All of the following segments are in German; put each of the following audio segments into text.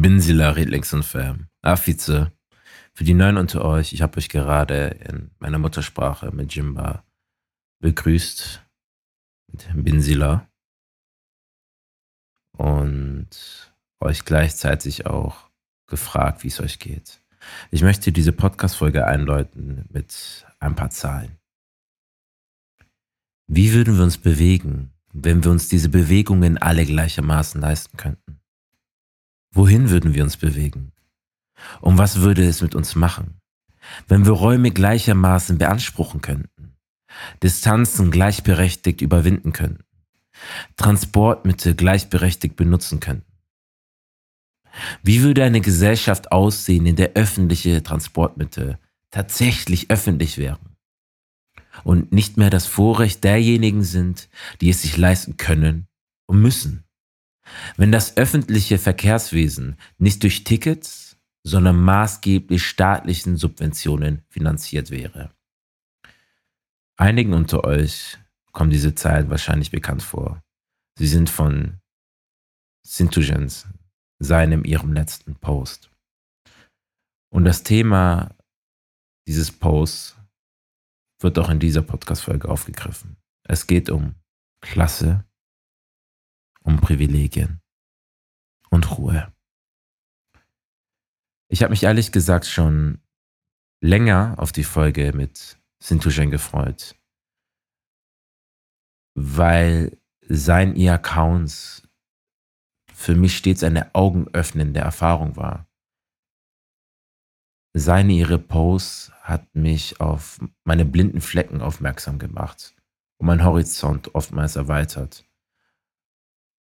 Binsila Redlings und Fam. Afize. Für die Neuen unter euch, ich habe euch gerade in meiner Muttersprache mit Jimba begrüßt. Mit Binsila. Und euch gleichzeitig auch gefragt, wie es euch geht. Ich möchte diese Podcast-Folge einläuten mit ein paar Zahlen. Wie würden wir uns bewegen, wenn wir uns diese Bewegungen alle gleichermaßen leisten könnten? Wohin würden wir uns bewegen? Und was würde es mit uns machen, wenn wir Räume gleichermaßen beanspruchen könnten, Distanzen gleichberechtigt überwinden könnten, Transportmittel gleichberechtigt benutzen könnten? Wie würde eine Gesellschaft aussehen, in der öffentliche Transportmittel tatsächlich öffentlich wären? und nicht mehr das Vorrecht derjenigen sind, die es sich leisten können und müssen. Wenn das öffentliche Verkehrswesen nicht durch Tickets, sondern maßgeblich staatlichen Subventionen finanziert wäre. Einigen unter euch kommen diese Zeilen wahrscheinlich bekannt vor. Sie sind von Sintugens, seinem ihrem letzten Post. Und das Thema dieses Posts wird auch in dieser Podcast-Folge aufgegriffen. Es geht um Klasse, um Privilegien und Ruhe. Ich habe mich ehrlich gesagt schon länger auf die Folge mit Sintujen gefreut, weil sein E-Accounts für mich stets eine augenöffnende Erfahrung war. Seine ihre Posts hat mich auf meine blinden Flecken aufmerksam gemacht und mein Horizont oftmals erweitert.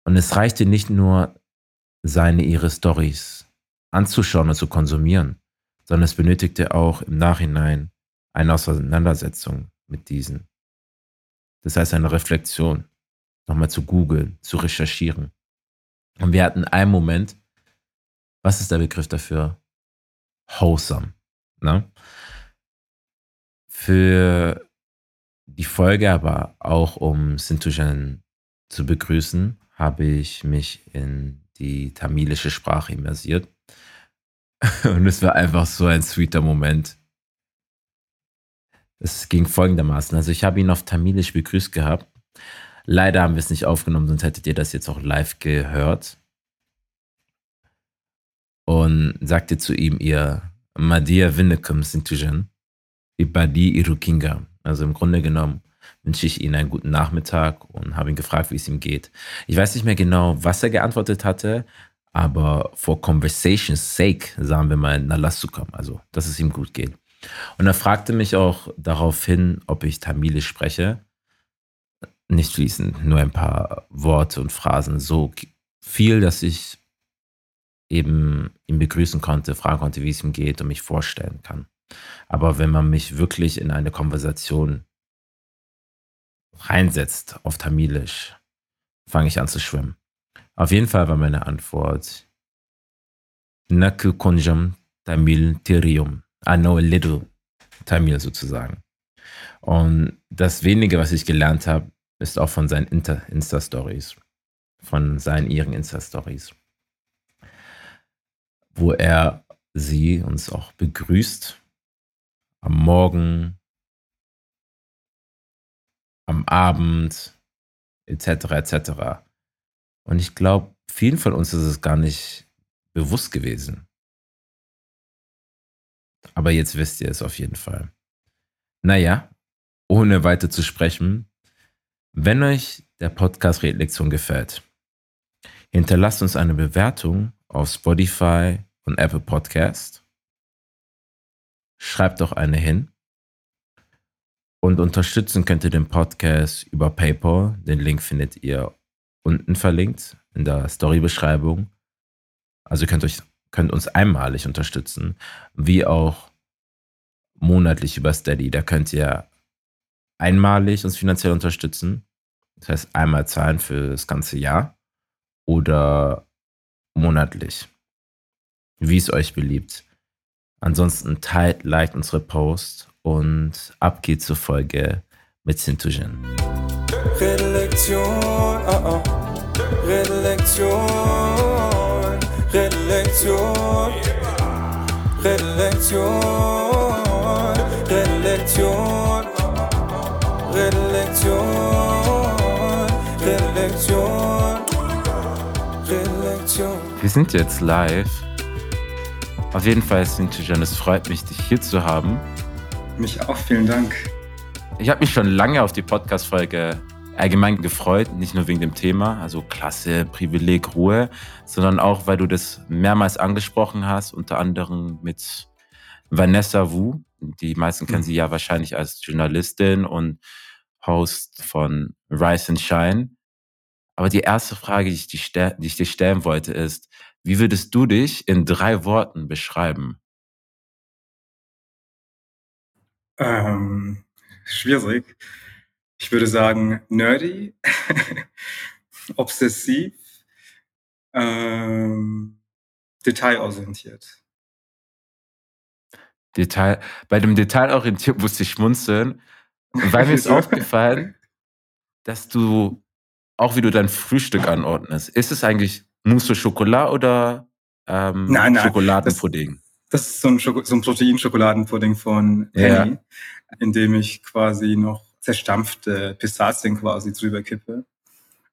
Und es reichte nicht nur, seine ihre Stories anzuschauen und zu konsumieren, sondern es benötigte auch im Nachhinein eine Auseinandersetzung mit diesen. Das heißt eine Reflexion, nochmal zu googeln, zu recherchieren. Und wir hatten einen Moment, was ist der Begriff dafür? Wholesome. Ne? Für die Folge, aber auch um Sintujan zu begrüßen, habe ich mich in die tamilische Sprache immersiert. Und es war einfach so ein sweeter Moment. Es ging folgendermaßen. Also ich habe ihn auf Tamilisch begrüßt gehabt. Leider haben wir es nicht aufgenommen, sonst hättet ihr das jetzt auch live gehört. Und sagte zu ihm ihr Madia Winnekum Sintujan. Ibadi Irukinga. Also im Grunde genommen wünsche ich Ihnen einen guten Nachmittag und habe ihn gefragt, wie es ihm geht. Ich weiß nicht mehr genau, was er geantwortet hatte, aber for conversation's sake sagen wir mal Nalasukam, also dass es ihm gut geht. Und er fragte mich auch daraufhin, ob ich Tamilisch spreche. Nicht fließend, nur ein paar Worte und Phrasen. So viel, dass ich eben ihn begrüßen konnte, fragen konnte, wie es ihm geht und mich vorstellen kann. Aber wenn man mich wirklich in eine Konversation reinsetzt auf Tamilisch, fange ich an zu schwimmen. Auf jeden Fall war meine Antwort Naku Konjam Tamil Tirium. I know a little Tamil sozusagen. Und das wenige, was ich gelernt habe, ist auch von seinen Insta-Stories. Von seinen ihren Insta-Stories. Wo er sie uns auch begrüßt am Morgen, am Abend, etc., etc. Und ich glaube, vielen von uns ist es gar nicht bewusst gewesen. Aber jetzt wisst ihr es auf jeden Fall. Naja, ohne weiter zu sprechen, wenn euch der Podcast Redlektion gefällt, hinterlasst uns eine Bewertung auf Spotify und Apple Podcast schreibt doch eine hin. Und unterstützen könnt ihr den Podcast über PayPal. Den Link findet ihr unten verlinkt in der Story-Beschreibung. Also könnt euch könnt uns einmalig unterstützen, wie auch monatlich über Steady. Da könnt ihr einmalig uns finanziell unterstützen. Das heißt, einmal zahlen für das ganze Jahr oder monatlich, wie es euch beliebt. Ansonsten teilt, liked unsere Post und ab geht's zur Folge mit Sintujen. Redlektion, uh -uh. Redlektion, Redlektion. Redlektion, Redlektion, Redlektion, Redlektion, Redlektion, Redlektion. Wir sind jetzt live. Auf jeden Fall, Sintijan, es freut mich, dich hier zu haben. Mich auch, vielen Dank. Ich habe mich schon lange auf die Podcast-Folge allgemein gefreut, nicht nur wegen dem Thema, also Klasse, Privileg, Ruhe, sondern auch, weil du das mehrmals angesprochen hast, unter anderem mit Vanessa Wu. Die meisten kennen mhm. sie ja wahrscheinlich als Journalistin und Host von Rise and Shine. Aber die erste Frage, die ich, die ich dir stellen wollte, ist, wie würdest du dich in drei Worten beschreiben? Ähm, schwierig. Ich würde sagen, nerdy, obsessiv, ähm, detailorientiert. Detail, bei dem detailorientiert musste ich schmunzeln, weil mir ist aufgefallen, dass du, auch wie du dein Frühstück anordnest, ist es eigentlich Mousse Schokolade oder ähm, nein, nein, Schokoladenpudding? Das, ist so ein, Schoko so ein Protein-Schokoladenpudding von Penny, ja. in dem ich quasi noch zerstampfte Pistazien quasi drüber kippe.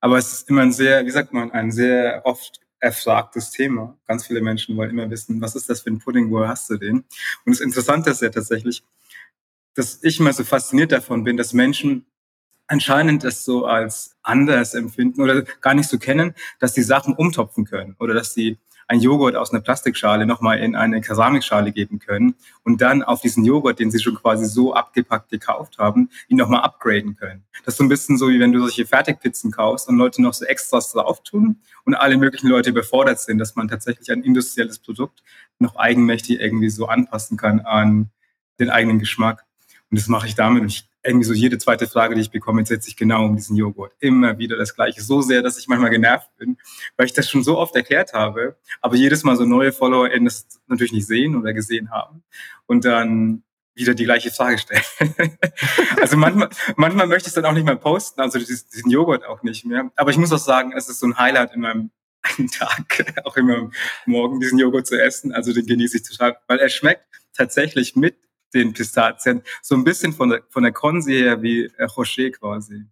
Aber es ist immer ein sehr, wie sagt man, ein sehr oft erfragtes Thema. Ganz viele Menschen wollen immer wissen, was ist das für ein Pudding, woher hast du den? Und das Interessante ist ja tatsächlich, dass ich immer so fasziniert davon bin, dass Menschen anscheinend es so als anders empfinden oder gar nicht so kennen, dass die Sachen umtopfen können oder dass sie ein Joghurt aus einer Plastikschale nochmal in eine Keramikschale geben können und dann auf diesen Joghurt, den sie schon quasi so abgepackt gekauft haben, ihn nochmal upgraden können. Das ist so ein bisschen so, wie wenn du solche Fertigpizzen kaufst und Leute noch so Extras drauf tun und alle möglichen Leute überfordert sind, dass man tatsächlich ein industrielles Produkt noch eigenmächtig irgendwie so anpassen kann an den eigenen Geschmack. Und das mache ich damit. Und ich irgendwie so jede zweite Frage, die ich bekomme, setze ich genau um diesen Joghurt. Immer wieder das Gleiche. So sehr, dass ich manchmal genervt bin, weil ich das schon so oft erklärt habe, aber jedes Mal so neue FollowerInnen das natürlich nicht sehen oder gesehen haben und dann wieder die gleiche Frage stellen. also manchmal, manchmal möchte ich es dann auch nicht mehr posten, also diesen Joghurt auch nicht mehr. Aber ich muss auch sagen, es ist so ein Highlight in meinem Tag, auch immer morgen diesen Joghurt zu essen. Also den genieße ich total, weil er schmeckt tatsächlich mit den Pistazien. So ein bisschen von der, von der Konsi her wie äh, Rocher quasi.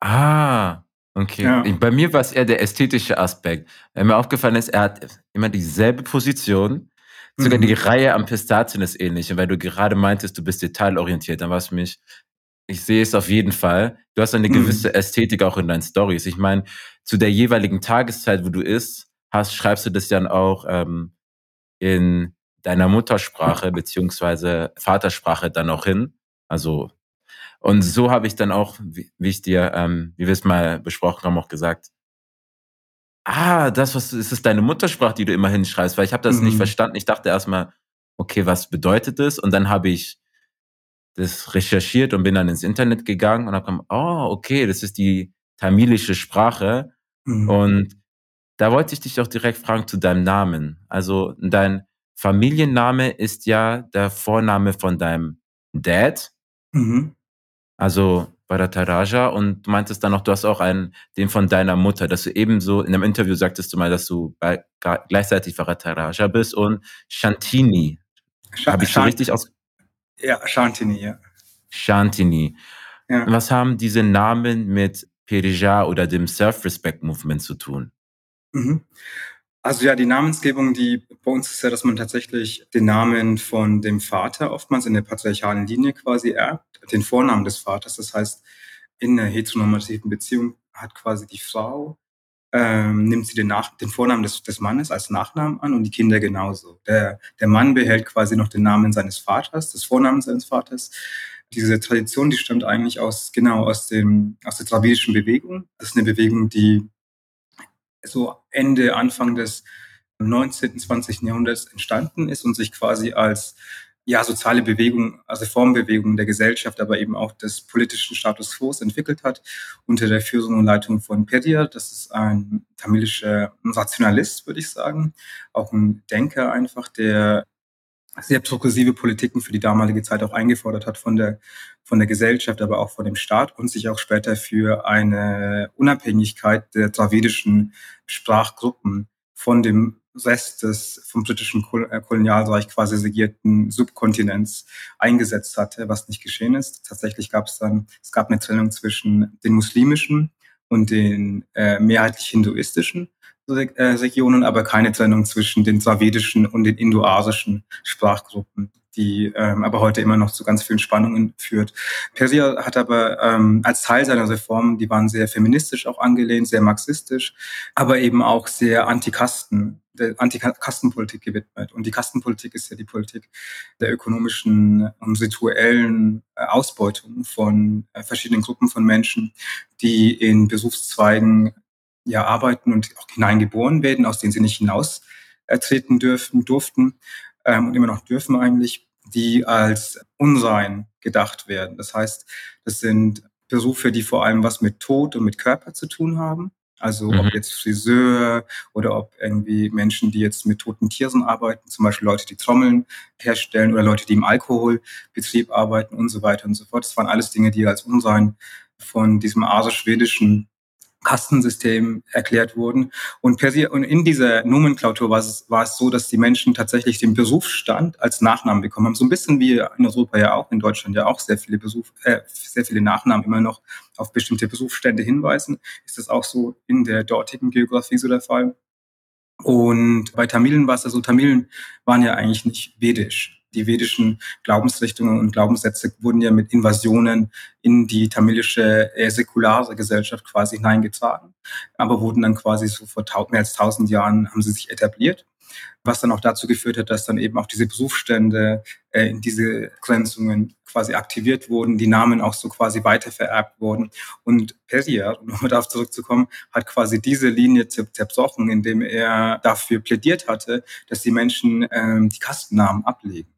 Ah, okay. Ja. Bei mir war es eher der ästhetische Aspekt. Weil mir aufgefallen ist, er hat immer dieselbe Position. Sogar mhm. die Reihe am Pistazien ist ähnlich. Und weil du gerade meintest, du bist detailorientiert, dann war es mich, ich sehe es auf jeden Fall. Du hast eine mhm. gewisse Ästhetik auch in deinen Stories. Ich meine, zu der jeweiligen Tageszeit, wo du isst, hast, schreibst du das dann auch ähm, in deiner Muttersprache beziehungsweise Vatersprache dann auch hin. Also und so habe ich dann auch, wie, wie ich dir, ähm, wie wir es mal besprochen haben, auch gesagt, ah, das was ist es deine Muttersprache, die du immer hinschreibst, weil ich habe das mhm. nicht verstanden. Ich dachte erstmal, okay, was bedeutet das? Und dann habe ich das recherchiert und bin dann ins Internet gegangen und habe gesagt, oh, okay, das ist die tamilische Sprache. Mhm. Und da wollte ich dich auch direkt fragen zu deinem Namen. Also dein Familienname ist ja der Vorname von deinem Dad. Mhm. Also Bharataraja. Und du meintest dann noch, du hast auch einen, den von deiner Mutter, dass du ebenso, in einem Interview sagtest du mal, dass du bei, gleichzeitig Bharataraja bist und Shantini. Habe ich so richtig aus? Ja, Shantini, ja. Shantini. Ja. Was haben diese Namen mit Perija oder dem Self-Respect-Movement zu tun? Mhm. Also ja, die Namensgebung, die bei uns ist ja, dass man tatsächlich den Namen von dem Vater oftmals in der patriarchalen Linie quasi erbt, den Vornamen des Vaters. Das heißt, in einer heteronormativen Beziehung hat quasi die Frau, ähm, nimmt sie den, Nach den Vornamen des, des Mannes als Nachnamen an und die Kinder genauso. Der, der Mann behält quasi noch den Namen seines Vaters, des Vornamens seines Vaters. Diese Tradition, die stammt eigentlich aus, genau, aus dem, aus der dravidischen Bewegung. Das ist eine Bewegung, die so Ende, Anfang des 19., 20. Jahrhunderts entstanden ist und sich quasi als ja, soziale Bewegung, also Reformbewegung der Gesellschaft, aber eben auch des politischen Status quo entwickelt hat, unter der Führung und Leitung von Pedia. Das ist ein tamilischer Rationalist, würde ich sagen, auch ein Denker einfach, der sehr progressive Politiken für die damalige Zeit auch eingefordert hat von der, von der Gesellschaft, aber auch von dem Staat und sich auch später für eine Unabhängigkeit der dravidischen Sprachgruppen von dem Rest des vom britischen äh, Kolonialreich quasi segierten Subkontinents eingesetzt hatte, was nicht geschehen ist. Tatsächlich gab es dann, es gab eine Trennung zwischen den muslimischen und den äh, mehrheitlich hinduistischen Regionen, aber keine Trennung zwischen den dravidischen und den indoasischen Sprachgruppen die ähm, aber heute immer noch zu ganz vielen Spannungen führt. Persia hat aber ähm, als Teil seiner Reformen, die waren sehr feministisch auch angelehnt, sehr marxistisch, aber eben auch sehr Antikasten, der Antikastenpolitik gewidmet. Und die Kastenpolitik ist ja die Politik der ökonomischen und rituellen äh, Ausbeutung von äh, verschiedenen Gruppen von Menschen, die in Berufszweigen ja arbeiten und auch hineingeboren werden, aus denen sie nicht hinaus treten dürfen, durften ähm, und immer noch dürfen eigentlich, die als Unsein gedacht werden. Das heißt, das sind Berufe, die vor allem was mit Tod und mit Körper zu tun haben. Also mhm. ob jetzt Friseur oder ob irgendwie Menschen, die jetzt mit toten Tieren arbeiten, zum Beispiel Leute, die Trommeln herstellen oder Leute, die im Alkoholbetrieb arbeiten und so weiter und so fort. Das waren alles Dinge, die als Unsein von diesem asisch-schwedischen Kastensystem erklärt wurden. Und, per se, und in dieser Nomenklatur war es, war es so, dass die Menschen tatsächlich den Berufsstand als Nachnamen bekommen haben. So ein bisschen wie in Europa ja auch, in Deutschland ja auch sehr viele Beruf, äh, sehr viele Nachnamen immer noch auf bestimmte Berufsstände hinweisen. Ist das auch so in der dortigen Geografie so der Fall? Und bei Tamilen war es ja so, Tamilen waren ja eigentlich nicht vedisch die vedischen Glaubensrichtungen und Glaubenssätze wurden ja mit Invasionen in die tamilische äh, säkulare Gesellschaft quasi hineingetragen, aber wurden dann quasi so vor mehr als tausend Jahren haben sie sich etabliert was dann auch dazu geführt hat, dass dann eben auch diese Berufsstände äh, in diese Grenzungen quasi aktiviert wurden, die Namen auch so quasi weitervererbt wurden. Und Perrier, um nochmal darauf zurückzukommen, hat quasi diese Linie zerbrochen, indem er dafür plädiert hatte, dass die Menschen ähm, die Kastennamen ablegen.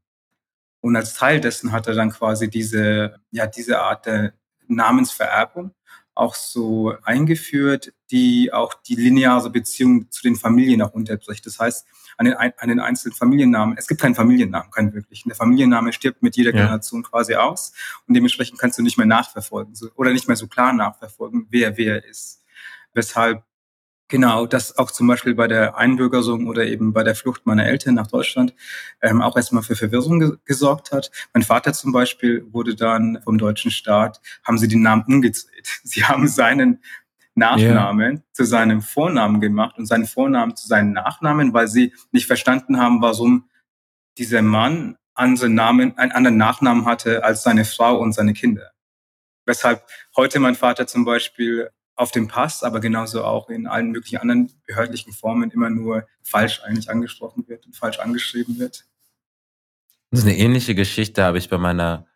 Und als Teil dessen hat er dann quasi diese, ja, diese Art der Namensvererbung auch so eingeführt, die auch die lineare Beziehung zu den Familien auch unterbricht. Das heißt, an den, an den einzelnen Familiennamen, es gibt keinen Familiennamen, keinen wirklichen. Der Familienname stirbt mit jeder ja. Generation quasi aus und dementsprechend kannst du nicht mehr nachverfolgen so, oder nicht mehr so klar nachverfolgen, wer wer ist. Weshalb Genau, das auch zum Beispiel bei der Einbürgerung oder eben bei der Flucht meiner Eltern nach Deutschland ähm, auch erstmal für Verwirrung ge gesorgt hat. Mein Vater zum Beispiel wurde dann vom deutschen Staat, haben sie den Namen umgedreht. Sie haben seinen Nachnamen yeah. zu seinem Vornamen gemacht und seinen Vornamen zu seinen Nachnamen, weil sie nicht verstanden haben, warum dieser Mann anderen Namen, einen anderen Nachnamen hatte als seine Frau und seine Kinder. Weshalb heute mein Vater zum Beispiel auf dem Pass, aber genauso auch in allen möglichen anderen behördlichen Formen immer nur falsch eigentlich angesprochen wird und falsch angeschrieben wird. Das ist eine ähnliche Geschichte habe ich bei meiner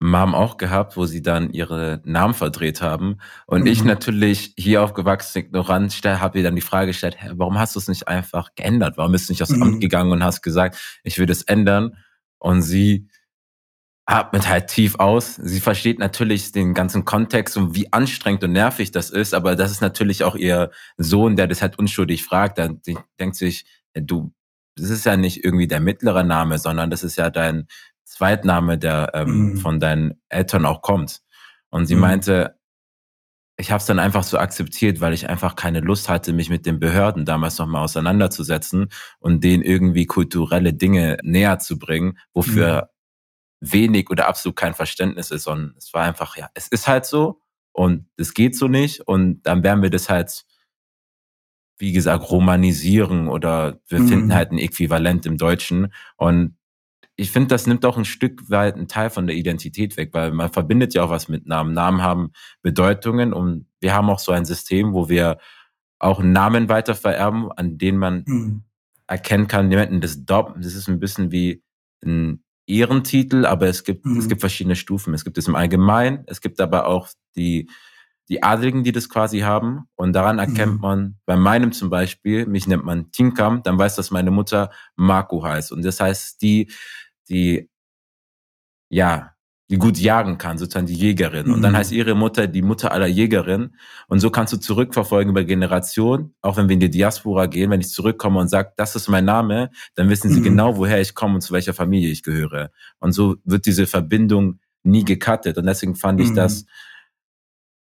Mom auch gehabt, wo sie dann ihre Namen verdreht haben. Und mhm. ich natürlich hier aufgewachsen, ignorant, habe ihr dann die Frage gestellt, hey, warum hast du es nicht einfach geändert? Warum bist du nicht aufs mhm. Amt gegangen und hast gesagt, ich will das ändern? Und sie atmet halt tief aus. Sie versteht natürlich den ganzen Kontext und wie anstrengend und nervig das ist, aber das ist natürlich auch ihr Sohn, der das halt unschuldig fragt. Dann denkt sich, du, das ist ja nicht irgendwie der mittlere Name, sondern das ist ja dein Zweitname, der ähm, mhm. von deinen Eltern auch kommt. Und sie mhm. meinte, ich habe es dann einfach so akzeptiert, weil ich einfach keine Lust hatte, mich mit den Behörden damals nochmal auseinanderzusetzen und denen irgendwie kulturelle Dinge näher zu bringen, wofür mhm wenig oder absolut kein Verständnis ist, sondern es war einfach, ja, es ist halt so und es geht so nicht und dann werden wir das halt, wie gesagt, romanisieren oder wir mhm. finden halt ein Äquivalent im Deutschen und ich finde, das nimmt auch ein Stück weit einen Teil von der Identität weg, weil man verbindet ja auch was mit Namen. Namen haben Bedeutungen und wir haben auch so ein System, wo wir auch Namen weiter vererben, an denen man mhm. erkennen kann, das Dopp, das ist ein bisschen wie ein Ehrentitel, aber es gibt, mhm. es gibt verschiedene Stufen. Es gibt es im Allgemeinen, es gibt aber auch die, die Adligen, die das quasi haben. Und daran erkennt mhm. man, bei meinem zum Beispiel, mich nennt man Tinkam, dann weiß, dass meine Mutter Marco heißt. Und das heißt, die, die, ja, die gut jagen kann, sozusagen die Jägerin. Und dann mhm. heißt ihre Mutter die Mutter aller Jägerin. Und so kannst du zurückverfolgen über Generationen, auch wenn wir in die Diaspora gehen, wenn ich zurückkomme und sage, das ist mein Name, dann wissen sie mhm. genau, woher ich komme und zu welcher Familie ich gehöre. Und so wird diese Verbindung nie gecuttet. Und deswegen fand ich mhm. das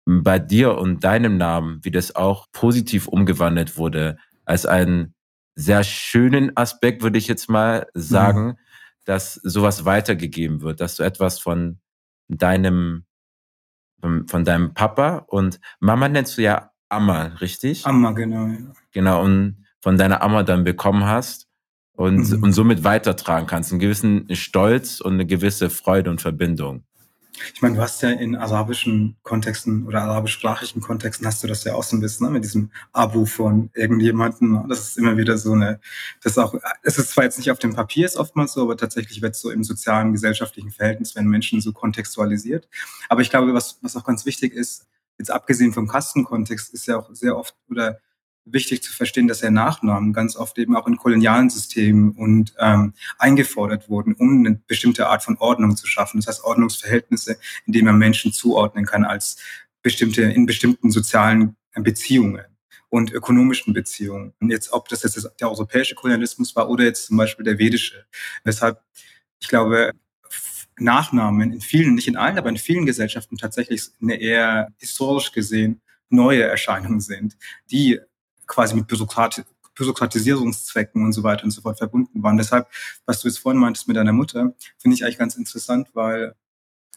bei dir und deinem Namen, wie das auch positiv umgewandelt wurde, als ein sehr schönen Aspekt, würde ich jetzt mal sagen, mhm. Dass sowas weitergegeben wird, dass du etwas von deinem, von deinem Papa und Mama nennst du ja Amma, richtig? Amma, genau. Ja. Genau, und von deiner Amma dann bekommen hast und, mhm. und somit weitertragen kannst. Einen gewissen Stolz und eine gewisse Freude und Verbindung. Ich meine, du hast ja in arabischen Kontexten oder arabischsprachigen Kontexten hast du das ja auch so ein bisschen ne, mit diesem Abu von irgendjemandem. Das ist immer wieder so eine, das auch, es ist zwar jetzt nicht auf dem Papier ist oftmals so, aber tatsächlich wird es so im sozialen, gesellschaftlichen Verhältnis, wenn Menschen so kontextualisiert. Aber ich glaube, was, was auch ganz wichtig ist, jetzt abgesehen vom Kastenkontext, ist ja auch sehr oft oder wichtig zu verstehen, dass ja Nachnamen ganz oft eben auch in kolonialen Systemen und ähm, eingefordert wurden, um eine bestimmte Art von Ordnung zu schaffen. Das heißt Ordnungsverhältnisse, in denen man Menschen zuordnen kann als bestimmte in bestimmten sozialen Beziehungen und ökonomischen Beziehungen. Und jetzt, ob das jetzt der europäische Kolonialismus war oder jetzt zum Beispiel der vedische. Weshalb ich glaube, Nachnamen in vielen, nicht in allen, aber in vielen Gesellschaften tatsächlich eine eher historisch gesehen neue Erscheinungen sind, die quasi mit Bürokrat Bürokratisierungszwecken und so weiter und so fort verbunden waren. Deshalb, was du jetzt vorhin meintest mit deiner Mutter, finde ich eigentlich ganz interessant, weil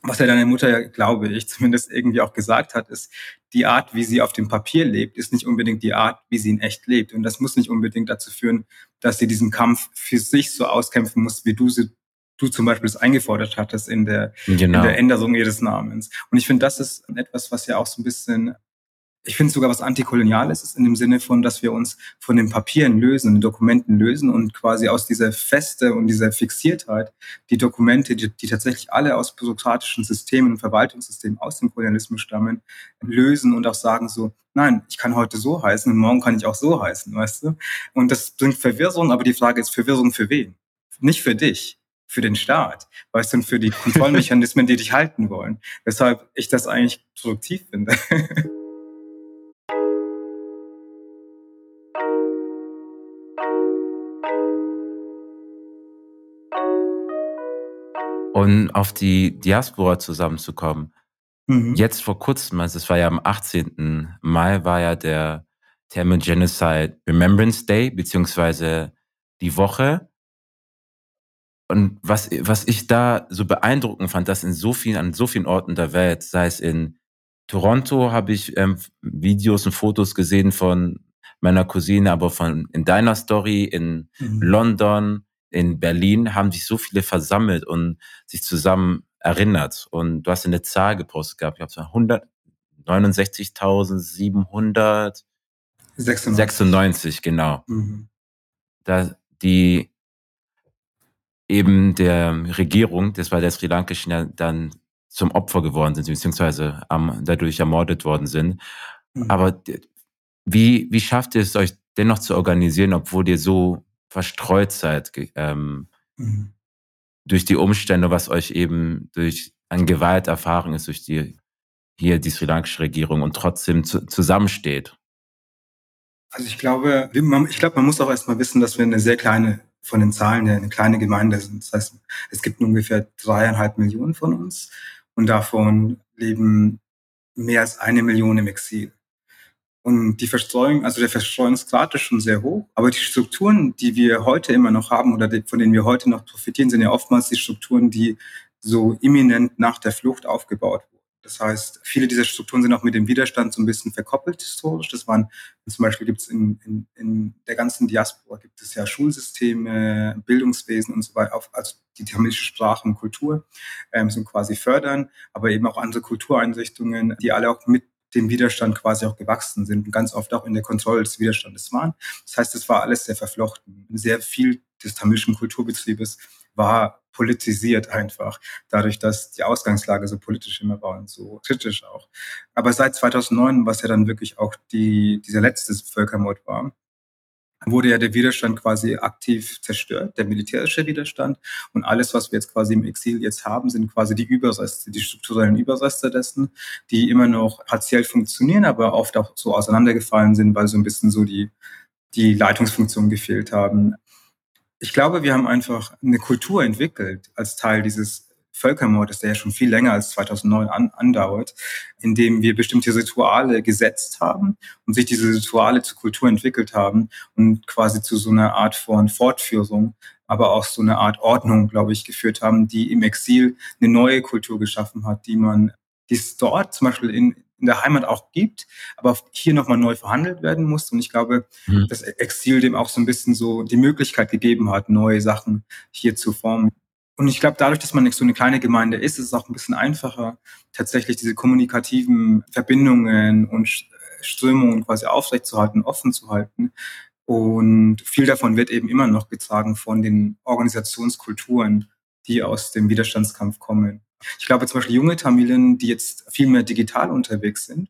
was ja deine Mutter ja, glaube ich, zumindest irgendwie auch gesagt hat, ist, die Art, wie sie auf dem Papier lebt, ist nicht unbedingt die Art, wie sie in echt lebt. Und das muss nicht unbedingt dazu führen, dass sie diesen Kampf für sich so auskämpfen muss, wie du sie du zum Beispiel es eingefordert hattest in der, genau. in der Änderung ihres Namens. Und ich finde, das ist etwas, was ja auch so ein bisschen ich finde sogar was Antikoloniales ist in dem Sinne von, dass wir uns von den Papieren lösen, den Dokumenten lösen und quasi aus dieser Feste und dieser Fixiertheit die Dokumente, die, die tatsächlich alle aus bürokratischen Systemen und Verwaltungssystemen aus dem Kolonialismus stammen, lösen und auch sagen so, nein, ich kann heute so heißen und morgen kann ich auch so heißen, weißt du? Und das bringt Verwirrung, aber die Frage ist Verwirrung für wen? Nicht für dich für den Staat, weißt du, und für die Kontrollmechanismen, die dich halten wollen. Weshalb ich das eigentlich produktiv finde. Und auf die Diaspora zusammenzukommen. Mhm. Jetzt vor kurzem, also es war ja am 18. Mai, war ja der Thermal Genocide Remembrance Day, beziehungsweise die Woche. Und was, was ich da so beeindruckend fand, dass in so vielen, an so vielen Orten der Welt, sei es in Toronto, habe ich ähm, Videos und Fotos gesehen von meiner Cousine, aber von in deiner Story, in mhm. London, in Berlin haben sich so viele versammelt und sich zusammen erinnert. Und du hast eine Zahl gepostet gehabt, ich glaube, 169.796, genau. Mhm. Da die eben der Regierung, das war der Sri Lankischen, dann zum Opfer geworden sind, beziehungsweise am, dadurch ermordet worden sind. Mhm. Aber wie, wie schafft ihr es euch dennoch zu organisieren, obwohl ihr so verstreut seid ähm, mhm. durch die Umstände, was euch eben durch an Gewalt erfahren ist, durch die hier die sri lankische Regierung und trotzdem zu, zusammensteht? Also ich glaube, ich glaube, man muss auch erstmal wissen, dass wir eine sehr kleine, von den Zahlen her, eine kleine Gemeinde sind. Das heißt, es gibt ungefähr dreieinhalb Millionen von uns und davon leben mehr als eine Million im Exil. Und die Verstreuung, also der Verstreuungsgrad ist schon sehr hoch. Aber die Strukturen, die wir heute immer noch haben oder von denen wir heute noch profitieren, sind ja oftmals die Strukturen, die so imminent nach der Flucht aufgebaut wurden. Das heißt, viele dieser Strukturen sind auch mit dem Widerstand so ein bisschen verkoppelt historisch. Das waren, zum Beispiel gibt es in, in, in der ganzen Diaspora gibt es ja Schulsysteme, Bildungswesen und so weiter, also die tamilische Sprache und Kultur ähm, sind quasi fördern, aber eben auch andere Kultureinrichtungen, die alle auch mit dem Widerstand quasi auch gewachsen sind und ganz oft auch in der Kontrolle des Widerstandes waren. Das heißt, es war alles sehr verflochten. Sehr viel des tamilischen Kulturbetriebes war politisiert einfach, dadurch, dass die Ausgangslage so politisch immer war und so kritisch auch. Aber seit 2009, was ja dann wirklich auch die, dieser letzte Völkermord war, wurde ja der Widerstand quasi aktiv zerstört, der militärische Widerstand. Und alles, was wir jetzt quasi im Exil jetzt haben, sind quasi die Überreste, die strukturellen Überreste dessen, die immer noch partiell funktionieren, aber oft auch so auseinandergefallen sind, weil so ein bisschen so die, die Leitungsfunktionen gefehlt haben. Ich glaube, wir haben einfach eine Kultur entwickelt als Teil dieses Völkermordes, der ja schon viel länger als 2009 an, andauert, in dem wir bestimmte Rituale gesetzt haben und sich diese Rituale zur Kultur entwickelt haben und quasi zu so einer Art von Fortführung, aber auch so eine Art Ordnung, glaube ich, geführt haben, die im Exil eine neue Kultur geschaffen hat, die man, die es dort zum Beispiel in, in der Heimat auch gibt, aber hier nochmal neu verhandelt werden muss. Und ich glaube, mhm. das Exil dem auch so ein bisschen so die Möglichkeit gegeben hat, neue Sachen hier zu formen. Und ich glaube, dadurch, dass man nicht so eine kleine Gemeinde ist, ist es auch ein bisschen einfacher, tatsächlich diese kommunikativen Verbindungen und Strömungen quasi aufrechtzuerhalten, offen zu halten. Und viel davon wird eben immer noch getragen von den Organisationskulturen, die aus dem Widerstandskampf kommen. Ich glaube zum Beispiel junge Tamilen, die jetzt viel mehr digital unterwegs sind,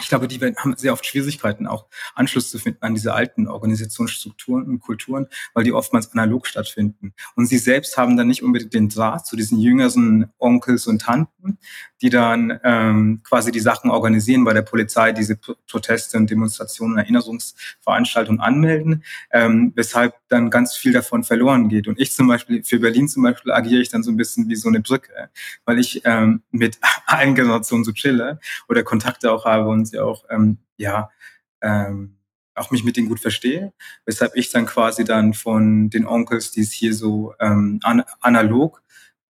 ich glaube, die haben sehr oft Schwierigkeiten, auch Anschluss zu finden an diese alten Organisationsstrukturen und Kulturen, weil die oftmals analog stattfinden. Und sie selbst haben dann nicht unbedingt den Draht zu diesen jüngeren Onkels und Tanten, die dann ähm, quasi die Sachen organisieren bei der Polizei, diese Proteste und Demonstrationen, Erinnerungsveranstaltungen anmelden, ähm, weshalb dann ganz viel davon verloren geht. Und ich zum Beispiel, für Berlin zum Beispiel, agiere ich dann so ein bisschen wie so eine Brücke, weil ich ähm, mit allen Generationen so chille oder Kontakte auch habe und sie auch, ähm, ja, ähm, auch mich mit denen gut verstehe, weshalb ich dann quasi dann von den Onkels, die es hier so ähm, an, analog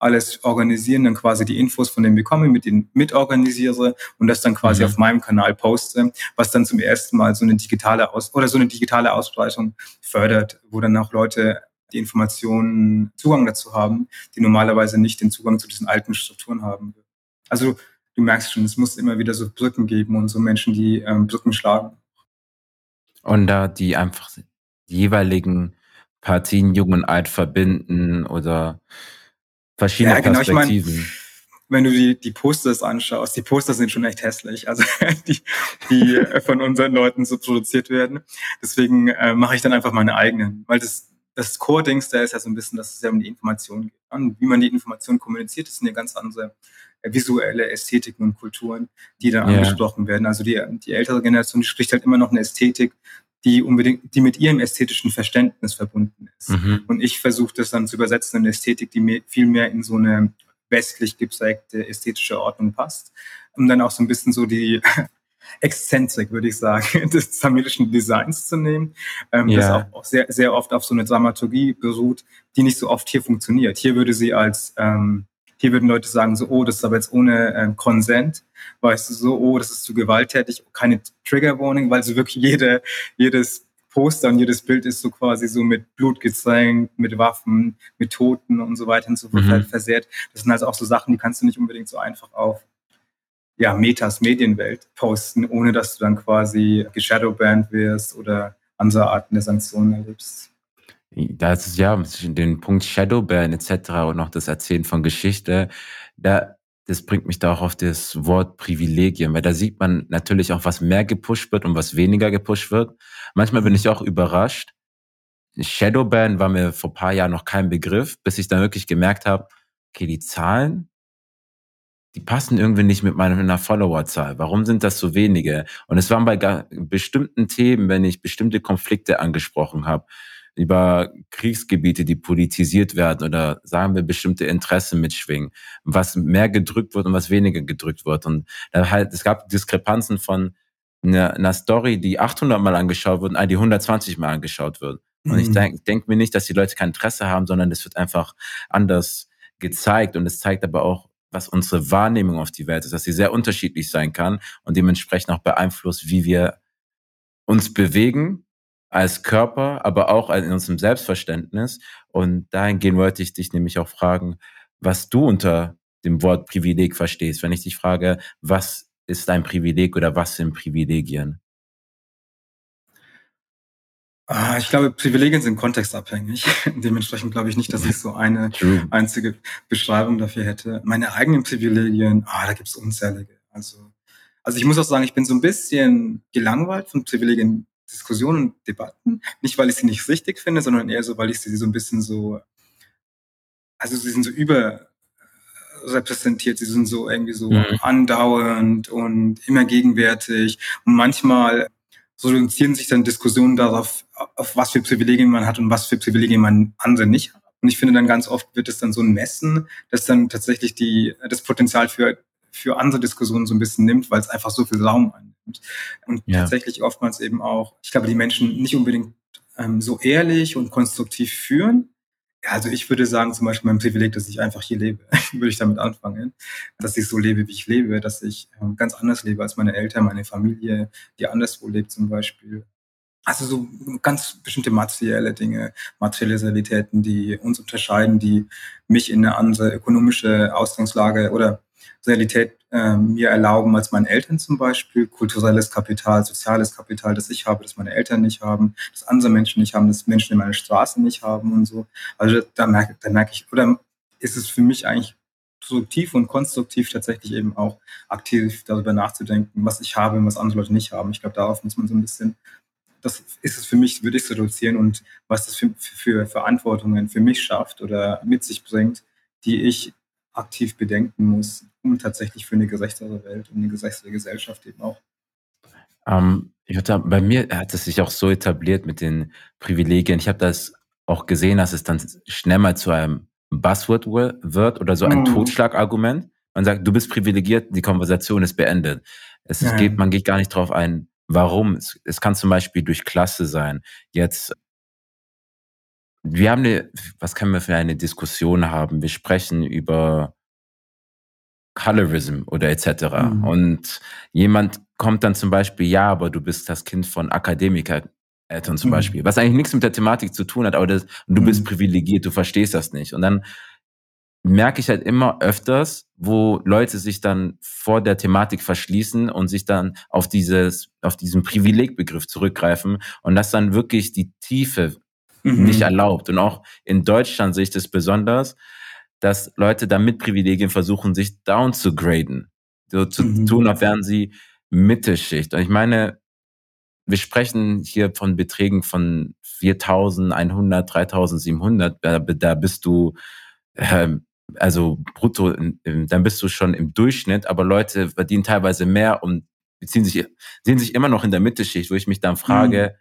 alles organisieren, dann quasi die Infos von denen bekomme, mit denen mitorganisiere und das dann quasi mhm. auf meinem Kanal poste, was dann zum ersten Mal so eine digitale Aus oder so eine digitale Ausbreitung fördert, wo dann auch Leute die Informationen Zugang dazu haben, die normalerweise nicht den Zugang zu diesen alten Strukturen haben. Also du merkst schon, es muss immer wieder so Brücken geben und so Menschen, die ähm, Brücken schlagen. Und da die einfach die jeweiligen Partien Jung und Alt verbinden oder verschiedene ja, genau, Perspektiven. Ich mein, wenn du die, die Posters anschaust, die Poster sind schon echt hässlich, also die, die von unseren Leuten so produziert werden. Deswegen äh, mache ich dann einfach meine eigenen, weil das, das Core-Dings da ist ja so ein bisschen, dass es ja um die Information geht. Und wie man die Information kommuniziert, das sind ja ganz andere visuelle Ästhetiken und Kulturen, die da yeah. angesprochen werden. Also die, die ältere Generation, die spricht halt immer noch eine Ästhetik, die unbedingt, die mit ihrem ästhetischen Verständnis verbunden ist. Mhm. Und ich versuche das dann zu übersetzen in eine Ästhetik, die mir viel mehr in so eine westlich geprägte ästhetische Ordnung passt. Um dann auch so ein bisschen so die Exzentrik, würde ich sagen, des tamilischen Designs zu nehmen, ähm, ja. das auch, auch sehr, sehr oft auf so eine Dramaturgie beruht, die nicht so oft hier funktioniert. Hier würde sie als ähm, hier würden Leute sagen so, oh, das ist aber jetzt ohne ähm, Consent. Weißt du, so, oh, das ist zu gewalttätig, keine Trigger Warning, weil so wirklich jede, jedes Poster und jedes Bild ist so quasi so mit Blut gezänkt, mit Waffen, mit Toten und so weiter und so fort mhm. versehrt. Das sind also auch so Sachen, die kannst du nicht unbedingt so einfach auf ja, Metas Medienwelt posten, ohne dass du dann quasi geshadowbanned wirst oder andere Arten der Sanktionen erlebst. Das ist ja den Punkt Shadowban etc. und noch das Erzählen von Geschichte, da, das bringt mich da auch auf das Wort Privilegien, weil da sieht man natürlich auch, was mehr gepusht wird und was weniger gepusht wird. Manchmal bin ich auch überrascht. Shadowban war mir vor paar Jahren noch kein Begriff, bis ich dann wirklich gemerkt habe, okay, die Zahlen, die passen irgendwie nicht mit meiner Followerzahl. Warum sind das so wenige? Und es waren bei bestimmten Themen, wenn ich bestimmte Konflikte angesprochen habe, über Kriegsgebiete, die politisiert werden oder sagen wir bestimmte Interessen mitschwingen, was mehr gedrückt wird und was weniger gedrückt wird. Und da halt, es gab Diskrepanzen von einer, einer Story, die 800 Mal angeschaut wird und eine, die 120 Mal angeschaut wird. Und mhm. ich denke denk mir nicht, dass die Leute kein Interesse haben, sondern es wird einfach anders gezeigt und es zeigt aber auch, was unsere Wahrnehmung auf die Welt ist, dass sie sehr unterschiedlich sein kann und dementsprechend auch beeinflusst, wie wir uns bewegen als Körper, aber auch in unserem Selbstverständnis. Und dahingehend wollte ich dich nämlich auch fragen, was du unter dem Wort Privileg verstehst. Wenn ich dich frage, was ist dein Privileg oder was sind Privilegien? Ah, ich glaube, Privilegien sind kontextabhängig. Dementsprechend glaube ich nicht, dass ich so eine True. einzige Beschreibung dafür hätte. Meine eigenen Privilegien, ah, da gibt es unzählige. Also, also ich muss auch sagen, ich bin so ein bisschen gelangweilt von Privilegien Diskussionen und Debatten. Nicht, weil ich sie nicht richtig finde, sondern eher so, weil ich sie so ein bisschen so, also sie sind so überrepräsentiert, sie sind so irgendwie so mhm. andauernd und immer gegenwärtig. Und manchmal reduzieren sich dann Diskussionen darauf, auf was für Privilegien man hat und was für Privilegien man andere nicht hat. Und ich finde dann ganz oft wird es dann so ein Messen, das dann tatsächlich die, das Potenzial für, für andere Diskussionen so ein bisschen nimmt, weil es einfach so viel Raum einnimmt. Und ja. tatsächlich oftmals eben auch, ich glaube, die Menschen nicht unbedingt ähm, so ehrlich und konstruktiv führen. Ja, also ich würde sagen, zum Beispiel mein Privileg, dass ich einfach hier lebe, würde ich damit anfangen, dass ich so lebe, wie ich lebe, dass ich ähm, ganz anders lebe als meine Eltern, meine Familie, die anderswo lebt zum Beispiel. Also so ganz bestimmte materielle Dinge, materielle Realitäten, die uns unterscheiden, die mich in eine andere ökonomische Ausgangslage oder Realität äh, mir erlauben als meine Eltern zum Beispiel. Kulturelles Kapital, soziales Kapital, das ich habe, das meine Eltern nicht haben, das andere Menschen nicht haben, das Menschen in meiner Straße nicht haben und so. Also da merke, da merke ich, oder ist es für mich eigentlich produktiv und konstruktiv tatsächlich eben auch aktiv darüber nachzudenken, was ich habe und was andere Leute nicht haben. Ich glaube, darauf muss man so ein bisschen das ist es für mich, würde ich es reduzieren und was das für, für Verantwortungen für mich schafft oder mit sich bringt, die ich aktiv bedenken muss, um tatsächlich für eine gerechtere Welt und eine gerechtere Gesellschaft eben auch. Ähm, ich würde sagen, bei mir hat es sich auch so etabliert mit den Privilegien. Ich habe das auch gesehen, dass es dann schnell mal zu einem Buzzword wird oder so ein mhm. Totschlagargument. Man sagt, du bist privilegiert, die Konversation ist beendet. Es ja. geht, man geht gar nicht drauf ein, Warum? Es, es kann zum Beispiel durch Klasse sein. Jetzt, wir haben eine, was können wir für eine Diskussion haben? Wir sprechen über Colorism oder etc. Mhm. Und jemand kommt dann zum Beispiel, ja, aber du bist das Kind von Akademiker. Eltern zum mhm. Beispiel, was eigentlich nichts mit der Thematik zu tun hat, aber das, du mhm. bist privilegiert, du verstehst das nicht. Und dann merke ich halt immer öfters, wo Leute sich dann vor der Thematik verschließen und sich dann auf dieses, auf diesen Privilegbegriff zurückgreifen und das dann wirklich die Tiefe mhm. nicht erlaubt. Und auch in Deutschland sehe ich das besonders, dass Leute da mit Privilegien versuchen, sich down zu graden. So zu mhm. tun, als wären sie Mittelschicht. Und ich meine, wir sprechen hier von Beträgen von 4.100, 3.700. Da, bist du ähm, also brutto, dann bist du schon im Durchschnitt, aber Leute verdienen teilweise mehr und beziehen sich, sehen sich immer noch in der Mittelschicht, wo ich mich dann frage, mhm.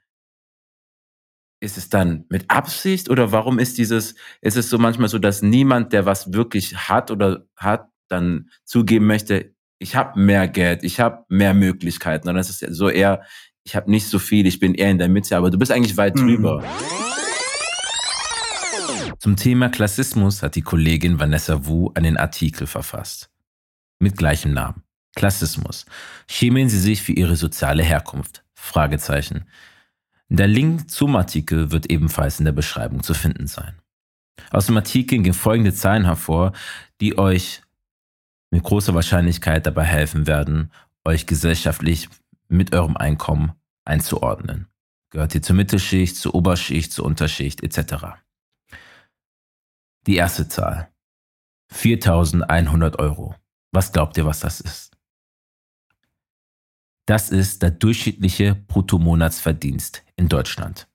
Ist es dann mit Absicht oder warum ist dieses, ist es so manchmal so, dass niemand, der was wirklich hat oder hat, dann zugeben möchte, ich habe mehr Geld, ich habe mehr Möglichkeiten. Und das ist so eher, ich habe nicht so viel, ich bin eher in der Mitte, aber du bist eigentlich weit mhm. drüber. Zum Thema Klassismus hat die Kollegin Vanessa Wu einen Artikel verfasst. Mit gleichem Namen. Klassismus. Schämen Sie sich für Ihre soziale Herkunft? Fragezeichen. Der Link zum Artikel wird ebenfalls in der Beschreibung zu finden sein. Aus dem Artikel gehen folgende Zahlen hervor, die euch mit großer Wahrscheinlichkeit dabei helfen werden, euch gesellschaftlich mit eurem Einkommen einzuordnen. Gehört ihr zur Mittelschicht, zur Oberschicht, zur Unterschicht etc. Die erste Zahl. 4100 Euro. Was glaubt ihr, was das ist? Das ist der durchschnittliche Bruttomonatsverdienst in Deutschland.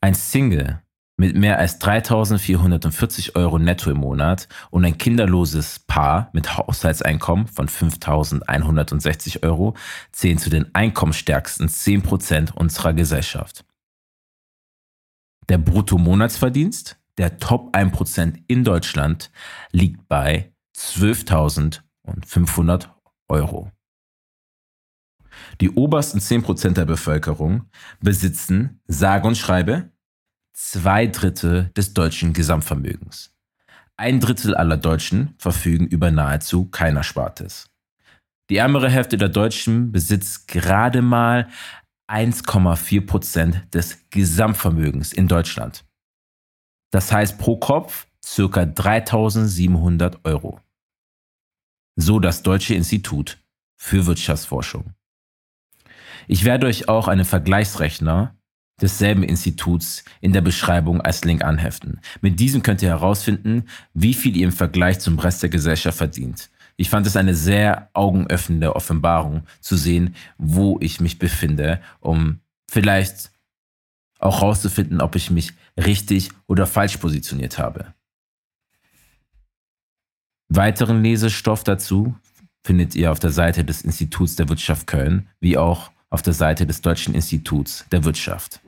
Ein Single mit mehr als 3440 Euro netto im Monat und ein kinderloses Paar mit Haushaltseinkommen von 5160 Euro zählen zu den einkommensstärksten 10% unserer Gesellschaft. Der Bruttomonatsverdienst der Top 1% in Deutschland liegt bei 12.500 Euro. Die obersten 10% der Bevölkerung besitzen, sage und schreibe, zwei Drittel des deutschen Gesamtvermögens. Ein Drittel aller Deutschen verfügen über nahezu kein Erspartes. Die ärmere Hälfte der Deutschen besitzt gerade mal 1,4 Prozent des Gesamtvermögens in Deutschland. Das heißt pro Kopf circa 3700 Euro. So das Deutsche Institut für Wirtschaftsforschung. Ich werde euch auch einen Vergleichsrechner desselben Instituts in der Beschreibung als Link anheften. Mit diesem könnt ihr herausfinden, wie viel ihr im Vergleich zum Rest der Gesellschaft verdient. Ich fand es eine sehr augenöffnende Offenbarung zu sehen, wo ich mich befinde, um vielleicht auch herauszufinden, ob ich mich richtig oder falsch positioniert habe. Weiteren Lesestoff dazu findet ihr auf der Seite des Instituts der Wirtschaft Köln, wie auch auf der Seite des Deutschen Instituts der Wirtschaft.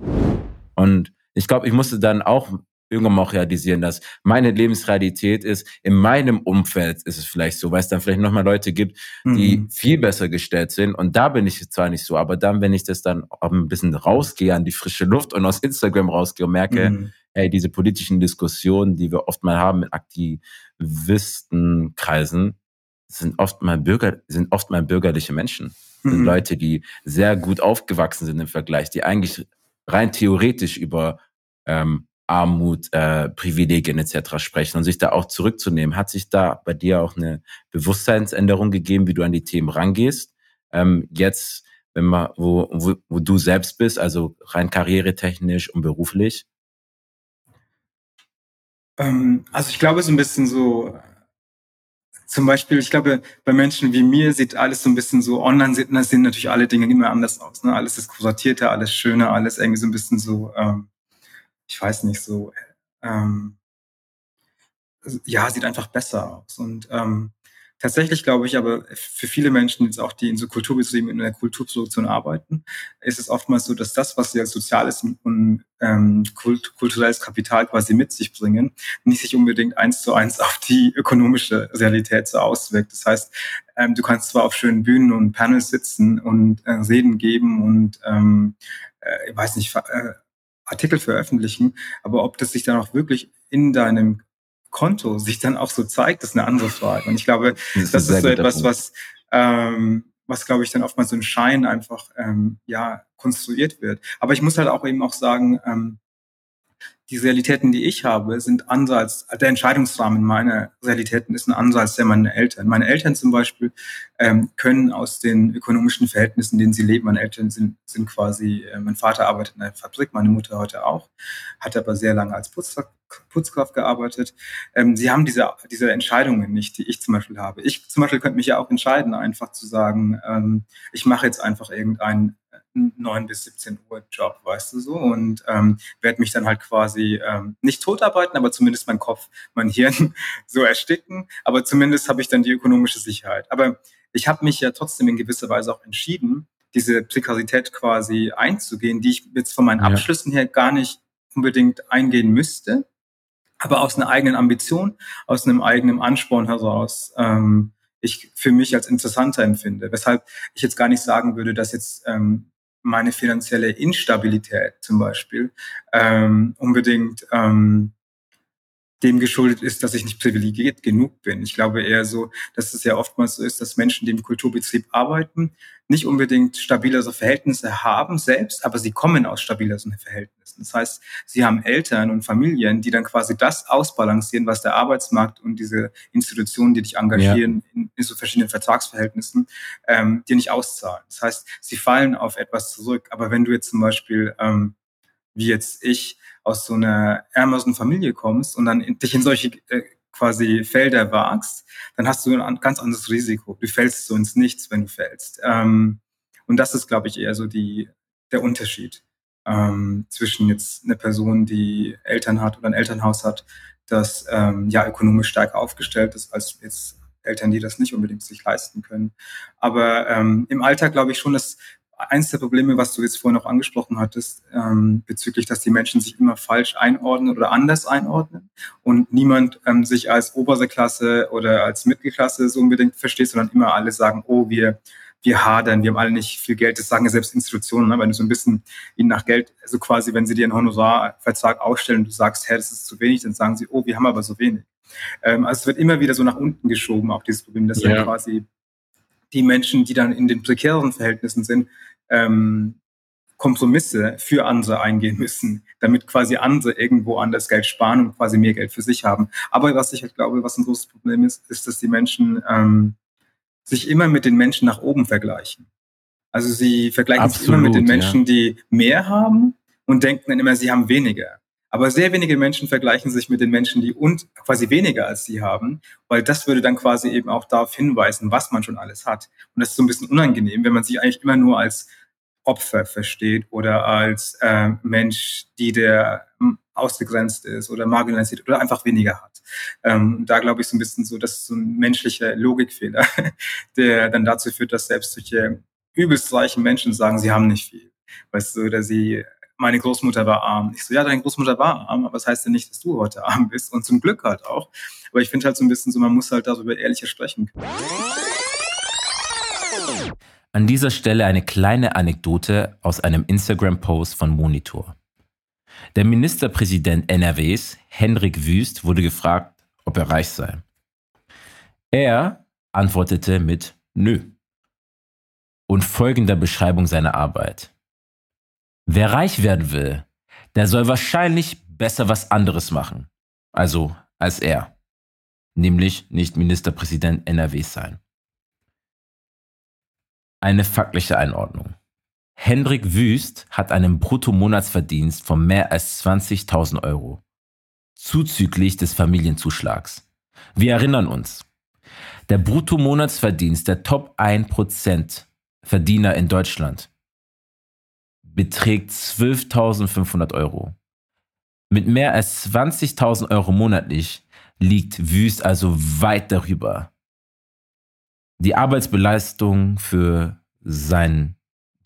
Und ich glaube, ich musste dann auch irgendwann mal auch realisieren, dass meine Lebensrealität ist, in meinem Umfeld ist es vielleicht so, weil es dann vielleicht nochmal Leute gibt, die mhm. viel besser gestellt sind. Und da bin ich zwar nicht so, aber dann, wenn ich das dann auch ein bisschen rausgehe an die frische Luft und aus Instagram rausgehe und merke, mhm. hey, diese politischen Diskussionen, die wir oft mal haben mit Aktivistenkreisen, sind oft mal Bürger, sind oft mal bürgerliche Menschen. Mhm. Sind Leute, die sehr gut aufgewachsen sind im Vergleich, die eigentlich rein theoretisch über ähm, Armut, äh, Privilegien etc. sprechen und sich da auch zurückzunehmen. Hat sich da bei dir auch eine Bewusstseinsänderung gegeben, wie du an die Themen rangehst? Ähm, jetzt, wenn man, wo, wo, wo du selbst bist, also rein karrieretechnisch und beruflich? Ähm, also ich glaube, so ein bisschen so, zum Beispiel, ich glaube, bei Menschen wie mir sieht alles so ein bisschen so, online sind, sind natürlich alle Dinge immer anders aus. Ne? Alles ist kuratierter, alles schöner, alles irgendwie so ein bisschen so, ähm, ich weiß nicht, so, ähm, ja, sieht einfach besser aus. Und ähm, tatsächlich glaube ich aber, für viele Menschen, jetzt auch die in so Kulturbetrieben in der Kulturproduktion arbeiten, ist es oftmals so, dass das, was sie als soziales und ähm, kult kulturelles Kapital quasi mit sich bringen, nicht sich unbedingt eins zu eins auf die ökonomische Realität so auswirkt. Das heißt, ähm, du kannst zwar auf schönen Bühnen und Panels sitzen und äh, Reden geben und ähm, äh, ich weiß nicht, äh, Artikel veröffentlichen, aber ob das sich dann auch wirklich in deinem Konto sich dann auch so zeigt, ist eine andere Frage. Und ich glaube, das ist, das ist so etwas, Punkt. was, ähm, was glaube ich dann oftmals so ein Schein einfach ähm, ja konstruiert wird. Aber ich muss halt auch eben auch sagen, ähm, die Realitäten, die ich habe, sind anders als der Entscheidungsrahmen meiner Realitäten ist ein anderer als der meiner Eltern. Meine Eltern zum Beispiel ähm, können aus den ökonomischen Verhältnissen, in denen sie leben, meine Eltern sind, sind quasi, äh, mein Vater arbeitet in einer Fabrik, meine Mutter heute auch, hat aber sehr lange als Putzkraft, Putzkraft gearbeitet. Ähm, sie haben diese, diese Entscheidungen nicht, die ich zum Beispiel habe. Ich zum Beispiel könnte mich ja auch entscheiden, einfach zu sagen, ähm, ich mache jetzt einfach irgendeinen 9 bis 17 Uhr Job, weißt du so, und ähm, werde mich dann halt quasi ähm, nicht totarbeiten, aber zumindest mein Kopf, mein Hirn so ersticken, aber zumindest habe ich dann die ökonomische Sicherheit. Aber ich habe mich ja trotzdem in gewisser Weise auch entschieden, diese Prekarität quasi einzugehen, die ich jetzt von meinen ja. Abschlüssen her gar nicht unbedingt eingehen müsste, aber aus einer eigenen Ambition, aus einem eigenen Ansporn heraus ähm, ich für mich als interessanter empfinde. Weshalb ich jetzt gar nicht sagen würde, dass jetzt ähm, meine finanzielle Instabilität zum Beispiel ähm, unbedingt ähm, dem geschuldet ist, dass ich nicht privilegiert genug bin. Ich glaube eher so, dass es ja oftmals so ist, dass Menschen, die im Kulturbetrieb arbeiten, nicht unbedingt stabilere Verhältnisse haben selbst, aber sie kommen aus stabileren Verhältnissen. Das heißt, sie haben Eltern und Familien, die dann quasi das ausbalancieren, was der Arbeitsmarkt und diese Institutionen, die dich engagieren ja. in, in, so verschiedenen Vertragsverhältnissen, ähm, dir nicht auszahlen. Das heißt, sie fallen auf etwas zurück. Aber wenn du jetzt zum Beispiel, ähm, wie jetzt ich, aus so einer ärmeren Familie kommst und dann dich in solche äh, quasi Felder wagst, dann hast du ein ganz anderes Risiko. Du fällst so ins Nichts, wenn du fällst. Ähm, und das ist, glaube ich, eher so die, der Unterschied ähm, zwischen jetzt einer Person, die Eltern hat oder ein Elternhaus hat, das ähm, ja ökonomisch stärker aufgestellt ist als jetzt Eltern, die das nicht unbedingt sich leisten können. Aber ähm, im Alltag glaube ich schon, dass eins der Probleme, was du jetzt vorhin noch angesprochen hattest, ähm, bezüglich, dass die Menschen sich immer falsch einordnen oder anders einordnen und niemand ähm, sich als oberste Klasse oder als Mittelklasse so unbedingt versteht, sondern immer alle sagen, oh, wir, wir hadern, wir haben alle nicht viel Geld. Das sagen ja selbst Institutionen, ne? wenn du so ein bisschen ihnen nach Geld, also quasi, wenn sie dir einen Honorarvertrag ausstellen und du sagst, hey, das ist zu wenig, dann sagen sie, oh, wir haben aber so wenig. Ähm, also es wird immer wieder so nach unten geschoben, auch dieses Problem, dass ja. dann quasi die Menschen, die dann in den prekären Verhältnissen sind, ähm, Kompromisse für andere eingehen müssen, damit quasi andere irgendwo anders Geld sparen und quasi mehr Geld für sich haben. Aber was ich halt glaube, was ein großes Problem ist, ist, dass die Menschen ähm, sich immer mit den Menschen nach oben vergleichen. Also sie vergleichen Absolut, sich immer mit den Menschen, ja. die mehr haben und denken dann immer, sie haben weniger. Aber sehr wenige Menschen vergleichen sich mit den Menschen, die und quasi weniger als sie haben, weil das würde dann quasi eben auch darauf hinweisen, was man schon alles hat. Und das ist so ein bisschen unangenehm, wenn man sich eigentlich immer nur als Opfer versteht oder als äh, Mensch, die der hm, ausgegrenzt ist oder marginalisiert oder einfach weniger hat. Ähm, da glaube ich so ein bisschen so, das ist so ein menschlicher Logikfehler, der dann dazu führt, dass selbst solche übelst reichen Menschen sagen, sie haben nicht viel. Weißt du, oder sie, meine Großmutter war arm. Ich so, ja, deine Großmutter war arm, aber das heißt ja nicht, dass du heute arm bist und zum Glück halt auch. Aber ich finde halt so ein bisschen so, man muss halt darüber ehrlicher sprechen. An dieser Stelle eine kleine Anekdote aus einem Instagram-Post von Monitor. Der Ministerpräsident NRWs, Henrik Wüst, wurde gefragt, ob er reich sei. Er antwortete mit Nö. Und folgender Beschreibung seiner Arbeit. Wer reich werden will, der soll wahrscheinlich besser was anderes machen. Also als er. Nämlich nicht Ministerpräsident NRWs sein. Eine faktliche Einordnung. Hendrik Wüst hat einen Bruttomonatsverdienst von mehr als 20.000 Euro. Zuzüglich des Familienzuschlags. Wir erinnern uns. Der Bruttomonatsverdienst der Top 1% Verdiener in Deutschland beträgt 12.500 Euro. Mit mehr als 20.000 Euro monatlich liegt Wüst also weit darüber. Die Arbeitsbeleistung für seinen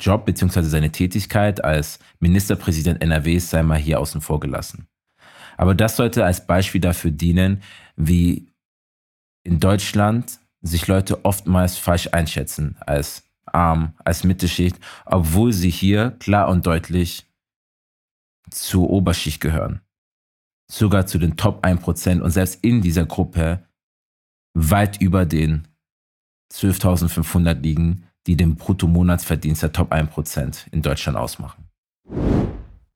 Job bzw. seine Tätigkeit als Ministerpräsident NRWs sei mal hier außen vor gelassen. Aber das sollte als Beispiel dafür dienen, wie in Deutschland sich Leute oftmals falsch einschätzen als arm, als Mittelschicht, obwohl sie hier klar und deutlich zur Oberschicht gehören. Sogar zu den Top 1% und selbst in dieser Gruppe weit über den 12.500 liegen, die den Bruttomonatsverdienst der Top 1% in Deutschland ausmachen.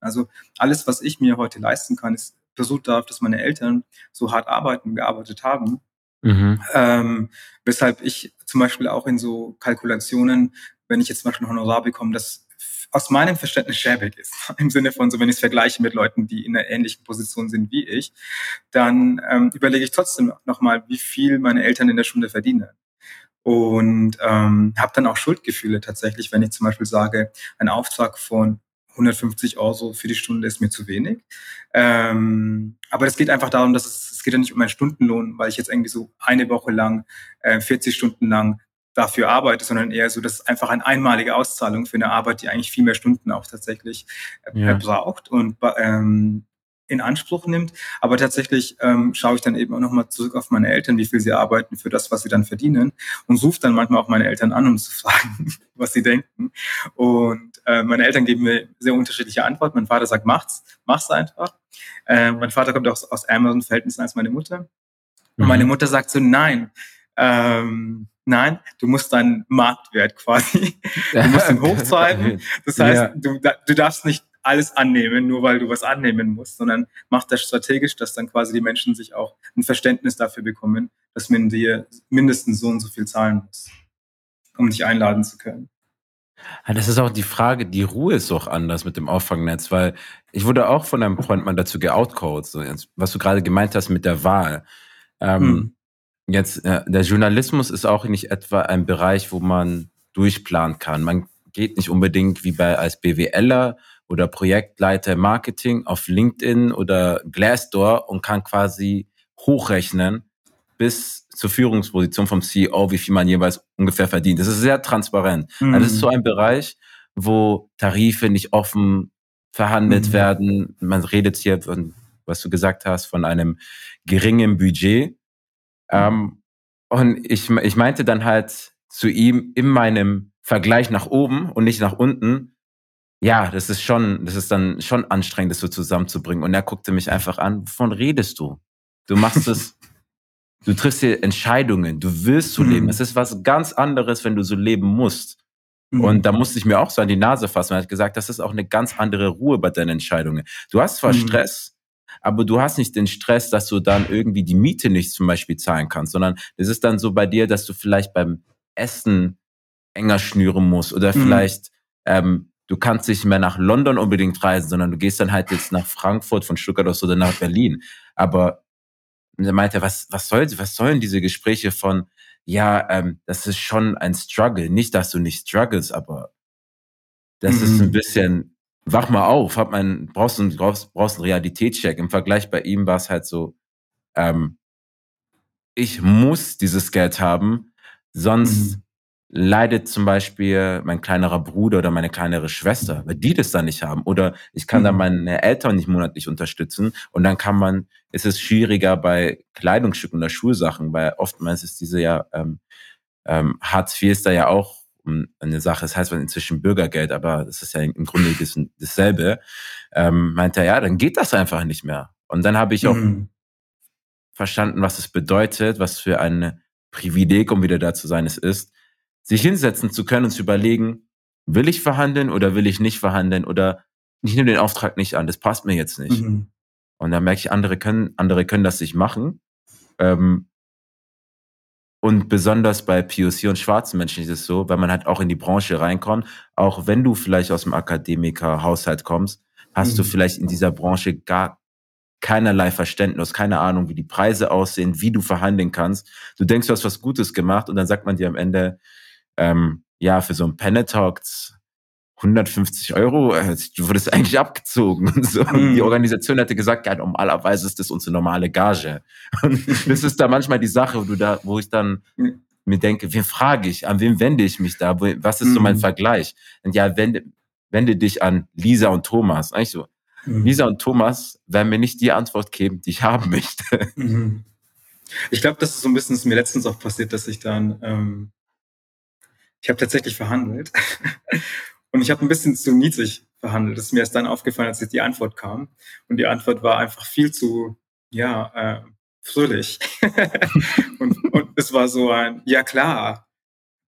Also alles, was ich mir heute leisten kann, ist versucht darauf, dass meine Eltern so hart arbeiten, gearbeitet haben. Mhm. Ähm, weshalb ich zum Beispiel auch in so Kalkulationen, wenn ich jetzt zum Beispiel ein Honorar bekomme, das aus meinem Verständnis schäbig ist, im Sinne von so, wenn ich es vergleiche mit Leuten, die in einer ähnlichen Position sind wie ich, dann ähm, überlege ich trotzdem nochmal, wie viel meine Eltern in der Stunde verdienen und ähm, habe dann auch Schuldgefühle tatsächlich, wenn ich zum Beispiel sage, ein Auftrag von 150 Euro für die Stunde ist mir zu wenig. Ähm, aber es geht einfach darum, dass es, es geht ja nicht um einen Stundenlohn, weil ich jetzt irgendwie so eine Woche lang, äh, 40 Stunden lang dafür arbeite, sondern eher so, dass es einfach eine einmalige Auszahlung für eine Arbeit, die eigentlich viel mehr Stunden auch tatsächlich äh, ja. braucht. Und ähm, in Anspruch nimmt. Aber tatsächlich ähm, schaue ich dann eben auch nochmal zurück auf meine Eltern, wie viel sie arbeiten für das, was sie dann verdienen und rufe dann manchmal auch meine Eltern an, um zu fragen, was sie denken. Und äh, meine Eltern geben mir sehr unterschiedliche Antworten. Mein Vater sagt, mach's, mach's einfach. Äh, mein Vater kommt auch aus ärmeren Verhältnissen als meine Mutter. Und mhm. meine Mutter sagt so, nein, ähm, Nein, du musst deinen Marktwert quasi, du musst ihn hochtreiben. Das heißt, ja. du, du darfst nicht alles annehmen, nur weil du was annehmen musst, sondern mach das strategisch, dass dann quasi die Menschen sich auch ein Verständnis dafür bekommen, dass man dir mindestens so und so viel zahlen muss, um dich einladen zu können. Ja, das ist auch die Frage, die Ruhe ist auch anders mit dem Auffangnetz, weil ich wurde auch von einem Freund mal dazu geoutcoded, so was du gerade gemeint hast mit der Wahl. Ähm, hm. Jetzt, äh, der Journalismus ist auch nicht etwa ein Bereich, wo man durchplanen kann. Man geht nicht unbedingt wie bei als BWLer oder Projektleiter Marketing auf LinkedIn oder Glassdoor und kann quasi hochrechnen bis zur Führungsposition vom CEO, wie viel man jeweils ungefähr verdient. Das ist sehr transparent. Mhm. Also das ist so ein Bereich, wo Tarife nicht offen verhandelt mhm. werden. Man redet hier, von, was du gesagt hast, von einem geringen Budget. Mhm. Ähm, und ich, ich meinte dann halt zu ihm in meinem Vergleich nach oben und nicht nach unten, ja, das ist schon, das ist dann schon anstrengend, das so zusammenzubringen. Und er guckte mich einfach an, wovon redest du? Du machst es, du triffst hier Entscheidungen, du willst so mhm. leben. Es ist was ganz anderes, wenn du so leben musst. Mhm. Und da musste ich mir auch so an die Nase fassen. Er hat gesagt, das ist auch eine ganz andere Ruhe bei deinen Entscheidungen. Du hast zwar mhm. Stress, aber du hast nicht den Stress, dass du dann irgendwie die Miete nicht zum Beispiel zahlen kannst, sondern es ist dann so bei dir, dass du vielleicht beim Essen enger schnüren musst oder mhm. vielleicht ähm, du kannst nicht mehr nach London unbedingt reisen, sondern du gehst dann halt jetzt nach Frankfurt von Stuttgart aus oder nach Berlin. Aber er meinte, was, was soll, was sollen diese Gespräche von, ja, ähm, das ist schon ein Struggle. Nicht, dass du nicht struggles, aber das mhm. ist ein mhm. bisschen, wach mal auf, hab mein, brauchst du brauchst, brauchst einen Realitätscheck. Im Vergleich bei ihm war es halt so, ähm, ich muss dieses Geld haben, sonst mhm leidet zum Beispiel mein kleinerer Bruder oder meine kleinere Schwester, weil die das dann nicht haben. Oder ich kann mhm. dann meine Eltern nicht monatlich unterstützen und dann kann man, ist es schwieriger bei Kleidungsstücken oder Schulsachen, weil oftmals ist diese ja, ähm, ähm, Hartz IV ist da ja auch eine Sache, das heißt inzwischen Bürgergeld, aber das ist ja im Grunde das, dasselbe, ähm, meinte er, ja, dann geht das einfach nicht mehr. Und dann habe ich auch mhm. verstanden, was es bedeutet, was für ein Privileg, um wieder da zu sein, es ist, sich hinsetzen zu können und zu überlegen, will ich verhandeln oder will ich nicht verhandeln oder ich nehme den Auftrag nicht an, das passt mir jetzt nicht. Mhm. Und dann merke ich, andere können, andere können das nicht machen. Ähm, und besonders bei POC und schwarzen Menschen ist es so, weil man halt auch in die Branche reinkommt, auch wenn du vielleicht aus dem Akademiker-Haushalt kommst, hast mhm. du vielleicht in dieser Branche gar keinerlei Verständnis, keine Ahnung, wie die Preise aussehen, wie du verhandeln kannst. Du denkst, du hast was Gutes gemacht und dann sagt man dir am Ende, ähm, ja, für so ein Panetalks 150 Euro, äh, du wurdest eigentlich abgezogen. Und so. Mhm. Die Organisation hätte gesagt, ja, normalerweise ist das unsere normale Gage. Und das ist da manchmal die Sache, wo du da, wo ich dann mhm. mir denke, wen frage ich, an wen wende ich mich da, was ist so mein mhm. Vergleich? Und ja, wende, wende dich an Lisa und Thomas. Eigentlich so, mhm. Lisa und Thomas werden mir nicht die Antwort geben, die ich haben möchte. Mhm. Ich glaube, das ist so ein bisschen, ist mir letztens auch passiert, dass ich dann ähm, ich habe tatsächlich verhandelt und ich habe ein bisschen zu niedrig verhandelt. Das ist mir erst dann aufgefallen, als die Antwort kam. Und die Antwort war einfach viel zu, ja, äh, fröhlich. und, und es war so ein, ja klar,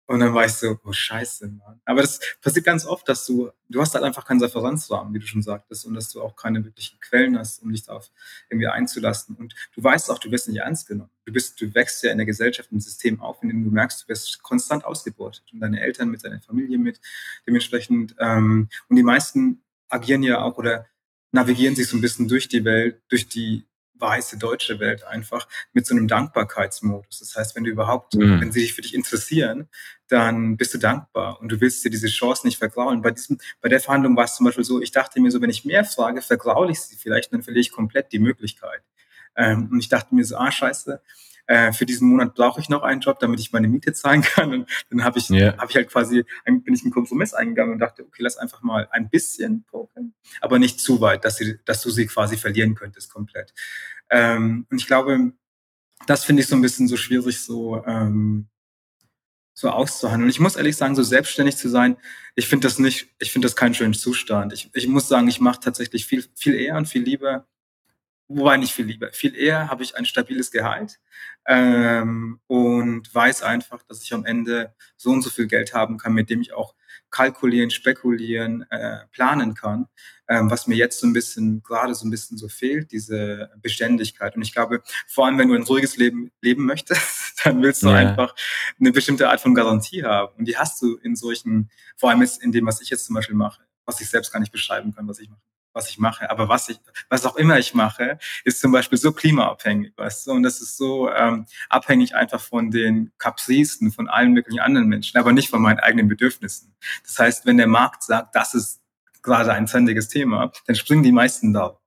und dann war ich so, oh scheiße, Mann. Aber das passiert ganz oft, dass du, du hast halt einfach keinen Referenzrahmen, wie du schon sagtest, und dass du auch keine wirklichen Quellen hast, um dich darauf irgendwie einzulassen. Und du weißt auch, du wirst nicht ernst genommen. Du bist, du wächst ja in der Gesellschaft, im System auf, in dem du merkst, du wirst konstant ausgebeutet und deine Eltern mit, deiner Familie mit, dementsprechend. Ähm, und die meisten agieren ja auch oder navigieren sich so ein bisschen durch die Welt, durch die weiße deutsche Welt einfach mit so einem Dankbarkeitsmodus. Das heißt, wenn du überhaupt, mhm. wenn sie sich für dich interessieren, dann bist du dankbar und du willst dir diese Chance nicht vergraulen. Bei diesem, bei der Verhandlung war es zum Beispiel so, ich dachte mir so, wenn ich mehr frage, vergraule ich sie vielleicht, dann verliere ich komplett die Möglichkeit. Ähm, und ich dachte mir so, ah, scheiße, äh, für diesen Monat brauche ich noch einen Job, damit ich meine Miete zahlen kann. Und dann habe ich, yeah. habe ich halt quasi, bin ich einen Kompromiss eingegangen und dachte, okay, lass einfach mal ein bisschen pokern, aber nicht zu weit, dass, sie, dass du sie quasi verlieren könntest komplett. Ähm, und ich glaube, das finde ich so ein bisschen so schwierig, so, ähm, so auszuhandeln. Und ich muss ehrlich sagen, so selbstständig zu sein, ich finde das nicht, ich finde das keinen schönen Zustand. Ich, ich muss sagen, ich mache tatsächlich viel, viel eher und viel lieber wobei nicht viel lieber. Viel eher habe ich ein stabiles Gehalt ähm, und weiß einfach, dass ich am Ende so und so viel Geld haben kann, mit dem ich auch kalkulieren, spekulieren, äh, planen kann, ähm, was mir jetzt so ein bisschen, gerade so ein bisschen so fehlt, diese Beständigkeit. Und ich glaube, vor allem, wenn du ein ruhiges Leben leben möchtest, dann willst du ja. einfach eine bestimmte Art von Garantie haben. Und die hast du in solchen, vor allem in dem, was ich jetzt zum Beispiel mache, was ich selbst gar nicht beschreiben kann, was ich mache was ich mache. Aber was ich, was auch immer ich mache, ist zum Beispiel so klimaabhängig, weißt du? Und das ist so ähm, abhängig einfach von den Kapricen von allen möglichen anderen Menschen, aber nicht von meinen eigenen Bedürfnissen. Das heißt, wenn der Markt sagt, das ist gerade ein trendiges Thema, dann springen die meisten da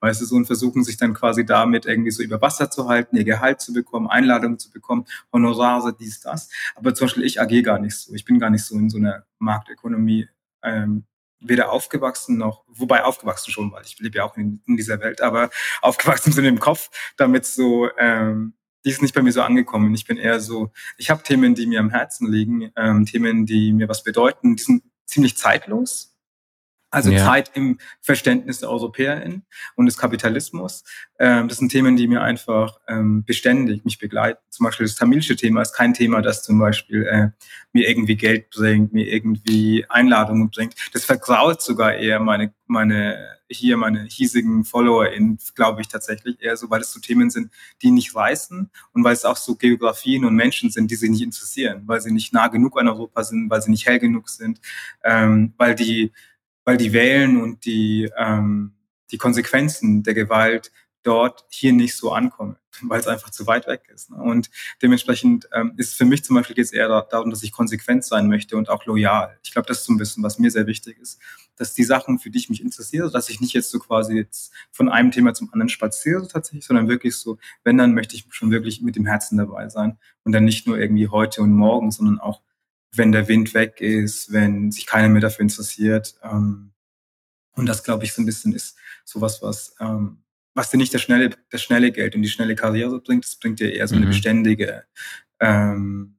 weißt du, so und versuchen sich dann quasi damit irgendwie so über Wasser zu halten, ihr Gehalt zu bekommen, Einladungen zu bekommen, Honorare, dies, das. Aber zum Beispiel ich agiere gar nicht so. Ich bin gar nicht so in so einer Marktökonomie ähm, weder aufgewachsen noch, wobei aufgewachsen schon, weil ich lebe ja auch in, in dieser Welt, aber aufgewachsen sind im Kopf, damit so, ähm, die ist nicht bei mir so angekommen. Ich bin eher so, ich habe Themen, die mir am Herzen liegen, ähm, Themen, die mir was bedeuten, die sind ziemlich zeitlos. Also ja. Zeit im Verständnis der EuropäerInnen und des Kapitalismus. Ähm, das sind Themen, die mir einfach ähm, beständig mich begleiten. Zum Beispiel das tamilische Thema ist kein Thema, das zum Beispiel äh, mir irgendwie Geld bringt, mir irgendwie Einladungen bringt. Das vergraut sogar eher meine, meine hier meine hiesigen FollowerInnen, glaube ich tatsächlich eher so, weil es so Themen sind, die nicht reißen und weil es auch so Geografien und Menschen sind, die sie nicht interessieren, weil sie nicht nah genug an Europa sind, weil sie nicht hell genug sind, ähm, weil die weil die Wellen und die, ähm, die Konsequenzen der Gewalt dort hier nicht so ankommen, weil es einfach zu weit weg ist. Ne? Und dementsprechend ähm, ist für mich zum Beispiel jetzt eher darum, dass ich konsequent sein möchte und auch loyal. Ich glaube, das ist so ein bisschen, was mir sehr wichtig ist, dass die Sachen, für die ich mich interessiere, dass ich nicht jetzt so quasi jetzt von einem Thema zum anderen spaziere tatsächlich, sondern wirklich so, wenn, dann möchte ich schon wirklich mit dem Herzen dabei sein und dann nicht nur irgendwie heute und morgen, sondern auch wenn der Wind weg ist, wenn sich keiner mehr dafür interessiert. Ähm, und das, glaube ich, so ein bisschen ist sowas, was, ähm, was dir nicht das schnelle, das schnelle Geld und die schnelle Karriere bringt, das bringt dir eher so eine mhm. beständige, ähm,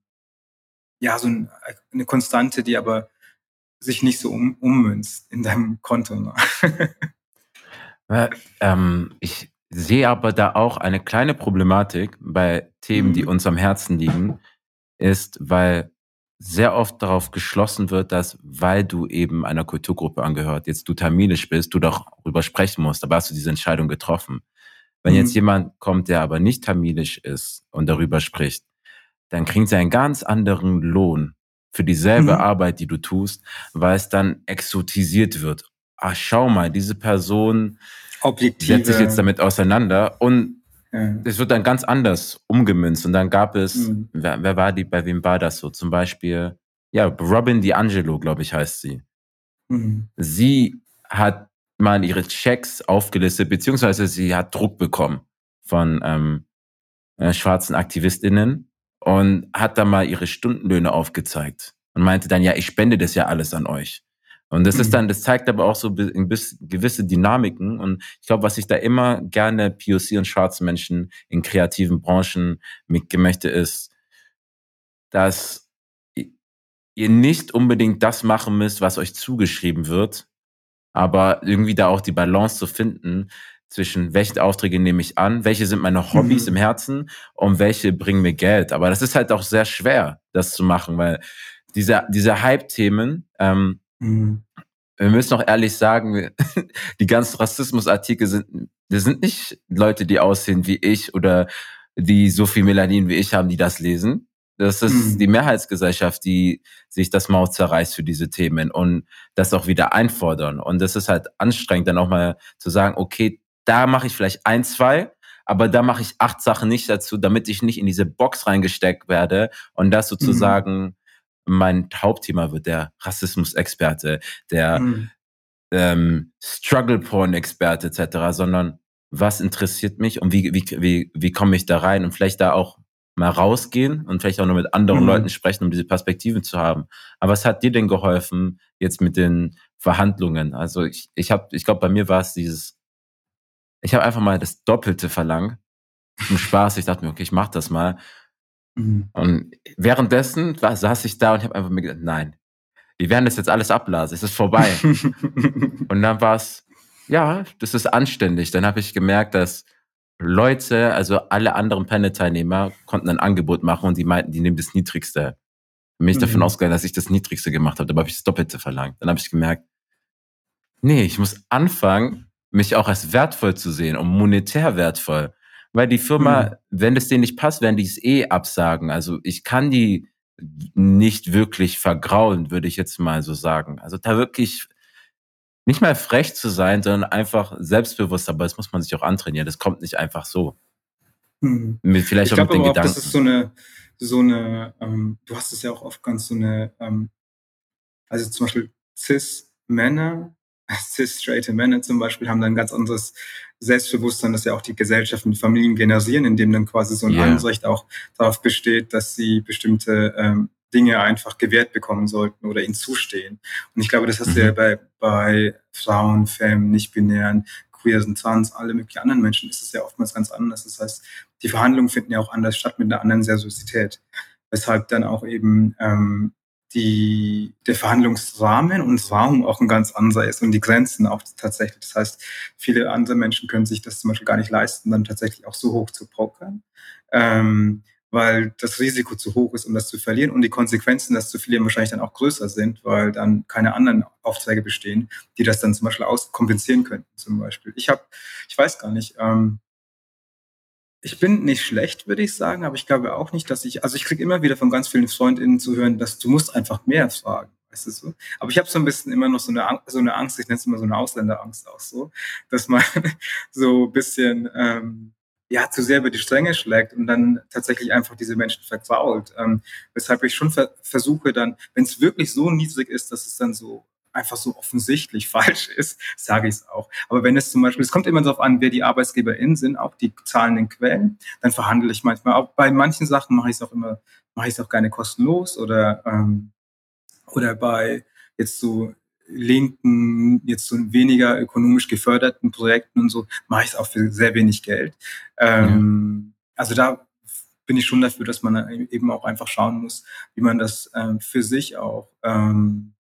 ja, so ein, eine Konstante, die aber sich nicht so um, ummünzt in deinem Konto. Ne? äh, ähm, ich sehe aber da auch eine kleine Problematik bei Themen, mhm. die uns am Herzen liegen, ist, weil sehr oft darauf geschlossen wird, dass, weil du eben einer Kulturgruppe angehört, jetzt du tamilisch bist, du doch darüber sprechen musst. Aber hast du diese Entscheidung getroffen. Wenn mhm. jetzt jemand kommt, der aber nicht tamilisch ist und darüber spricht, dann kriegt er einen ganz anderen Lohn für dieselbe mhm. Arbeit, die du tust, weil es dann exotisiert wird. Ach, schau mal, diese Person Objektive. setzt sich jetzt damit auseinander und es wird dann ganz anders umgemünzt. Und dann gab es, mhm. wer, wer, war die, bei wem war das so? Zum Beispiel, ja, Robin DiAngelo, glaube ich, heißt sie. Mhm. Sie hat mal ihre Checks aufgelistet, beziehungsweise sie hat Druck bekommen von ähm, äh, schwarzen AktivistInnen und hat dann mal ihre Stundenlöhne aufgezeigt und meinte dann, ja, ich spende das ja alles an euch. Und das ist dann, das zeigt aber auch so gewisse Dynamiken. Und ich glaube, was ich da immer gerne POC und schwarze Menschen in kreativen Branchen mitgeben möchte, ist, dass ihr nicht unbedingt das machen müsst, was euch zugeschrieben wird, aber irgendwie da auch die Balance zu finden zwischen welche Aufträge nehme ich an, welche sind meine Hobbys mhm. im Herzen und welche bringen mir Geld. Aber das ist halt auch sehr schwer, das zu machen, weil diese, diese Hype-Themen, ähm, Mhm. Wir müssen auch ehrlich sagen, die ganzen Rassismusartikel sind, das sind nicht Leute, die aussehen wie ich oder die so viel Melanin wie ich haben, die das lesen. Das ist mhm. die Mehrheitsgesellschaft, die sich das Maul zerreißt für diese Themen und das auch wieder einfordern. Und das ist halt anstrengend, dann auch mal zu sagen, okay, da mache ich vielleicht ein, zwei, aber da mache ich acht Sachen nicht dazu, damit ich nicht in diese Box reingesteckt werde und das mhm. sozusagen mhm mein Hauptthema wird der Rassismus-Experte, der mhm. ähm, Struggle-Porn-Experte etc., sondern was interessiert mich und wie, wie, wie, wie komme ich da rein und vielleicht da auch mal rausgehen und vielleicht auch noch mit anderen mhm. Leuten sprechen, um diese Perspektiven zu haben. Aber was hat dir denn geholfen jetzt mit den Verhandlungen? Also ich, ich habe, ich glaube, bei mir war es dieses, ich habe einfach mal das Doppelte verlangt. Zum Spaß. Ich dachte mir, okay, ich mach das mal. Mhm. Und währenddessen war, saß ich da und habe einfach mir gedacht, nein, wir werden das jetzt alles abblasen, es ist vorbei. und dann war es, ja, das ist anständig. Dann habe ich gemerkt, dass Leute, also alle anderen Panel-Teilnehmer, konnten ein Angebot machen und die meinten, die nehmen das Niedrigste. Bin ich mhm. davon ausgegangen, dass ich das Niedrigste gemacht habe, dabei habe ich das Doppelte verlangt. Dann habe ich gemerkt, nee, ich muss anfangen, mich auch als wertvoll zu sehen und monetär wertvoll. Weil die Firma, mhm. wenn es denen nicht passt, werden die es eh absagen. Also ich kann die nicht wirklich vergraulen, würde ich jetzt mal so sagen. Also da wirklich nicht mal frech zu sein, sondern einfach selbstbewusst, aber das muss man sich auch antrainieren. Das kommt nicht einfach so. Mit, vielleicht ich auch mit den aber Gedanken. Auch, das ist so eine, so eine, ähm, du hast es ja auch oft ganz so eine, ähm, also zum Beispiel Cis-Männer cis-straight Männer zum Beispiel haben dann ein ganz anderes Selbstbewusstsein, das ja auch die Gesellschaft und Familien generieren, indem dann quasi so ein yeah. Anrecht auch darauf besteht, dass sie bestimmte ähm, Dinge einfach gewährt bekommen sollten oder ihnen zustehen. Und ich glaube, das hast du ja mhm. bei, bei Frauen, Femmen, nicht-binären, Queers und Trans, alle möglichen anderen Menschen ist es ja oftmals ganz anders. Das heißt, die Verhandlungen finden ja auch anders statt mit einer anderen Seriosität. Weshalb dann auch eben ähm, die, der Verhandlungsrahmen und Raum auch ein ganz anderer ist und die Grenzen auch tatsächlich. Das heißt, viele andere Menschen können sich das zum Beispiel gar nicht leisten, dann tatsächlich auch so hoch zu pokern, ähm, weil das Risiko zu hoch ist, um das zu verlieren und die Konsequenzen, das zu verlieren, wahrscheinlich dann auch größer sind, weil dann keine anderen Aufträge bestehen, die das dann zum Beispiel auskompensieren könnten. Zum Beispiel. Ich habe, ich weiß gar nicht, ähm, ich bin nicht schlecht, würde ich sagen, aber ich glaube auch nicht, dass ich, also ich kriege immer wieder von ganz vielen FreundInnen zu hören, dass du musst einfach mehr fragen. Weißt du so? Aber ich habe so ein bisschen immer noch so eine, so eine Angst, ich nenne es immer so eine Ausländerangst auch so, dass man so ein bisschen ähm, ja zu sehr über die Stränge schlägt und dann tatsächlich einfach diese Menschen vergrault. Ähm, weshalb ich schon ver versuche dann, wenn es wirklich so niedrig ist, dass es dann so einfach so offensichtlich falsch ist, sage ich es auch. Aber wenn es zum Beispiel, es kommt immer darauf an, wer die ArbeitsgeberInnen sind, auch die zahlenden Quellen, dann verhandle ich manchmal. Auch bei manchen Sachen mache ich es auch immer, mache ich es auch gerne kostenlos oder ähm, oder bei jetzt so linken, jetzt so weniger ökonomisch geförderten Projekten und so, mache ich es auch für sehr wenig Geld. Ähm, ja. Also da bin ich schon dafür, dass man eben auch einfach schauen muss, wie man das ähm, für sich auch ähm,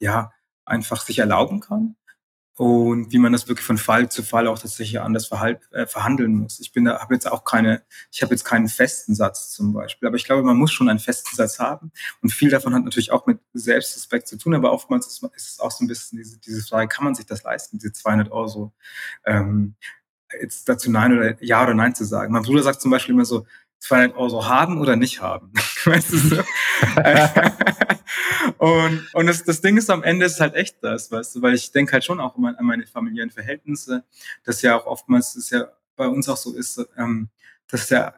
ja einfach sich erlauben kann und wie man das wirklich von Fall zu Fall auch tatsächlich anders verhalt, äh, verhandeln muss. Ich bin da, habe jetzt auch keine, ich habe jetzt keinen festen Satz zum Beispiel, aber ich glaube, man muss schon einen festen Satz haben und viel davon hat natürlich auch mit Selbstrespekt zu tun, aber oftmals ist, ist es auch so ein bisschen diese, diese Frage, kann man sich das leisten, diese 200 Euro, ähm, jetzt dazu Nein oder Ja oder Nein zu sagen. Mein Bruder sagt zum Beispiel immer so, 200 Euro haben oder nicht haben. weißt du so? und und das, das Ding ist, am Ende ist halt echt das, weißt du, weil ich denke halt schon auch an meine familiären Verhältnisse, dass ja auch oftmals, das ja bei uns auch so ist, ähm, dass ja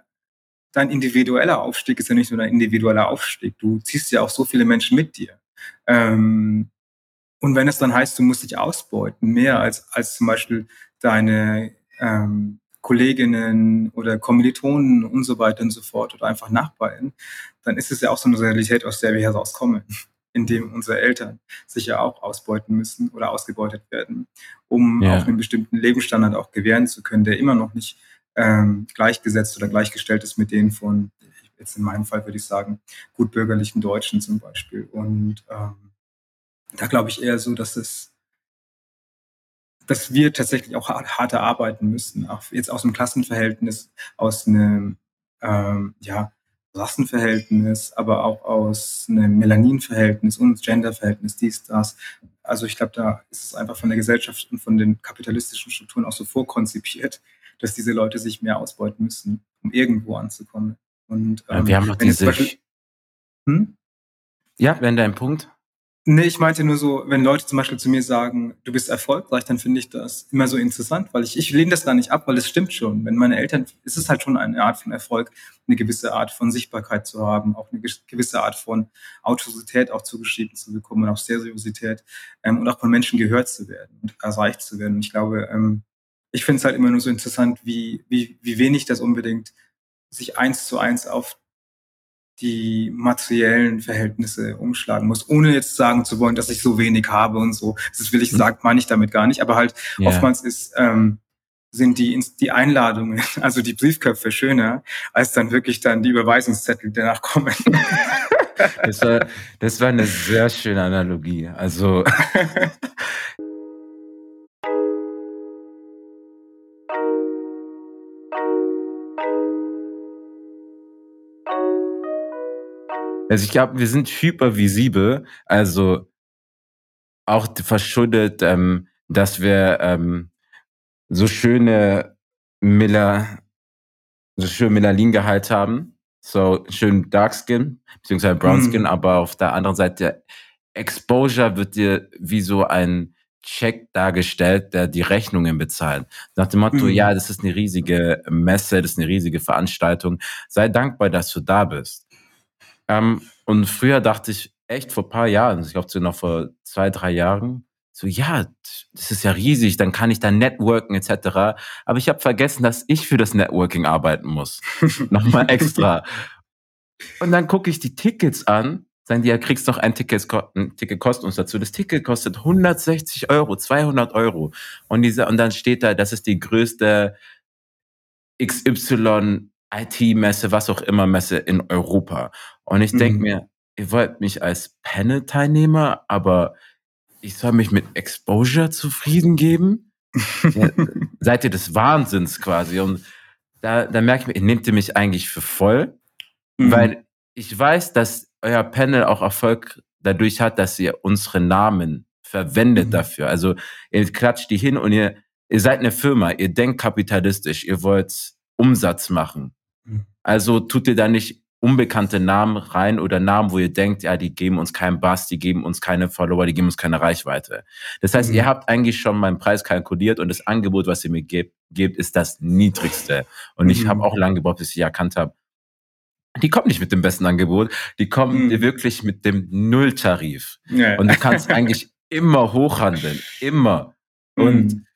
dein individueller Aufstieg ist ja nicht nur dein individueller Aufstieg. Du ziehst ja auch so viele Menschen mit dir. Ähm, und wenn es dann heißt, du musst dich ausbeuten, mehr als, als zum Beispiel deine ähm, Kolleginnen oder Kommilitonen und so weiter und so fort oder einfach Nachbarn, dann ist es ja auch so eine Realität, aus der wir herauskommen, indem unsere Eltern sich ja auch ausbeuten müssen oder ausgebeutet werden, um ja. auch einen bestimmten Lebensstandard auch gewähren zu können, der immer noch nicht ähm, gleichgesetzt oder gleichgestellt ist mit denen von, jetzt in meinem Fall würde ich sagen, gutbürgerlichen Deutschen zum Beispiel. Und ähm, da glaube ich eher so, dass es dass wir tatsächlich auch hart arbeiten müssen, auch jetzt aus einem Klassenverhältnis, aus einem ähm, ja, Rassenverhältnis, aber auch aus einem Melaninverhältnis und Genderverhältnis, dies, das. Also ich glaube, da ist es einfach von der Gesellschaft und von den kapitalistischen Strukturen auch so vorkonzipiert, dass diese Leute sich mehr ausbeuten müssen, um irgendwo anzukommen. Und ähm, wir haben noch diese. Beispiel, hm? Ja, wenn dein Punkt. Nee, ich meinte nur so, wenn Leute zum Beispiel zu mir sagen, du bist erfolgreich, dann finde ich das immer so interessant, weil ich, ich lehne das da nicht ab, weil es stimmt schon. Wenn meine Eltern, es ist halt schon eine Art von Erfolg, eine gewisse Art von Sichtbarkeit zu haben, auch eine gewisse Art von Autorität auch zugeschrieben zu bekommen und auch Seriosität ähm, und auch von Menschen gehört zu werden und erreicht zu werden. Und ich glaube, ähm, ich finde es halt immer nur so interessant, wie, wie, wie wenig das unbedingt sich eins zu eins auf die materiellen Verhältnisse umschlagen muss, ohne jetzt sagen zu wollen, dass ich so wenig habe und so. Das will ich mhm. sagen, meine ich damit gar nicht. Aber halt yeah. oftmals ist ähm, sind die die Einladungen, also die Briefköpfe schöner als dann wirklich dann die Überweisungszettel, die danach kommen. Das war, das war eine sehr schöne Analogie. Also Also ich glaube, wir sind hypervisibel, also auch verschuldet, ähm, dass wir ähm, so schöne Miller, so schön Melalingehalt haben, so schön Dark Skin, beziehungsweise Brown mm. Skin, aber auf der anderen Seite Exposure wird dir wie so ein Check dargestellt, der die Rechnungen bezahlt. Nach dem Motto, mm. ja, das ist eine riesige Messe, das ist eine riesige Veranstaltung. Sei dankbar, dass du da bist. Ähm, und früher dachte ich echt vor ein paar Jahren, ich glaube so noch vor zwei, drei Jahren, so ja, das ist ja riesig, dann kann ich da networken etc. Aber ich habe vergessen, dass ich für das Networking arbeiten muss. Nochmal extra. Und dann gucke ich die Tickets an, sagen die, ja, kriegst noch ein Ticket, ein Ticket kostet uns dazu. Das Ticket kostet 160 Euro, 200 Euro. Und, diese, und dann steht da, das ist die größte XY IT-Messe, was auch immer Messe in Europa. Und ich denke mhm. mir, ihr wollt mich als Panel-Teilnehmer, aber ich soll mich mit Exposure zufrieden geben? ja, seid ihr des Wahnsinns quasi? Und da, da merke ich mir, ihr nehmt ihr mich eigentlich für voll, mhm. weil ich weiß, dass euer Panel auch Erfolg dadurch hat, dass ihr unsere Namen verwendet mhm. dafür. Also ihr klatscht die hin und ihr, ihr seid eine Firma, ihr denkt kapitalistisch, ihr wollt Umsatz machen. Mhm. Also tut ihr da nicht unbekannte Namen rein oder Namen, wo ihr denkt, ja, die geben uns keinen Bass, die geben uns keine Follower, die geben uns keine Reichweite. Das heißt, mhm. ihr habt eigentlich schon meinen Preis kalkuliert und das Angebot, was ihr mir gebt, gebt ist das niedrigste. Und mhm. ich habe auch lange gebraucht, bis ich erkannt habe, die kommen nicht mit dem besten Angebot, die kommen mhm. wirklich mit dem Nulltarif. Ja. Und du kannst eigentlich immer hochhandeln, immer. Und mhm.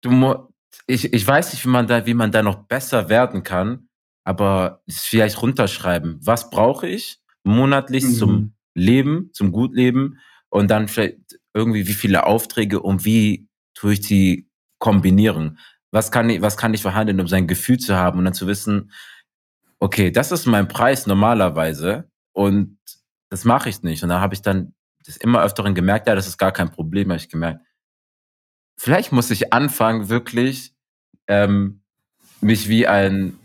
du ich, ich weiß nicht, wie man da, wie man da noch besser werden kann, aber vielleicht runterschreiben. Was brauche ich monatlich mhm. zum Leben, zum Gutleben und dann vielleicht irgendwie wie viele Aufträge und wie tue ich die kombinieren? Was kann ich, was kann ich verhandeln, um sein Gefühl zu haben und dann zu wissen, okay, das ist mein Preis normalerweise und das mache ich nicht. Und da habe ich dann das immer öfteren gemerkt, ja, das ist gar kein Problem, habe ich gemerkt. Vielleicht muss ich anfangen, wirklich ähm, mich wie ein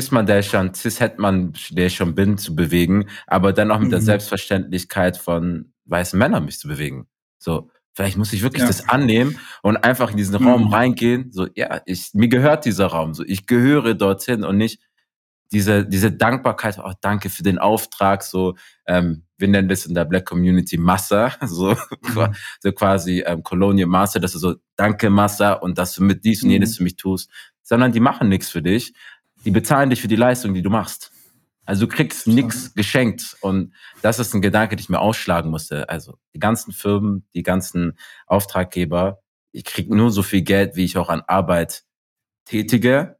Cis-Mann, der schon, Cis-Het-Mann, der ich schon bin, zu bewegen, aber dann auch mit mhm. der Selbstverständlichkeit von weißen Männern mich zu bewegen. So, vielleicht muss ich wirklich ja. das annehmen und einfach in diesen mhm. Raum reingehen. So, ja, ich, mir gehört dieser Raum. So, ich gehöre dorthin und nicht diese, diese Dankbarkeit, oh, danke für den Auftrag, so, ähm, wir nennen das in der Black Community Massa, so, mhm. so quasi ähm, Colonial Master, dass du so, danke Massa und dass du mit dies und jenes mhm. für mich tust, sondern die machen nichts für dich, die bezahlen dich für die Leistung, die du machst. Also du kriegst nichts geschenkt und das ist ein Gedanke, den ich mir ausschlagen musste. Also die ganzen Firmen, die ganzen Auftraggeber, ich krieg nur so viel Geld, wie ich auch an Arbeit tätige,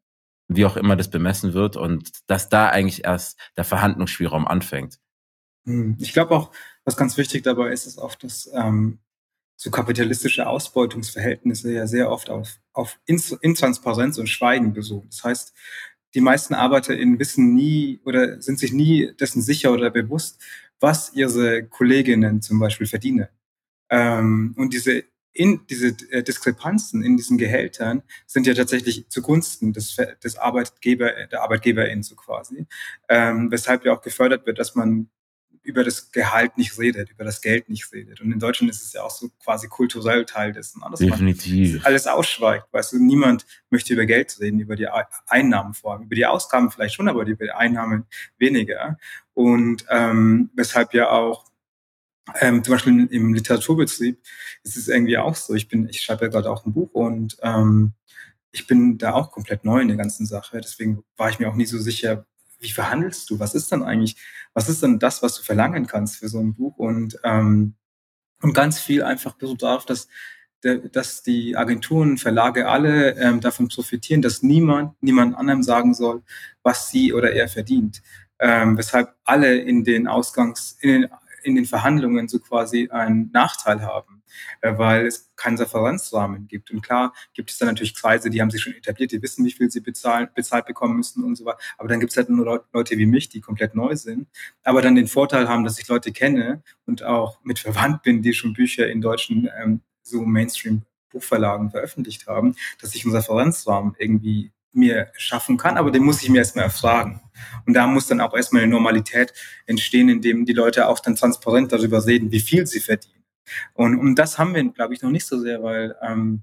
wie auch immer das bemessen wird und dass da eigentlich erst der Verhandlungsspielraum anfängt. Hm, ich glaube auch, was ganz wichtig dabei ist, ist oft, dass ähm, so kapitalistische Ausbeutungsverhältnisse ja sehr oft auf, auf Intransparenz und Schweigen besuchen. Das heißt, die meisten ArbeiterInnen wissen nie oder sind sich nie dessen sicher oder bewusst, was ihre Kolleginnen zum Beispiel verdienen. Ähm, und diese in diese äh, Diskrepanzen in diesen Gehältern sind ja tatsächlich zugunsten des, des Arbeitgeber, der Arbeitgeberin so quasi, ähm, weshalb ja auch gefördert wird, dass man über das Gehalt nicht redet, über das Geld nicht redet. Und in Deutschland ist es ja auch so quasi kulturell Teil dessen. Dass Definitiv. alles ausschweigt. Weißt du, niemand möchte über Geld reden, über die Einnahmen vor allem. Über die Ausgaben vielleicht schon, aber über die Einnahmen weniger. Und ähm, weshalb ja auch ähm, zum Beispiel im Literaturbetrieb ist es irgendwie auch so. Ich bin, ich schreibe ja gerade auch ein Buch und ähm, ich bin da auch komplett neu in der ganzen Sache. Deswegen war ich mir auch nie so sicher, wie verhandelst du? Was ist dann eigentlich, was ist denn das, was du verlangen kannst für so ein Buch? Und, ähm, und ganz viel einfach beruht darauf, dass, dass die Agenturen, Verlage alle ähm, davon profitieren, dass niemand, niemand anderem sagen soll, was sie oder er verdient. Ähm, weshalb alle in den Ausgangs, in den, in den Verhandlungen so quasi einen Nachteil haben. Äh, weil es keinen Referenzrahmen gibt. Und klar gibt es dann natürlich Kreise, die haben sich schon etabliert, die wissen, wie viel sie bezahlen, bezahlt bekommen müssen und so weiter. Aber dann gibt es halt nur Leute wie mich, die komplett neu sind, aber dann den Vorteil haben, dass ich Leute kenne und auch mit verwandt bin, die schon Bücher in deutschen ähm, so Mainstream Buchverlagen veröffentlicht haben, dass ich einen Referenzrahmen irgendwie mir schaffen kann, aber den muss ich mir erstmal erfragen. Und da muss dann auch erstmal eine Normalität entstehen, indem die Leute auch dann transparent darüber reden, wie viel sie verdienen. Und um das haben wir, glaube ich, noch nicht so sehr, weil ähm,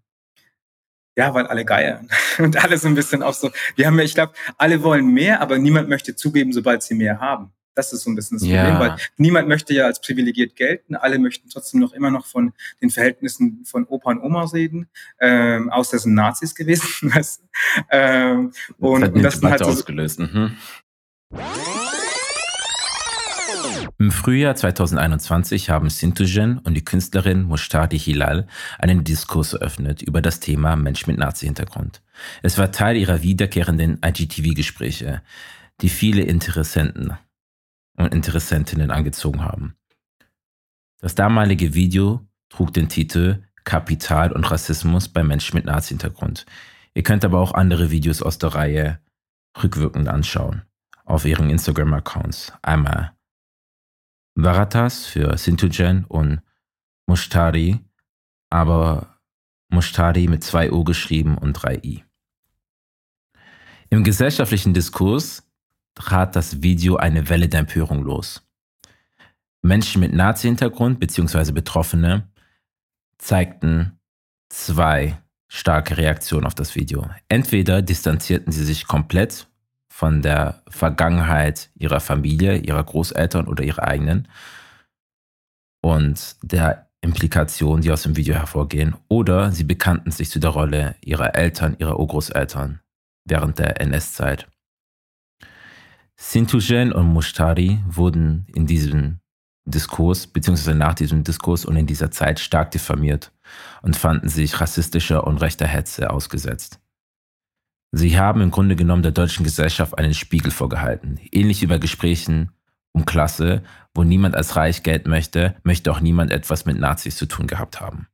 ja, weil alle geiern und alle so ein bisschen auch so. Wir haben ja, ich glaube, alle wollen mehr, aber niemand möchte zugeben, sobald sie mehr haben. Das ist so ein bisschen das ja. Problem, weil niemand möchte ja als privilegiert gelten. Alle möchten trotzdem noch immer noch von den Verhältnissen von Opa und Oma reden, ähm, außer es sind Nazis gewesen. Weißt? ähm, und, das hat und das hat so, ausgelöst. Mhm. Im Frühjahr 2021 haben Sintujen und die Künstlerin Mushtadi Hilal einen Diskurs eröffnet über das Thema Mensch mit Nazi-Hintergrund. Es war Teil ihrer wiederkehrenden IGTV-Gespräche, die viele Interessenten und Interessentinnen angezogen haben. Das damalige Video trug den Titel Kapital und Rassismus bei Menschen mit Nazi-Hintergrund. Ihr könnt aber auch andere Videos aus der Reihe rückwirkend anschauen auf ihren Instagram-Accounts. Einmal Varatas für Sintujen und Mushtari, aber Mushtari mit zwei O geschrieben und drei I. Im gesellschaftlichen Diskurs trat das Video eine Welle der Empörung los. Menschen mit Nazi-Hintergrund bzw. Betroffene zeigten zwei starke Reaktionen auf das Video. Entweder distanzierten sie sich komplett von der Vergangenheit ihrer Familie, ihrer Großeltern oder ihrer eigenen und der Implikationen, die aus dem Video hervorgehen, oder sie bekannten sich zu der Rolle ihrer Eltern, ihrer Urgroßeltern während der NS-Zeit. Sintujen und Mushtari wurden in diesem Diskurs, beziehungsweise nach diesem Diskurs und in dieser Zeit stark diffamiert und fanden sich rassistischer und rechter Hetze ausgesetzt. Sie haben im Grunde genommen der deutschen Gesellschaft einen Spiegel vorgehalten, ähnlich wie bei Gesprächen Klasse, wo niemand als reich Geld möchte, möchte auch niemand etwas mit Nazis zu tun gehabt haben.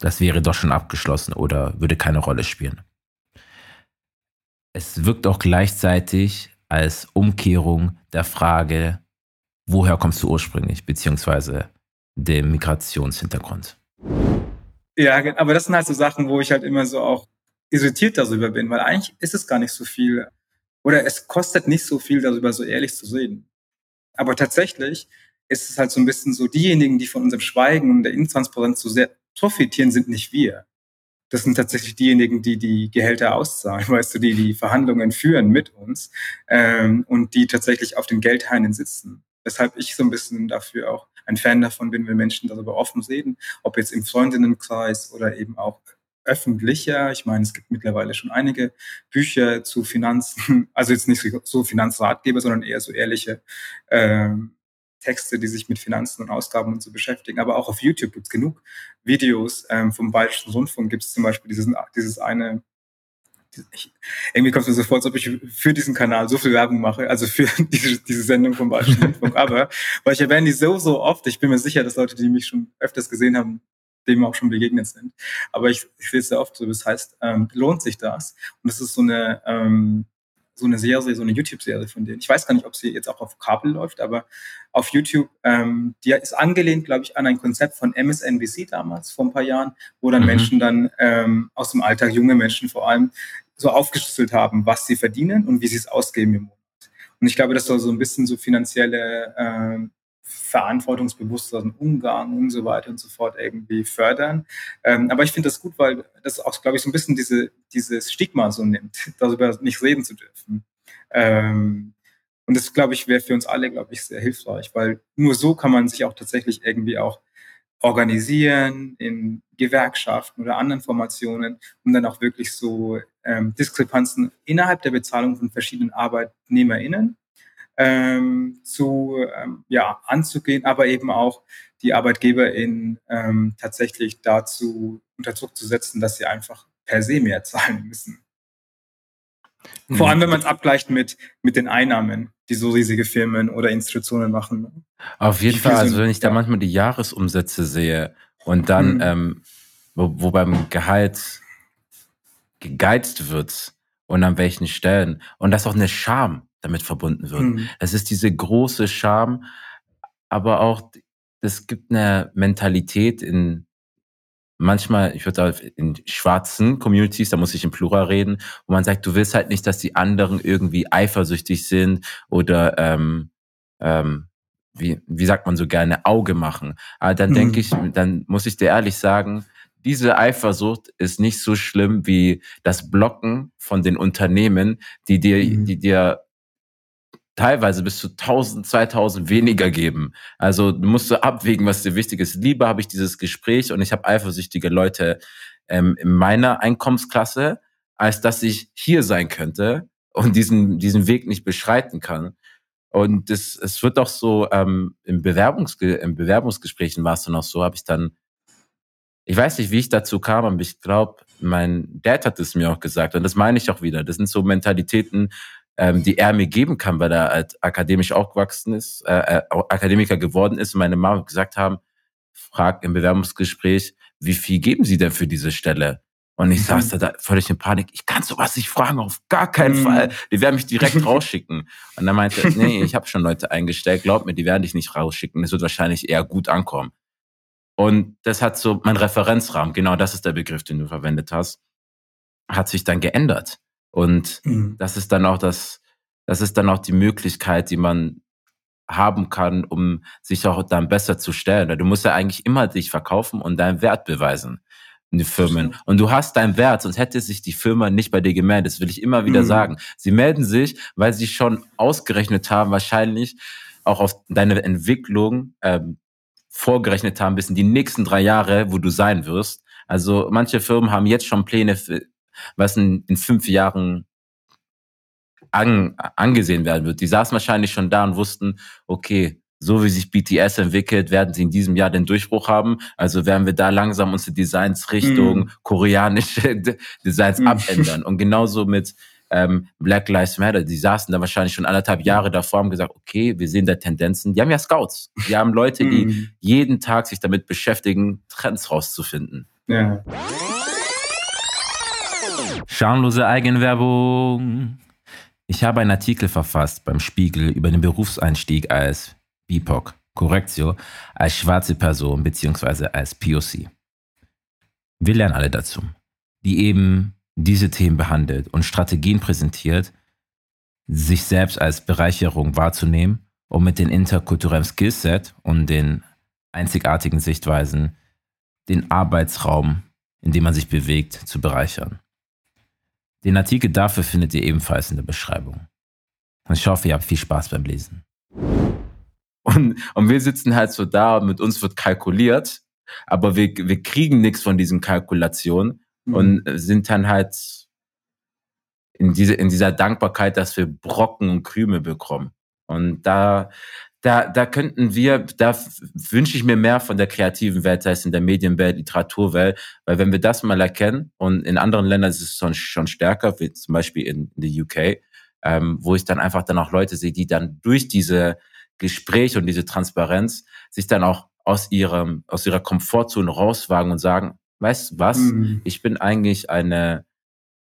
Das wäre doch schon abgeschlossen oder würde keine Rolle spielen. Es wirkt auch gleichzeitig als Umkehrung der Frage, woher kommst du ursprünglich, beziehungsweise dem Migrationshintergrund. Ja, aber das sind halt so Sachen, wo ich halt immer so auch irritiert darüber bin, weil eigentlich ist es gar nicht so viel oder es kostet nicht so viel, darüber so ehrlich zu reden. Aber tatsächlich ist es halt so ein bisschen so, diejenigen, die von unserem Schweigen und der Intransparenz so sehr profitieren, sind nicht wir. Das sind tatsächlich diejenigen, die die Gehälter auszahlen, weißt du, die die Verhandlungen führen mit uns ähm, und die tatsächlich auf den Geldhainen sitzen. Weshalb ich so ein bisschen dafür auch ein Fan davon bin, wenn Menschen darüber offen reden, ob jetzt im Freundinnenkreis oder eben auch öffentlicher. Ich meine, es gibt mittlerweile schon einige Bücher zu Finanzen, also jetzt nicht so Finanzratgeber, sondern eher so ehrliche ähm, Texte, die sich mit Finanzen und Ausgaben und so beschäftigen. Aber auch auf YouTube gibt es genug Videos. Ähm, vom Bayerischen Rundfunk gibt es zum Beispiel dieses, dieses eine ich, irgendwie kommt es mir so vor, als ob ich für diesen Kanal so viel Werbung mache, also für diese, diese Sendung vom Bayerischen Rundfunk. Aber, weil ich erwähne die so, so oft, ich bin mir sicher, dass Leute, die mich schon öfters gesehen haben, dem auch schon begegnet sind. Aber ich, ich sehe es sehr oft so, das heißt, ähm, lohnt sich das? Und das ist so eine, ähm, so eine Serie, so eine YouTube-Serie von denen. Ich weiß gar nicht, ob sie jetzt auch auf Kabel läuft, aber auf YouTube, ähm, die ist angelehnt, glaube ich, an ein Konzept von MSNBC damals, vor ein paar Jahren, wo dann mhm. Menschen dann ähm, aus dem Alltag, junge Menschen vor allem, so aufgeschlüsselt haben, was sie verdienen und wie sie es ausgeben im Monat. Und ich glaube, das soll so ein bisschen so finanzielle äh, verantwortungsbewussteren Umgang und so weiter und so fort irgendwie fördern. Ähm, aber ich finde das gut, weil das auch, glaube ich, so ein bisschen diese, dieses Stigma so nimmt, darüber nicht reden zu dürfen. Ähm, und das, glaube ich, wäre für uns alle, glaube ich, sehr hilfreich, weil nur so kann man sich auch tatsächlich irgendwie auch organisieren in Gewerkschaften oder anderen Formationen, um dann auch wirklich so ähm, Diskrepanzen innerhalb der Bezahlung von verschiedenen ArbeitnehmerInnen ähm, zu ähm, ja, anzugehen, aber eben auch die ArbeitgeberInnen ähm, tatsächlich dazu unter Druck zu setzen, dass sie einfach per se mehr zahlen müssen. Vor allem, wenn man es abgleicht mit, mit den Einnahmen, die so riesige Firmen oder Institutionen machen. Auf jeden Fall, also wenn ich da manchmal die Jahresumsätze sehe und dann, mhm. ähm, wo, wo beim Gehalt gegeizt wird und an welchen Stellen und das auch eine Scham damit verbunden wird. Mhm. Es ist diese große Scham, aber auch es gibt eine Mentalität in manchmal, ich würde sagen, in schwarzen Communities, da muss ich im Plural reden, wo man sagt, du willst halt nicht, dass die anderen irgendwie eifersüchtig sind oder ähm, ähm, wie, wie sagt man so gerne, Auge machen. Aber dann mhm. denke ich, dann muss ich dir ehrlich sagen, diese Eifersucht ist nicht so schlimm wie das Blocken von den Unternehmen, die dir, mhm. die dir teilweise bis zu 1000, 2000 weniger geben. Also du musst so abwägen, was dir wichtig ist. Lieber habe ich dieses Gespräch und ich habe eifersüchtige Leute ähm, in meiner Einkommensklasse, als dass ich hier sein könnte und diesen, diesen Weg nicht beschreiten kann. Und das, es wird auch so, ähm, im, Bewerbungsge im Bewerbungsgesprächen war es dann auch so, habe ich dann, ich weiß nicht, wie ich dazu kam, aber ich glaube, mein Dad hat es mir auch gesagt. Und das meine ich auch wieder. Das sind so Mentalitäten, ähm, die er mir geben kann, weil er halt akademisch aufgewachsen ist, äh, äh, Akademiker geworden ist und meine Mama gesagt haben, frag im Bewerbungsgespräch, wie viel geben Sie denn für diese Stelle? Und ich mhm. saß da, da völlig in Panik. Ich kann sowas nicht fragen, auf gar keinen mhm. Fall. Die werden mich direkt rausschicken. Und dann meinte er, nee, ich habe schon Leute eingestellt. Glaub mir, die werden dich nicht rausschicken. Das wird wahrscheinlich eher gut ankommen. Und das hat so mein Referenzrahmen, genau das ist der Begriff, den du verwendet hast, hat sich dann geändert. Und mhm. das ist dann auch das, das ist dann auch die Möglichkeit, die man haben kann, um sich auch dann besser zu stellen. Du musst ja eigentlich immer dich verkaufen und deinen Wert beweisen in die Firmen. Und du hast deinen Wert, sonst hätte sich die Firma nicht bei dir gemeldet. Das will ich immer wieder mhm. sagen. Sie melden sich, weil sie schon ausgerechnet haben, wahrscheinlich auch auf deine Entwicklung ähm, vorgerechnet haben, bis in die nächsten drei Jahre, wo du sein wirst. Also manche Firmen haben jetzt schon Pläne für, was in, in fünf Jahren an, angesehen werden wird. Die saßen wahrscheinlich schon da und wussten, okay, so wie sich BTS entwickelt, werden sie in diesem Jahr den Durchbruch haben. Also werden wir da langsam unsere Designs Richtung mm. koreanische Designs mm. abändern. Und genauso mit ähm, Black Lives Matter, die saßen da wahrscheinlich schon anderthalb Jahre davor, haben gesagt, okay, wir sehen da Tendenzen. Die haben ja Scouts. Die haben Leute, die mhm. jeden Tag sich damit beschäftigen, Trends rauszufinden. Ja. Schamlose Eigenwerbung. Ich habe einen Artikel verfasst beim Spiegel über den Berufseinstieg als BIPOC, Korrektio, als schwarze Person bzw. als POC. Wir lernen alle dazu, die eben diese Themen behandelt und Strategien präsentiert, sich selbst als Bereicherung wahrzunehmen, um mit dem interkulturellen Skillset und den einzigartigen Sichtweisen den Arbeitsraum, in dem man sich bewegt, zu bereichern. Den Artikel dafür findet ihr ebenfalls in der Beschreibung. Und ich hoffe, ihr habt viel Spaß beim Lesen. Und, und wir sitzen halt so da und mit uns wird kalkuliert, aber wir, wir kriegen nichts von diesen Kalkulationen mhm. und sind dann halt in, diese, in dieser Dankbarkeit, dass wir Brocken und Krümel bekommen. Und da, da, da könnten wir, da wünsche ich mir mehr von der kreativen Welt, sei es in der Medienwelt, Literaturwelt, weil wenn wir das mal erkennen und in anderen Ländern ist es schon, schon stärker, wie zum Beispiel in, in der UK, ähm, wo ich dann einfach dann auch Leute sehe, die dann durch diese Gespräche und diese Transparenz sich dann auch aus ihrem, aus ihrer Komfortzone rauswagen und sagen, weißt du was, mhm. ich bin eigentlich eine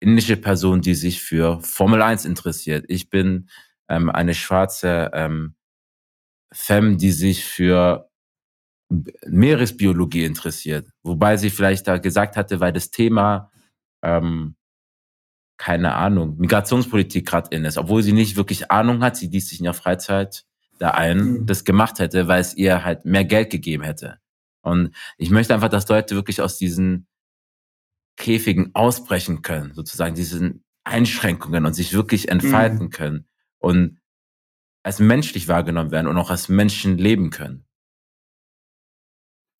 indische Person, die sich für Formel 1 interessiert. Ich bin ähm, eine schwarze ähm, Femme, die sich für Meeresbiologie interessiert, wobei sie vielleicht da gesagt hatte, weil das Thema ähm, keine Ahnung, Migrationspolitik gerade in ist, obwohl sie nicht wirklich Ahnung hat, sie liest sich in ihrer Freizeit da ein, mhm. das gemacht hätte, weil es ihr halt mehr Geld gegeben hätte. Und ich möchte einfach, dass Leute wirklich aus diesen Käfigen ausbrechen können, sozusagen diesen Einschränkungen und sich wirklich entfalten mhm. können. Und als menschlich wahrgenommen werden und auch als Menschen leben können.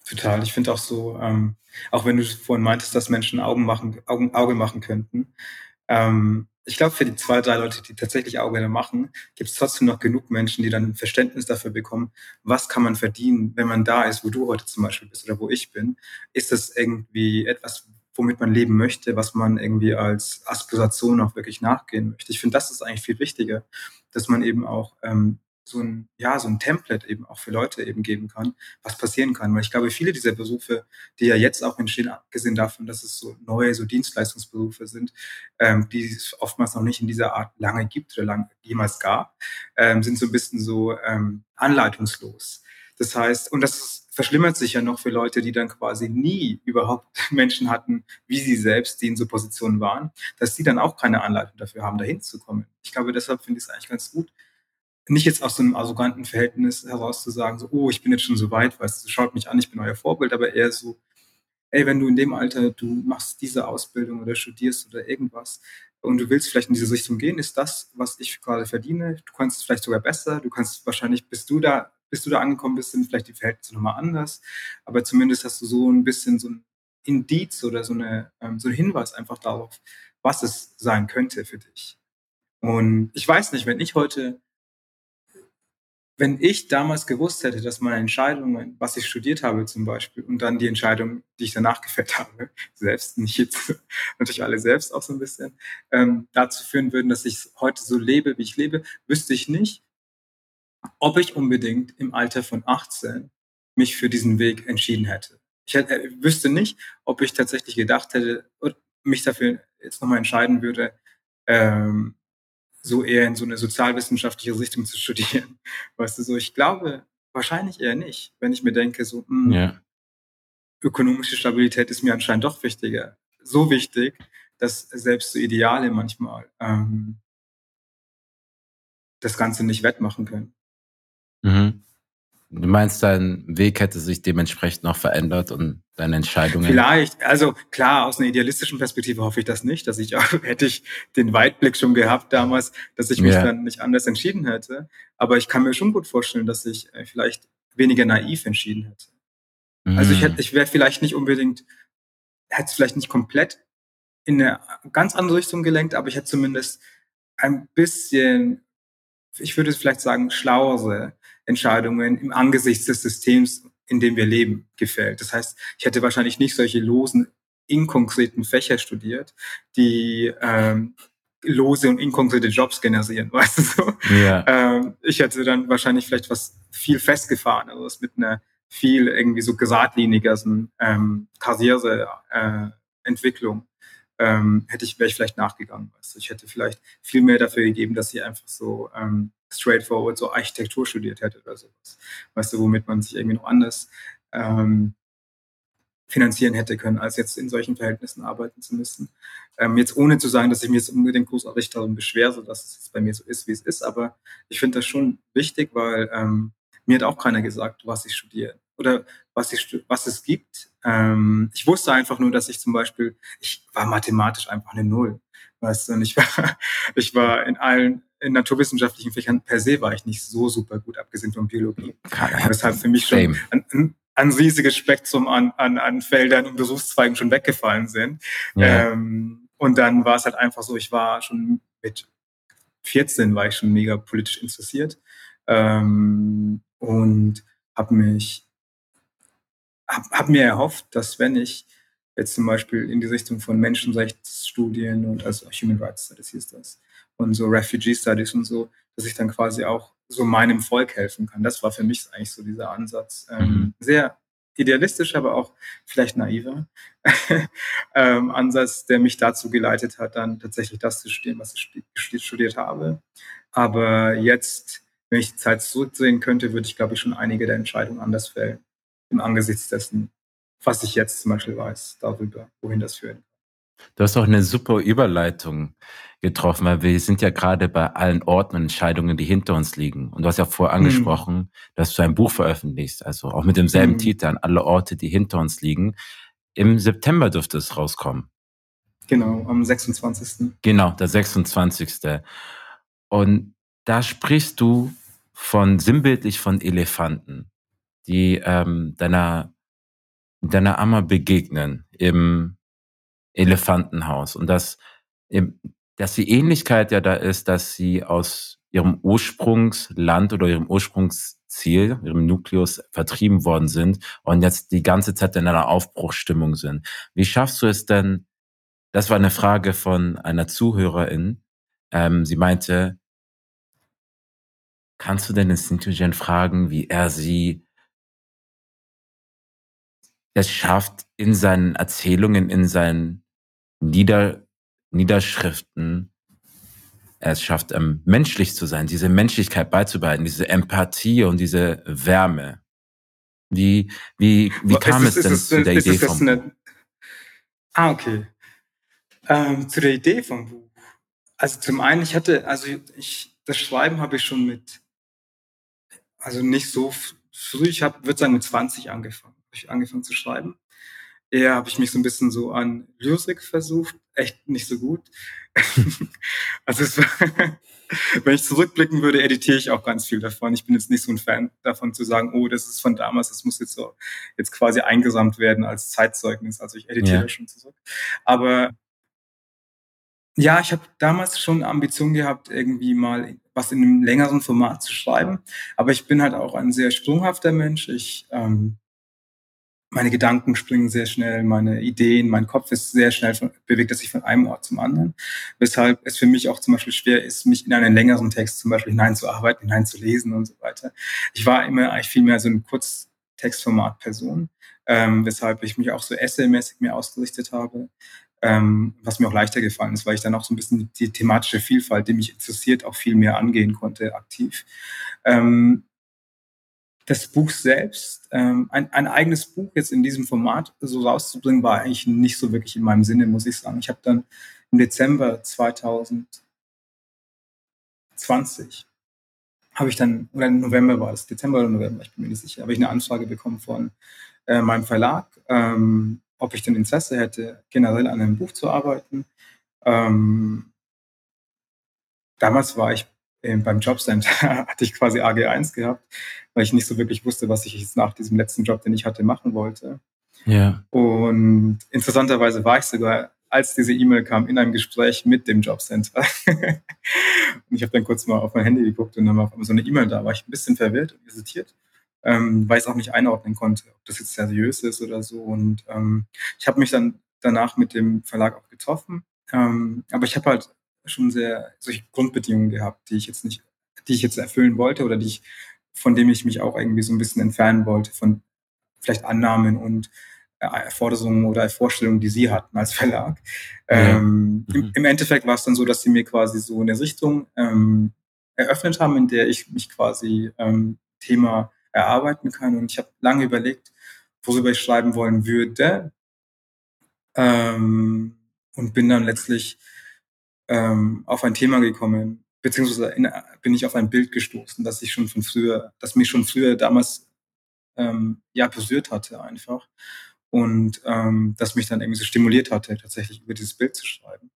Total. Ich finde auch so, ähm, auch wenn du vorhin meintest, dass Menschen Augen machen, Augen, Auge machen könnten. Ähm, ich glaube, für die zwei, drei Leute, die tatsächlich Auge machen, gibt es trotzdem noch genug Menschen, die dann ein Verständnis dafür bekommen, was kann man verdienen, wenn man da ist, wo du heute zum Beispiel bist oder wo ich bin. Ist das irgendwie etwas, womit man leben möchte, was man irgendwie als Aspiration auch wirklich nachgehen möchte. Ich finde, das ist eigentlich viel wichtiger, dass man eben auch ähm, so ein, ja, so ein Template eben auch für Leute eben geben kann, was passieren kann. Weil ich glaube, viele dieser Berufe, die ja jetzt auch entstehen, abgesehen davon, dass es so neue, so Dienstleistungsberufe sind, ähm, die es oftmals noch nicht in dieser Art lange gibt oder lang jemals gab, ähm, sind so ein bisschen so ähm, anleitungslos. Das heißt, und das verschlimmert sich ja noch für Leute, die dann quasi nie überhaupt Menschen hatten, wie sie selbst, die in so Positionen waren, dass die dann auch keine Anleitung dafür haben, dahin zu kommen. Ich glaube, deshalb finde ich es eigentlich ganz gut, nicht jetzt aus so einem arroganten Verhältnis heraus zu sagen, so, oh, ich bin jetzt schon so weit, weißt du, schaut mich an, ich bin euer Vorbild, aber eher so, ey, wenn du in dem Alter, du machst diese Ausbildung oder studierst oder irgendwas und du willst vielleicht in diese Richtung gehen, ist das, was ich gerade verdiene. Du kannst es vielleicht sogar besser, du kannst wahrscheinlich, bist du da bis du da angekommen bist, sind vielleicht die Verhältnisse nochmal anders. Aber zumindest hast du so ein bisschen so ein Indiz oder so, eine, ähm, so ein Hinweis einfach darauf, was es sein könnte für dich. Und ich weiß nicht, wenn ich heute, wenn ich damals gewusst hätte, dass meine Entscheidungen, was ich studiert habe zum Beispiel, und dann die Entscheidung, die ich danach gefällt habe, selbst, nicht jetzt, natürlich alle selbst auch so ein bisschen, ähm, dazu führen würden, dass ich heute so lebe, wie ich lebe, wüsste ich nicht, ob ich unbedingt im Alter von 18 mich für diesen Weg entschieden hätte. Ich hätte, äh, wüsste nicht, ob ich tatsächlich gedacht hätte, mich dafür jetzt nochmal entscheiden würde, ähm, so eher in so eine sozialwissenschaftliche Richtung zu studieren. Weißt du, so ich glaube wahrscheinlich eher nicht, wenn ich mir denke, so mh, hm, ja. ökonomische Stabilität ist mir anscheinend doch wichtiger. So wichtig, dass selbst so Ideale manchmal ähm, das Ganze nicht wettmachen können. Mhm. Du meinst, dein Weg hätte sich dementsprechend noch verändert und deine Entscheidungen? Vielleicht. Also klar, aus einer idealistischen Perspektive hoffe ich das nicht, dass ich auch, hätte ich den Weitblick schon gehabt damals, dass ich mich ja. dann nicht anders entschieden hätte. Aber ich kann mir schon gut vorstellen, dass ich äh, vielleicht weniger naiv entschieden hätte. Mhm. Also ich hätte, ich wäre vielleicht nicht unbedingt, hätte es vielleicht nicht komplett in eine ganz andere Richtung gelenkt, aber ich hätte zumindest ein bisschen, ich würde vielleicht sagen, schlauere Entscheidungen im Angesichts des Systems, in dem wir leben, gefällt. Das heißt, ich hätte wahrscheinlich nicht solche losen, inkonkreten Fächer studiert, die ähm, lose und inkonkrete Jobs generieren, weißt du so. Ja. Ähm, ich hätte dann wahrscheinlich vielleicht was viel festgefahren, also was mit einer viel irgendwie so geradlinigeren ähm, Karriereentwicklung äh, ähm, hätte ich wäre ich vielleicht nachgegangen. Weißt du? Ich hätte vielleicht viel mehr dafür gegeben, dass ich einfach so ähm, straightforward so Architektur studiert hätte oder sowas. Weißt du, womit man sich irgendwie noch anders ähm, finanzieren hätte können, als jetzt in solchen Verhältnissen arbeiten zu müssen. Ähm, jetzt ohne zu sagen, dass ich mir jetzt unbedingt großartig darum beschwere, dass es jetzt bei mir so ist, wie es ist, aber ich finde das schon wichtig, weil ähm, mir hat auch keiner gesagt, was ich studiere oder was, ich, was es gibt. Ähm, ich wusste einfach nur, dass ich zum Beispiel, ich war mathematisch einfach eine Null. Weißt du, und ich war, ich war in allen in naturwissenschaftlichen Fächern per se war ich nicht so super gut, abgesehen von Biologie. Weshalb für mich schon ein, ein, ein riesiges Spektrum an, an, an Feldern und Berufszweigen schon weggefallen sind. Ja. Ähm, und dann war es halt einfach so, ich war schon mit 14 war ich schon mega politisch interessiert ähm, und habe mich hab, hab mir erhofft, dass wenn ich jetzt zum Beispiel in die Richtung von Menschenrechtsstudien und also Human Rights Studies hieß das und so Refugee Studies und so, dass ich dann quasi auch so meinem Volk helfen kann. Das war für mich eigentlich so dieser Ansatz. Ähm, mhm. Sehr idealistisch, aber auch vielleicht naiver ähm, Ansatz, der mich dazu geleitet hat, dann tatsächlich das zu studieren, was ich studiert habe. Aber jetzt, wenn ich die Zeit zurücksehen könnte, würde ich, glaube ich, schon einige der Entscheidungen anders fällen, im Angesichts dessen, was ich jetzt zum Beispiel weiß darüber, wohin das führen kann. Du hast auch eine super Überleitung getroffen, weil wir sind ja gerade bei allen Orten und Entscheidungen, die hinter uns liegen. Und du hast ja vorher mhm. angesprochen, mhm. dass du ein Buch veröffentlichst, also auch mit demselben mhm. Titel an alle Orte, die hinter uns liegen. Im September dürfte es rauskommen. Genau, am 26. Genau, der 26. Und da sprichst du von sinnbildlich von Elefanten, die ähm, deiner, deiner Amma begegnen im Elefantenhaus. Und dass, dass die Ähnlichkeit ja da ist, dass sie aus ihrem Ursprungsland oder ihrem Ursprungsziel, ihrem Nukleus vertrieben worden sind und jetzt die ganze Zeit in einer Aufbruchsstimmung sind. Wie schaffst du es denn? Das war eine Frage von einer Zuhörerin. Ähm, sie meinte, kannst du denn den Sintugen fragen, wie er sie es schafft, in seinen Erzählungen, in seinen Nieder, Niederschriften es schafft, ähm, menschlich zu sein, diese Menschlichkeit beizubehalten, diese Empathie und diese Wärme. Wie, wie, wie kam es, es denn es, zu der Idee vom Buch? Ah, okay. Ähm, zu der Idee vom Buch. Also zum einen, ich hatte, also ich, das Schreiben habe ich schon mit, also nicht so früh, ich habe, würde sagen, mit 20 angefangen. Habe ich angefangen zu schreiben eher habe ich mich so ein bisschen so an Lyrik versucht, echt nicht so gut. also es war, wenn ich zurückblicken würde, editiere ich auch ganz viel davon. Ich bin jetzt nicht so ein Fan davon zu sagen, oh, das ist von damals, das muss jetzt so jetzt quasi eingesamt werden als Zeitzeugnis. Also ich editiere ja. schon zurück. Aber ja, ich habe damals schon Ambition gehabt, irgendwie mal was in einem längeren Format zu schreiben. Aber ich bin halt auch ein sehr sprunghafter Mensch. Ich ähm, meine Gedanken springen sehr schnell, meine Ideen, mein Kopf ist sehr schnell, von, bewegt er sich von einem Ort zum anderen. Weshalb es für mich auch zum Beispiel schwer ist, mich in einen längeren Text zum Beispiel hineinzuarbeiten, hineinzulesen und so weiter. Ich war immer eigentlich viel mehr so ein Kurztextformat-Person, ähm, weshalb ich mich auch so essaymäßig mehr ausgerichtet habe. Ähm, was mir auch leichter gefallen ist, weil ich dann auch so ein bisschen die thematische Vielfalt, die mich interessiert, auch viel mehr angehen konnte, aktiv. Ähm, das Buch selbst, ähm, ein, ein eigenes Buch jetzt in diesem Format so rauszubringen, war eigentlich nicht so wirklich in meinem Sinne, muss ich sagen. Ich habe dann im Dezember 2020 habe ich dann, oder im November war es, Dezember oder November, ich bin mir nicht sicher, habe ich eine Anfrage bekommen von äh, meinem Verlag, ähm, ob ich denn Interesse hätte, generell an einem Buch zu arbeiten. Ähm, damals war ich beim Jobcenter hatte ich quasi AG1 gehabt, weil ich nicht so wirklich wusste, was ich jetzt nach diesem letzten Job, den ich hatte, machen wollte. Ja. Und interessanterweise war ich sogar, als diese E-Mail kam, in einem Gespräch mit dem Jobcenter. und ich habe dann kurz mal auf mein Handy geguckt und dann war so eine E-Mail da, war ich ein bisschen verwirrt und irritiert, ähm, weil ich es auch nicht einordnen konnte, ob das jetzt seriös ist oder so. Und ähm, ich habe mich dann danach mit dem Verlag auch getroffen. Ähm, aber ich habe halt schon sehr solche Grundbedingungen gehabt, die ich jetzt nicht, die ich jetzt erfüllen wollte oder die ich, von dem ich mich auch irgendwie so ein bisschen entfernen wollte, von vielleicht Annahmen und äh, Forderungen oder Vorstellungen, die sie hatten als Verlag. Ja. Ähm, mhm. im, im, Endeffekt war es dann so, dass sie mir quasi so eine Richtung ähm, eröffnet haben, in der ich mich quasi ähm, Thema erarbeiten kann. Und ich habe lange überlegt, worüber ich schreiben wollen würde. Ähm, und bin dann letztlich ähm, auf ein Thema gekommen, beziehungsweise in, bin ich auf ein Bild gestoßen, das ich schon von früher, das mich schon früher damals ähm, ja berührt hatte einfach und ähm, das mich dann irgendwie so stimuliert hatte, tatsächlich über dieses Bild zu schreiben.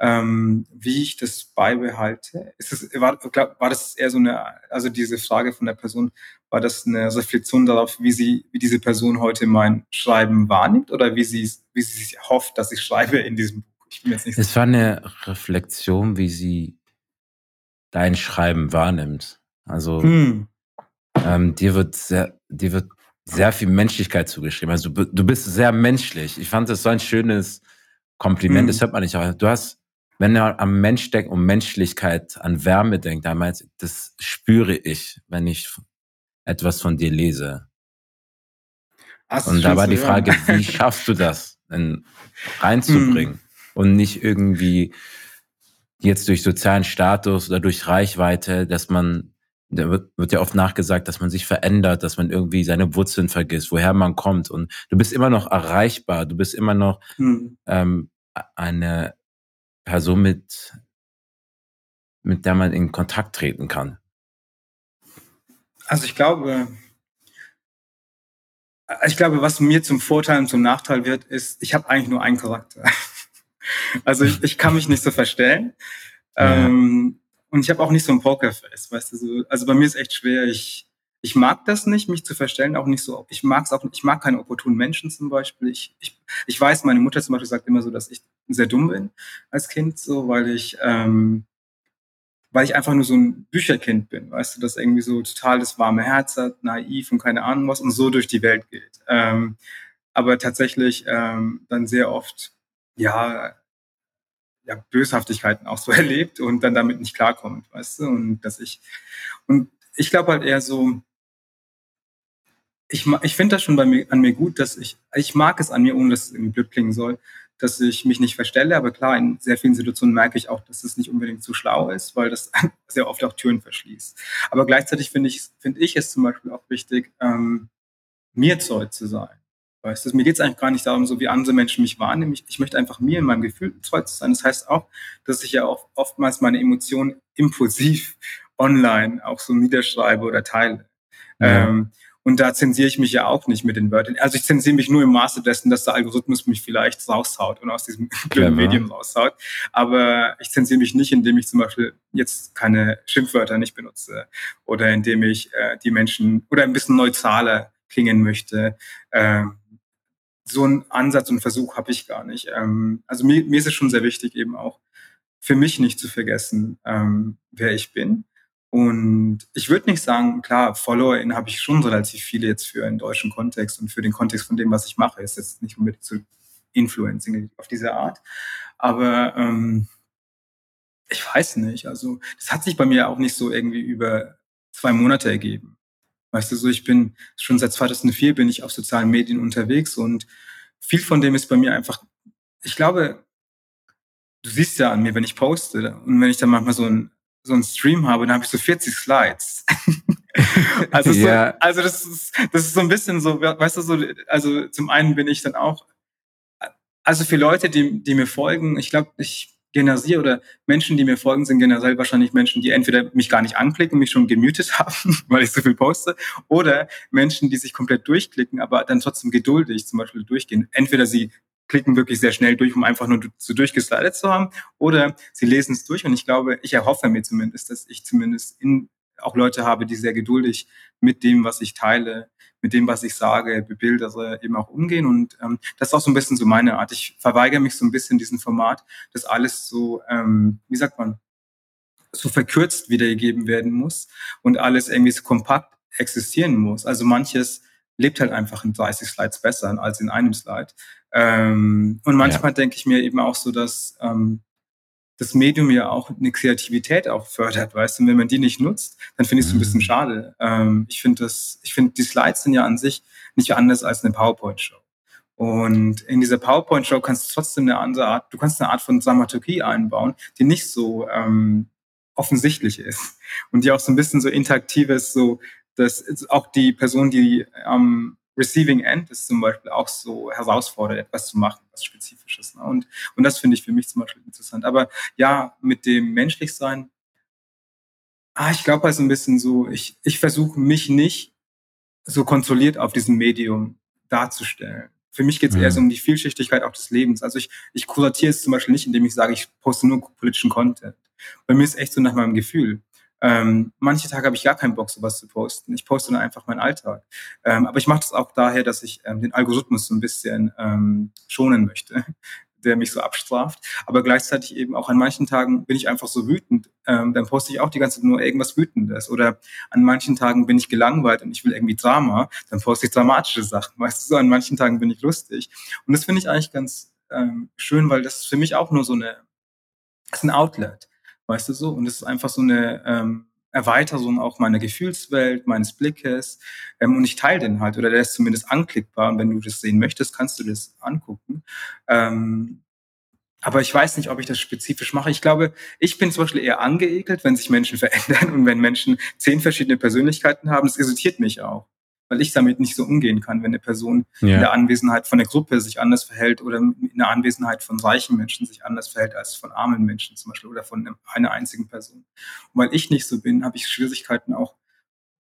Ähm, wie ich das beibehalte, ist es, war, glaub, war das eher so eine, also diese Frage von der Person, war das eine Reflexion darauf, wie sie, wie diese Person heute mein Schreiben wahrnimmt oder wie sie, wie sie hofft, dass ich schreibe in diesem Buch? Ich bin jetzt nicht es war eine Reflexion, wie sie dein Schreiben wahrnimmt. Also hm. ähm, dir wird sehr, dir wird sehr viel Menschlichkeit zugeschrieben. Also du, du bist sehr menschlich. Ich fand das so ein schönes Kompliment. Mhm. Das hört man nicht. Du hast, wenn er am Mensch denkt, um Menschlichkeit, an Wärme denkt, damals, das spüre ich, wenn ich etwas von dir lese. Ach, und da war die Frage, wie schaffst du das denn reinzubringen? Und nicht irgendwie jetzt durch sozialen Status oder durch Reichweite, dass man da wird, wird ja oft nachgesagt, dass man sich verändert, dass man irgendwie seine Wurzeln vergisst, woher man kommt. Und du bist immer noch erreichbar, du bist immer noch hm. ähm, eine Person, mit, mit der man in Kontakt treten kann. Also ich glaube, ich glaube, was mir zum Vorteil und zum Nachteil wird, ist, ich habe eigentlich nur einen Charakter. Also ich, ich kann mich nicht so verstellen. Ja. Ähm, und ich habe auch nicht so ein Pokerface, weißt du, so, also bei mir ist echt schwer. Ich, ich mag das nicht, mich zu verstellen, auch nicht so. Ich mag es auch, ich mag keine opportunen Menschen zum Beispiel. Ich, ich, ich weiß, meine Mutter zum Beispiel sagt immer so, dass ich sehr dumm bin als Kind, so, weil ich, ähm, weil ich einfach nur so ein Bücherkind bin, weißt du, das irgendwie so total das warme Herz hat, naiv und keine Ahnung was und so durch die Welt geht. Ähm, aber tatsächlich ähm, dann sehr oft, ja, ja, Böshaftigkeiten auch so erlebt und dann damit nicht klarkommt, weißt du? Und dass ich, und ich glaube halt eher so, ich, ich finde das schon bei mir, an mir gut, dass ich, ich mag es an mir, ohne dass es irgendwie blöd klingen soll, dass ich mich nicht verstelle, aber klar, in sehr vielen Situationen merke ich auch, dass es nicht unbedingt zu schlau ist, weil das sehr oft auch Türen verschließt. Aber gleichzeitig finde ich, finde ich es zum Beispiel auch wichtig, ähm, mir Zeug zu sein. Weißt du, mir geht es eigentlich gar nicht darum, so wie andere Menschen mich wahrnehmen. Ich, ich möchte einfach mir in meinem Gefühl treu zu sein. Das heißt auch, dass ich ja auch oftmals meine Emotionen impulsiv online auch so niederschreibe oder teile. Ja. Ähm, und da zensiere ich mich ja auch nicht mit den Wörtern. Also ich zensiere mich nur im Maße dessen, dass der Algorithmus mich vielleicht raushaut und aus diesem blöden Medium raushaut. Aber ich zensiere mich nicht, indem ich zum Beispiel jetzt keine Schimpfwörter nicht benutze oder indem ich äh, die Menschen oder ein bisschen neutraler klingen möchte. Ähm, so einen Ansatz und Versuch habe ich gar nicht. Ähm, also mir, mir ist es schon sehr wichtig, eben auch für mich nicht zu vergessen, ähm, wer ich bin. Und ich würde nicht sagen, klar, FollowerInnen habe ich schon relativ viele jetzt für einen deutschen Kontext und für den Kontext von dem, was ich mache. Ist jetzt nicht unbedingt zu Influencing auf diese Art. Aber ähm, ich weiß nicht. Also das hat sich bei mir auch nicht so irgendwie über zwei Monate ergeben. Weißt du, so ich bin schon seit 2004 bin ich auf sozialen Medien unterwegs und viel von dem ist bei mir einfach, ich glaube, du siehst ja an mir, wenn ich poste und wenn ich dann manchmal so ein so ein Stream habe, dann habe ich so 40 Slides. also, so, ja. also das ist das ist so ein bisschen so, weißt du so, also zum einen bin ich dann auch, also für Leute, die die mir folgen, ich glaube, ich generell oder Menschen, die mir folgen, sind generell wahrscheinlich Menschen, die entweder mich gar nicht anklicken mich schon gemutet haben, weil ich so viel poste, oder Menschen, die sich komplett durchklicken, aber dann trotzdem geduldig zum Beispiel durchgehen. Entweder sie klicken wirklich sehr schnell durch, um einfach nur so durchgeslidet zu haben, oder sie lesen es durch und ich glaube, ich erhoffe mir zumindest, dass ich zumindest in, auch Leute habe, die sehr geduldig mit dem, was ich teile, mit dem, was ich sage, bebildere, eben auch umgehen. Und ähm, das ist auch so ein bisschen so meine Art. Ich verweigere mich so ein bisschen diesem Format, dass alles so, ähm, wie sagt man, so verkürzt wiedergegeben werden muss und alles irgendwie so kompakt existieren muss. Also manches lebt halt einfach in 30 Slides besser als in einem Slide. Ähm, und manchmal ja. denke ich mir eben auch so, dass ähm, das Medium ja auch eine Kreativität auch fördert, weißt du, und wenn man die nicht nutzt, dann finde ich es ein bisschen mhm. schade. Ähm, ich finde das, ich finde, die Slides sind ja an sich nicht anders als eine PowerPoint-Show. Und in dieser PowerPoint-Show kannst du trotzdem eine andere Art, du kannst eine Art von Dramaturgie einbauen, die nicht so ähm, offensichtlich ist und die auch so ein bisschen so interaktiv ist, so dass auch die Person, die am Receiving End ist zum Beispiel auch so herausfordert, etwas zu machen, was Spezifisches. Ne? Und, und das finde ich für mich zum Beispiel interessant. Aber ja, mit dem Menschlichsein, ah, ich glaube halt so ein bisschen so, ich, ich versuche mich nicht so kontrolliert auf diesem Medium darzustellen. Für mich geht es mhm. eher so um die Vielschichtigkeit auch des Lebens. Also ich, ich kuratiere es zum Beispiel nicht, indem ich sage, ich poste nur politischen Content. Bei mir ist echt so nach meinem Gefühl. Ähm, manche Tage habe ich gar keinen Bock, sowas zu posten. Ich poste dann einfach meinen Alltag. Ähm, aber ich mache das auch daher, dass ich ähm, den Algorithmus so ein bisschen ähm, schonen möchte, der mich so abstraft. Aber gleichzeitig eben auch an manchen Tagen bin ich einfach so wütend. Ähm, dann poste ich auch die ganze Zeit nur irgendwas Wütendes. Oder an manchen Tagen bin ich gelangweilt und ich will irgendwie Drama. Dann poste ich dramatische Sachen. Weißt du, so an manchen Tagen bin ich lustig. Und das finde ich eigentlich ganz ähm, schön, weil das ist für mich auch nur so eine, ist ein Outlet weißt du so? Und es ist einfach so eine ähm, Erweiterung auch meiner Gefühlswelt, meines Blickes. Ähm, und ich teile den halt, oder der ist zumindest anklickbar. Und wenn du das sehen möchtest, kannst du das angucken. Ähm, aber ich weiß nicht, ob ich das spezifisch mache. Ich glaube, ich bin zum Beispiel eher angeekelt, wenn sich Menschen verändern und wenn Menschen zehn verschiedene Persönlichkeiten haben. Das irritiert mich auch weil ich damit nicht so umgehen kann, wenn eine Person ja. in der Anwesenheit von der Gruppe sich anders verhält oder in der Anwesenheit von reichen Menschen sich anders verhält als von armen Menschen zum Beispiel oder von einer einzigen Person. Und weil ich nicht so bin, habe ich Schwierigkeiten auch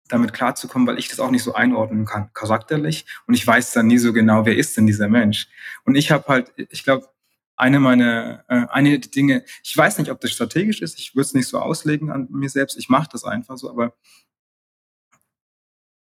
damit klarzukommen, weil ich das auch nicht so einordnen kann, charakterlich. Und ich weiß dann nie so genau, wer ist denn dieser Mensch. Und ich habe halt, ich glaube, eine meiner, äh, eine der Dinge, ich weiß nicht, ob das strategisch ist, ich würde es nicht so auslegen an mir selbst, ich mache das einfach so, aber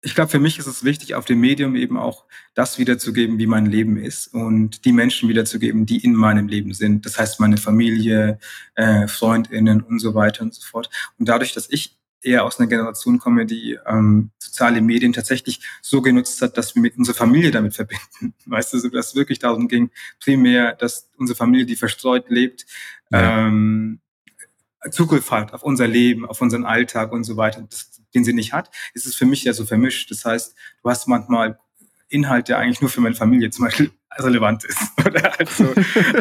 ich glaube, für mich ist es wichtig, auf dem Medium eben auch das wiederzugeben, wie mein Leben ist und die Menschen wiederzugeben, die in meinem Leben sind. Das heißt, meine Familie, äh, Freundinnen und so weiter und so fort. Und dadurch, dass ich eher aus einer Generation komme, die ähm, soziale Medien tatsächlich so genutzt hat, dass wir mit unserer Familie damit verbinden. Weißt du, so, dass es wirklich darum ging, primär, dass unsere Familie, die verstreut lebt, ja. ähm, Zugriff hat auf unser Leben, auf unseren Alltag und so weiter. Das, den sie nicht hat, ist es für mich ja so vermischt. Das heißt, du hast manchmal Inhalt, der eigentlich nur für meine Familie zum Beispiel relevant ist. Also,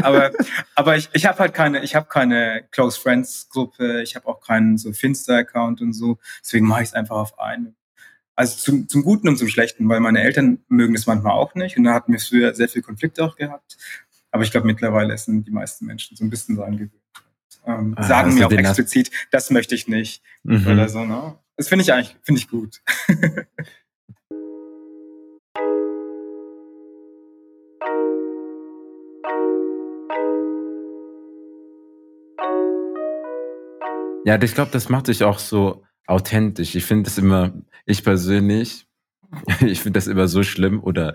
aber aber ich, ich habe halt keine, ich habe keine Close Friends Gruppe, ich habe auch keinen so Finster Account und so. Deswegen mache ich es einfach auf einen. Also zum, zum Guten und zum Schlechten, weil meine Eltern mögen es manchmal auch nicht und da hatten wir früher sehr viel Konflikte auch gehabt. Aber ich glaube mittlerweile sind die meisten Menschen so ein bisschen daran gewöhnt. Ähm, ah, sagen also mir auch explizit, das möchte ich nicht mhm. oder so. Ne? Das finde ich eigentlich, finde ich gut. Ja, ich glaube, das macht dich auch so authentisch. Ich finde das immer, ich persönlich, ich finde das immer so schlimm oder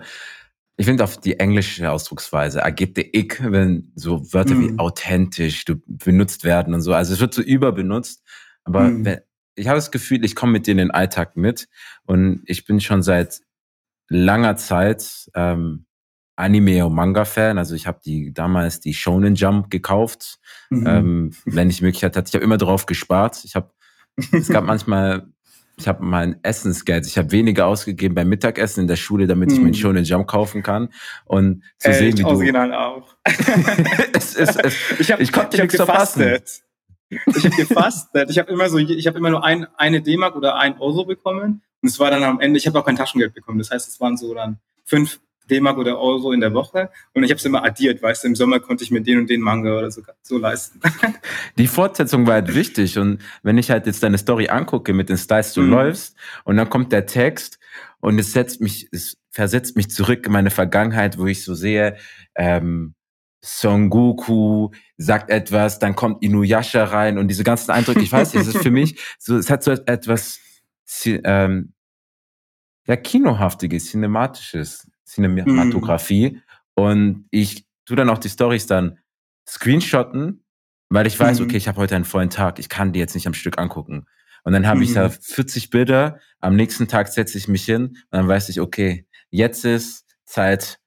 ich finde auf die englische Ausdrucksweise ergibt Ick, wenn so Wörter mm. wie authentisch benutzt werden und so. Also es wird so überbenutzt. Aber mm. wenn, ich habe das Gefühl, ich komme mit dir in den Alltag mit und ich bin schon seit langer Zeit ähm, Anime- und Manga-Fan. Also ich habe die damals die Shonen Jump gekauft, mhm. ähm, wenn ich Möglichkeit hatte. Ich habe immer drauf gespart. Ich habe, es gab manchmal, ich habe mein Essensgeld, ich habe weniger ausgegeben beim Mittagessen in der Schule, damit ich mhm. mir Shonen Jump kaufen kann. Und zu Echt, sehen, wie du... Original auch. es, es, es, ich, hab, ich konnte ich nichts verpassen. Ich habe gefastet. Ich habe immer so, ich habe immer nur ein, eine D-Mark oder ein Euro bekommen. Und es war dann am Ende, ich habe auch kein Taschengeld bekommen. Das heißt, es waren so dann fünf D-Mark oder Euro in der Woche. Und ich habe es immer addiert, weißt du, im Sommer konnte ich mir den und den Manga oder so, so leisten. Die Fortsetzung war halt wichtig. Und wenn ich halt jetzt deine Story angucke mit den Styles, du mhm. läufst, und dann kommt der Text und es setzt mich, es versetzt mich zurück in meine Vergangenheit, wo ich so sehe, ähm, Son Goku sagt etwas, dann kommt Inuyasha rein und diese ganzen Eindrücke, ich weiß nicht, es ist für mich so, es hat so etwas ähm, ja, Kinohaftiges, Cinematisches, Cinematografie. Mm. Und ich tu dann auch die Stories dann screenshotten, weil ich weiß, mm. okay, ich habe heute einen vollen Tag, ich kann die jetzt nicht am Stück angucken. Und dann habe mm. ich da 40 mhm. Bilder, am nächsten Tag setze ich mich hin und dann weiß ich, okay, jetzt ist Zeit,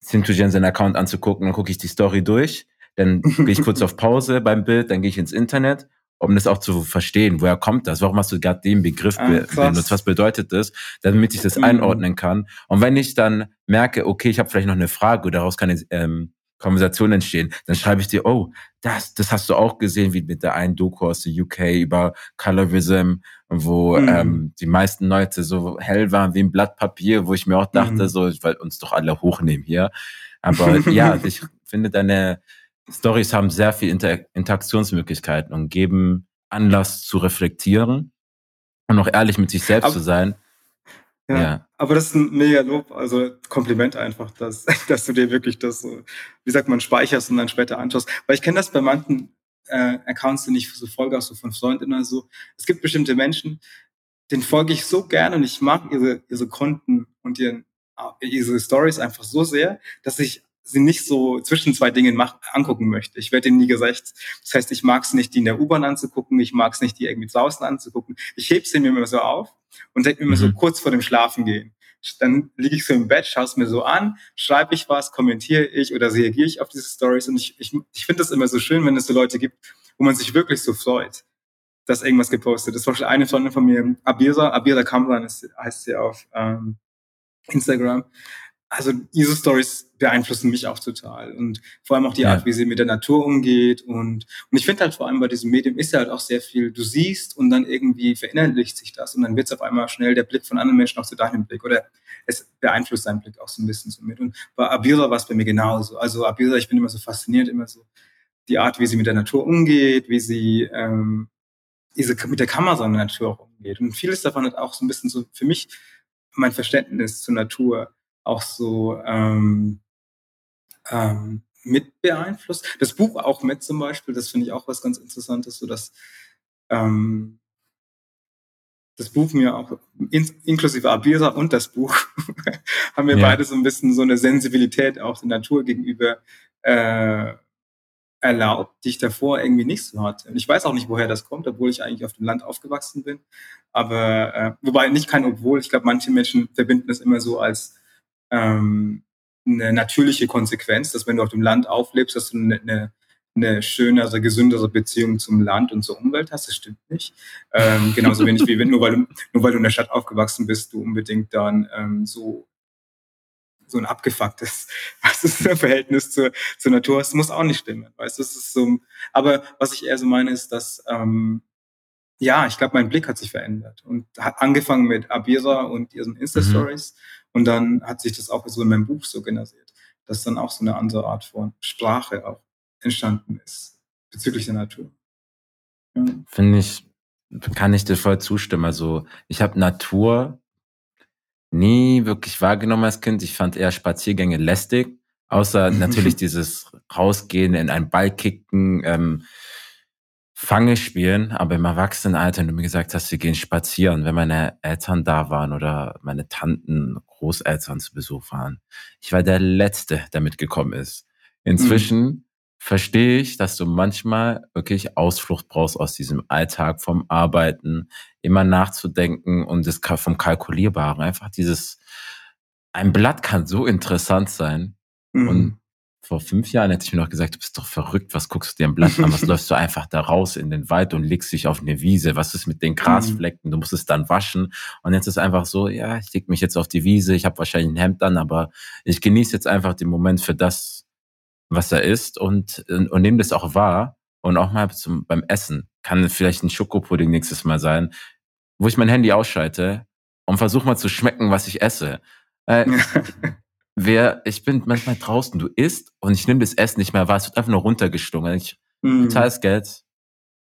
Sintujen seinen Account anzugucken, dann gucke ich die Story durch. dann gehe ich kurz auf Pause beim Bild, dann gehe ich ins Internet, um das auch zu verstehen. Woher kommt das? Warum hast du gerade den Begriff ah, benutzt? Was bedeutet das? Damit ich das mhm. einordnen kann. Und wenn ich dann merke, okay, ich habe vielleicht noch eine Frage daraus kann ich ähm, Konversation entstehen, dann schreibe ich dir, oh, das, das hast du auch gesehen, wie mit der einen Doku aus der UK über Colorism, wo mhm. ähm, die meisten Leute so hell waren wie ein Blatt Papier, wo ich mir auch dachte, mhm. so, ich wollte uns doch alle hochnehmen hier. Aber ja, ich finde, deine Stories haben sehr viel Inter Interaktionsmöglichkeiten und geben Anlass zu reflektieren und auch ehrlich mit sich selbst Aber zu sein. Ja, ja, aber das ist ein mega Lob, also Kompliment einfach, dass, dass du dir wirklich das so, wie sagt man, speicherst und dann später anschaust. Weil ich kenne das bei manchen äh, Accounts, die ich so folge, auch so von Freunden oder so. Es gibt bestimmte Menschen, denen folge ich so gerne und ich mag ihre, ihre Konten und ihren, ihre Stories einfach so sehr, dass ich sie nicht so zwischen zwei Dingen mach, angucken möchte. Ich werde ihnen nie gesagt. Das heißt, ich mag es nicht, die in der U-Bahn anzugucken, ich mag es nicht, die irgendwie draußen anzugucken. Ich heb sie mir immer so auf und denke mir mhm. so kurz vor dem Schlafen gehen. Dann liege ich so im Bett, schaue es mir so an, schreibe ich was, kommentiere ich oder reagiere ich auf diese Stories. Und ich, ich, ich finde das immer so schön, wenn es so Leute gibt, wo man sich wirklich so freut, dass irgendwas gepostet ist. Zum Beispiel eine Freundin von mir, Abira, Abira Kamran heißt sie auf ähm, Instagram also diese Stories beeinflussen mich auch total und vor allem auch die Art, wie sie mit der Natur umgeht und und ich finde halt vor allem bei diesem Medium ist ja halt auch sehr viel, du siehst und dann irgendwie verinnerlicht sich das und dann wird es auf einmal schnell der Blick von anderen Menschen auch zu deinem Blick oder es beeinflusst deinen Blick auch so ein bisschen so mit. Und bei Abira war es bei mir genauso. Also Abira, ich bin immer so fasziniert, immer so die Art, wie sie mit der Natur umgeht, wie sie ähm, diese, mit der Kamera in der Natur umgeht und vieles davon hat auch so ein bisschen so für mich mein Verständnis zur Natur auch so ähm, ähm, mit beeinflusst. Das Buch auch mit zum Beispiel, das finde ich auch was ganz Interessantes, so dass ähm, das Buch mir auch in, inklusive Abira und das Buch haben mir ja. beide so ein bisschen so eine Sensibilität auch der Natur gegenüber äh, erlaubt, die ich davor irgendwie nicht so hatte. Und ich weiß auch nicht, woher das kommt, obwohl ich eigentlich auf dem Land aufgewachsen bin. Aber äh, wobei nicht kein obwohl. Ich glaube, manche Menschen verbinden das immer so als ähm, eine natürliche Konsequenz, dass wenn du auf dem Land auflebst, dass du eine, eine, schönere, gesündere Beziehung zum Land und zur Umwelt hast. Das stimmt nicht. Ähm, genauso wenig wie wenn nur weil du nur weil du in der Stadt aufgewachsen bist, du unbedingt dann ähm, so so ein abgefucktes, was ist ein Verhältnis zur, zur Natur hast, muss auch nicht stimmen. Weißt du, es ist so, aber was ich eher so meine, ist, dass ähm, ja, ich glaube, mein Blick hat sich verändert und hat angefangen mit Abira und ihren Insta-Stories. Mhm. Und dann hat sich das auch so in meinem Buch so generiert, dass dann auch so eine andere Art von Sprache auch entstanden ist bezüglich der Natur. Ja. Finde ich, kann ich dir voll zustimmen. Also ich habe Natur nie wirklich wahrgenommen als Kind. Ich fand eher Spaziergänge lästig, außer natürlich dieses Rausgehen, in einen Ball kicken, ähm, Fange spielen, aber im Erwachsenenalter, wenn du mir gesagt hast, wir gehen spazieren, wenn meine Eltern da waren oder meine Tanten, Großeltern zu Besuch waren. Ich war der Letzte, der mitgekommen ist. Inzwischen mhm. verstehe ich, dass du manchmal wirklich Ausflucht brauchst aus diesem Alltag vom Arbeiten, immer nachzudenken und das vom Kalkulierbaren. Einfach dieses, ein Blatt kann so interessant sein. Mhm. Und vor fünf Jahren hätte ich mir noch gesagt, du bist doch verrückt, was guckst du dir im Blatt an? Was läufst du einfach da raus in den Wald und legst dich auf eine Wiese? Was ist mit den Grasflecken? Du musst es dann waschen. Und jetzt ist einfach so, ja, ich leg mich jetzt auf die Wiese, ich habe wahrscheinlich ein Hemd an, aber ich genieße jetzt einfach den Moment für das, was er ist und, und, und nehme das auch wahr. Und auch mal zum, beim Essen. Kann vielleicht ein Schokopudding nächstes Mal sein, wo ich mein Handy ausschalte und versuche mal zu schmecken, was ich esse. Äh, wer, ich bin manchmal draußen, du isst und ich nehme das Essen nicht mehr wahr, es wird einfach nur runtergestungen. Ich mhm. bezahlst Geld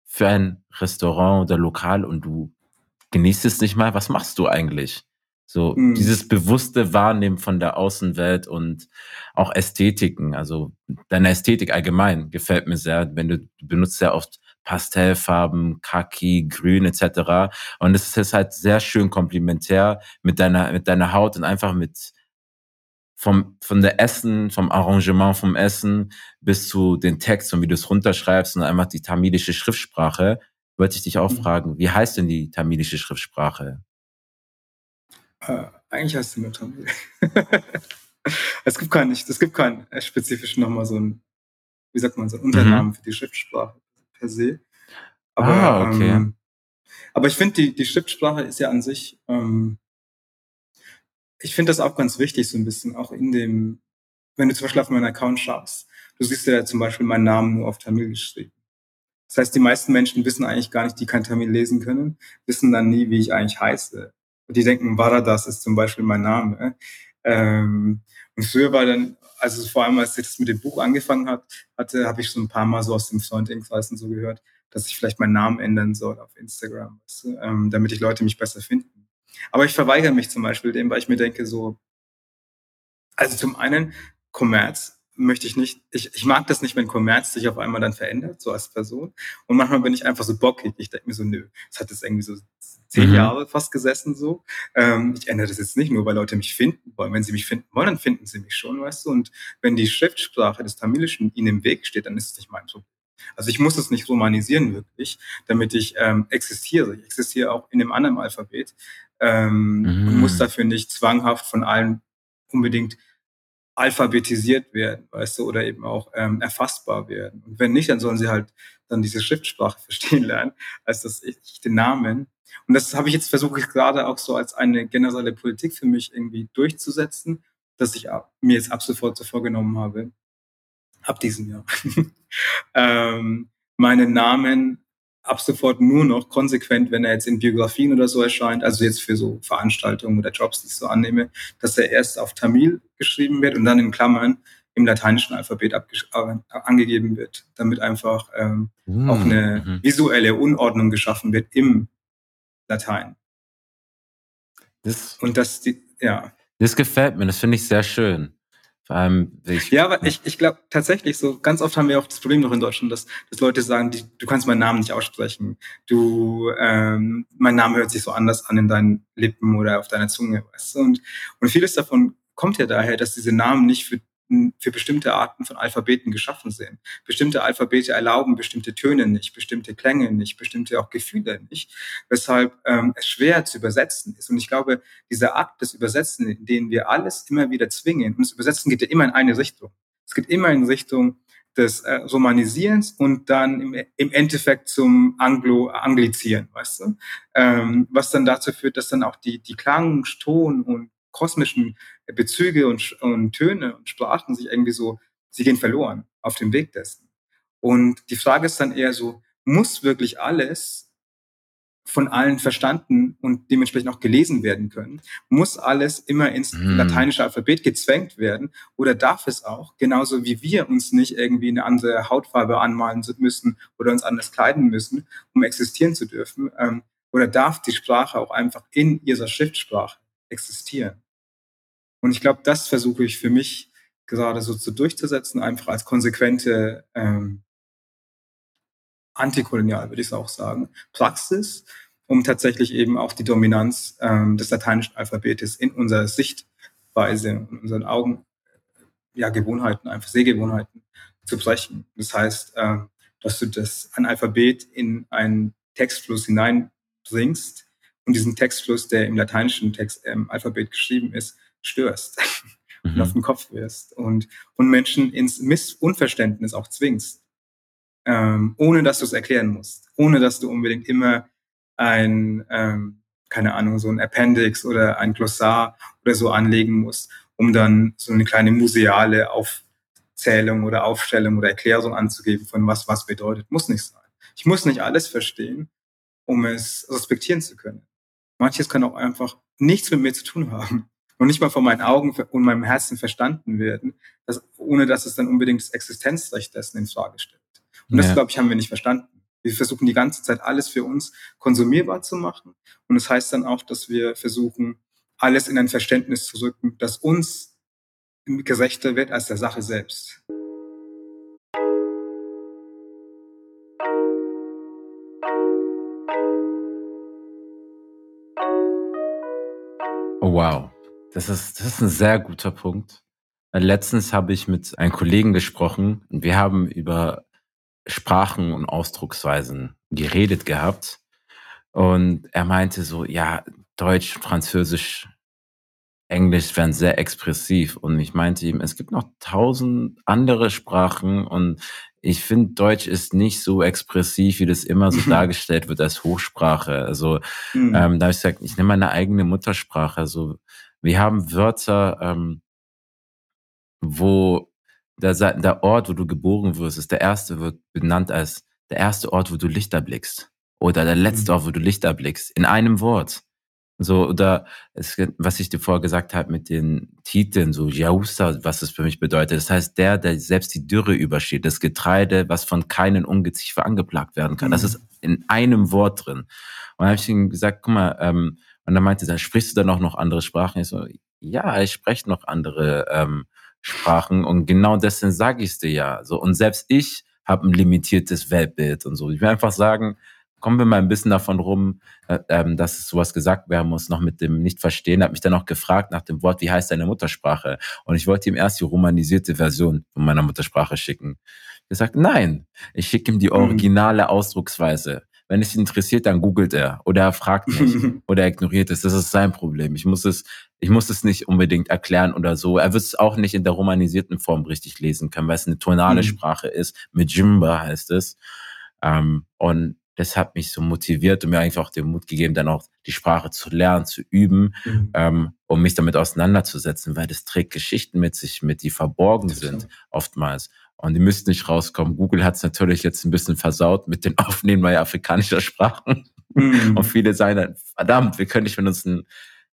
für ein Restaurant oder Lokal und du genießt es nicht mal. Was machst du eigentlich? So mhm. dieses bewusste Wahrnehmen von der Außenwelt und auch Ästhetiken. Also deine Ästhetik allgemein gefällt mir sehr. Wenn du, du benutzt sehr oft Pastellfarben, Kaki, Grün etc. Und es ist halt sehr schön komplementär mit deiner mit deiner Haut und einfach mit vom, von der Essen, vom Arrangement vom Essen bis zu den Text und wie du es runterschreibst und einfach die tamilische Schriftsprache, wollte ich dich auch mhm. fragen, wie heißt denn die tamilische Schriftsprache? Äh, eigentlich heißt sie nur Tamil. es gibt keinen, es gibt keinen äh, spezifischen nochmal so ein wie sagt man so, ein Unternamen mhm. für die Schriftsprache per se. Aber, ah, okay. Ähm, aber ich finde, die, die Schriftsprache ist ja an sich, ähm, ich finde das auch ganz wichtig, so ein bisschen, auch in dem, wenn du zum Beispiel auf meinen Account schaust, du siehst ja zum Beispiel meinen Namen nur auf Tamil geschrieben. Das heißt, die meisten Menschen wissen eigentlich gar nicht, die kein Tamil lesen können, wissen dann nie, wie ich eigentlich heiße. Und die denken, Varadas ist zum Beispiel mein Name. Ähm, und früher war dann, also vor allem als ich das mit dem Buch angefangen hat, hatte, habe ich so ein paar Mal so aus dem Freundinnenkreis und so gehört, dass ich vielleicht meinen Namen ändern soll auf Instagram, weißt du, ähm, damit ich Leute mich besser finden. Aber ich verweigere mich zum Beispiel dem, weil ich mir denke, so, also zum einen, Kommerz möchte ich nicht, ich, ich mag das nicht, wenn Kommerz sich auf einmal dann verändert, so als Person. Und manchmal bin ich einfach so bockig. Ich denke mir so, nö, es hat jetzt irgendwie so zehn mhm. Jahre fast gesessen so. Ähm, ich ändere das jetzt nicht nur, weil Leute mich finden wollen. Wenn sie mich finden wollen, dann finden sie mich schon, weißt du. Und wenn die Schriftsprache des Tamilischen ihnen im Weg steht, dann ist es nicht mein Problem. Also ich muss es nicht romanisieren wirklich, damit ich ähm, existiere. Ich existiere auch in einem anderen Alphabet ähm, mhm. und muss dafür nicht zwanghaft von allen unbedingt alphabetisiert werden, weißt du, oder eben auch ähm, erfassbar werden. Und wenn nicht, dann sollen sie halt dann diese Schriftsprache verstehen lernen, als das ich den Namen. Und das habe ich jetzt versucht, gerade auch so als eine generelle Politik für mich irgendwie durchzusetzen, dass ich ab, mir jetzt ab sofort so vorgenommen habe, ab diesem Jahr, ähm, meinen Namen ab sofort nur noch konsequent, wenn er jetzt in Biografien oder so erscheint, also jetzt für so Veranstaltungen oder Jobs, die ich so annehme, dass er erst auf Tamil geschrieben wird und dann in Klammern im lateinischen Alphabet angegeben wird, damit einfach ähm, mhm. auch eine mhm. visuelle Unordnung geschaffen wird im Latein. Das, und das, die, ja. Das gefällt mir, das finde ich sehr schön. Allem, ich, ja, aber ich, ich glaube tatsächlich so, ganz oft haben wir auch das Problem noch in Deutschland, dass, dass Leute sagen, die, du kannst meinen Namen nicht aussprechen. Du, ähm, mein Name hört sich so anders an in deinen Lippen oder auf deiner Zunge, weißt du? Und, und vieles davon kommt ja daher, dass diese Namen nicht für für bestimmte Arten von Alphabeten geschaffen sind. Bestimmte Alphabete erlauben bestimmte Töne nicht, bestimmte Klänge nicht, bestimmte auch Gefühle nicht, weshalb ähm, es schwer zu übersetzen ist. Und ich glaube, dieser Akt des Übersetzen, in den wir alles immer wieder zwingen, und das Übersetzen geht ja immer in eine Richtung. Es geht immer in Richtung des äh, Romanisierens und dann im, im Endeffekt zum Anglo Anglizieren, weißt du? Ähm, was dann dazu führt, dass dann auch die, die Klang, Ton und kosmischen Bezüge und, und Töne und Sprachen sich irgendwie so, sie gehen verloren auf dem Weg dessen. Und die Frage ist dann eher so, muss wirklich alles von allen verstanden und dementsprechend auch gelesen werden können? Muss alles immer ins mm. lateinische Alphabet gezwängt werden? Oder darf es auch, genauso wie wir uns nicht irgendwie eine andere Hautfarbe anmalen müssen oder uns anders kleiden müssen, um existieren zu dürfen? Ähm, oder darf die Sprache auch einfach in ihrer Schriftsprache existieren? Und ich glaube, das versuche ich für mich gerade so zu durchzusetzen, einfach als konsequente ähm, antikolonial, würde ich es auch sagen, Praxis, um tatsächlich eben auch die Dominanz ähm, des lateinischen Alphabetes in unserer Sichtweise, in unseren Augen, ja, Gewohnheiten, einfach Sehgewohnheiten zu brechen. Das heißt, äh, dass du das ein Alphabet in einen Textfluss hineinbringst und diesen Textfluss, der im lateinischen Text, ähm, Alphabet geschrieben ist, störst mhm. und auf den Kopf wirst und, und Menschen ins Missunverständnis auch zwingst, ähm, ohne dass du es erklären musst, ohne dass du unbedingt immer ein, ähm, keine Ahnung, so ein Appendix oder ein Glossar oder so anlegen musst, um dann so eine kleine museale Aufzählung oder Aufstellung oder Erklärung anzugeben von was was bedeutet. Muss nicht sein. Ich muss nicht alles verstehen, um es respektieren zu können. Manches kann auch einfach nichts mit mir zu tun haben und nicht mal von meinen Augen und meinem Herzen verstanden werden, dass, ohne dass es dann unbedingt das Existenzrecht dessen in Frage stellt. Und ja. das, glaube ich, haben wir nicht verstanden. Wir versuchen die ganze Zeit alles für uns konsumierbar zu machen. Und das heißt dann auch, dass wir versuchen, alles in ein Verständnis zu rücken, das uns gerechter wird als der Sache selbst. Oh, wow. Das ist, das ist ein sehr guter Punkt. Letztens habe ich mit einem Kollegen gesprochen und wir haben über Sprachen und Ausdrucksweisen geredet gehabt. Und er meinte so, ja, Deutsch, Französisch Englisch wären sehr expressiv und ich meinte ihm, es gibt noch tausend andere Sprachen und ich finde, Deutsch ist nicht so expressiv, wie das immer so dargestellt wird als Hochsprache. Also mhm. ähm, da habe ich gesagt, ich nehme meine eigene Muttersprache. Also wir haben Wörter, ähm, wo der, der Ort, wo du geboren wirst, ist der erste, wird benannt als der erste Ort, wo du Licht erblickst. Oder der letzte mhm. Ort, wo du Licht erblickst. In einem Wort. So, oder es, was ich dir vorher gesagt habe mit den Titeln, so Jausa, was es für mich bedeutet. Das heißt, der, der selbst die Dürre übersteht, das Getreide, was von keinen Ungeziefer angeplagt werden kann. Mhm. Das ist in einem Wort drin. Und dann habe ich ihm gesagt, guck mal, ähm, und dann meinte er, sprichst du dann auch noch andere Sprachen? Ich so, ja, ich spreche noch andere ähm, Sprachen und genau deswegen sage ich es dir ja. So, und selbst ich habe ein limitiertes Weltbild und so. Ich will einfach sagen, kommen wir mal ein bisschen davon rum, äh, ähm, dass sowas gesagt werden muss, noch mit dem Nicht-Verstehen. Hat mich dann auch gefragt nach dem Wort, wie heißt deine Muttersprache? Und ich wollte ihm erst die romanisierte Version von meiner Muttersprache schicken. Er sagt, nein, ich schicke ihm die mhm. originale Ausdrucksweise. Wenn es ihn interessiert, dann googelt er oder er fragt mich oder er ignoriert es. Das ist sein Problem. Ich muss es, ich muss es nicht unbedingt erklären oder so. Er wird es auch nicht in der romanisierten Form richtig lesen können, weil es eine tonale mhm. Sprache ist. Mit Jimba heißt es. Ähm, und das hat mich so motiviert und mir einfach den Mut gegeben, dann auch die Sprache zu lernen, zu üben, mhm. ähm, um mich damit auseinanderzusetzen, weil das trägt Geschichten mit sich mit, die verborgen sind oftmals. Und die müssten nicht rauskommen. Google hat es natürlich jetzt ein bisschen versaut mit den Aufnehmen bei afrikanischer Sprachen. Mhm. Und viele sagen dann, verdammt, wir können nicht mit uns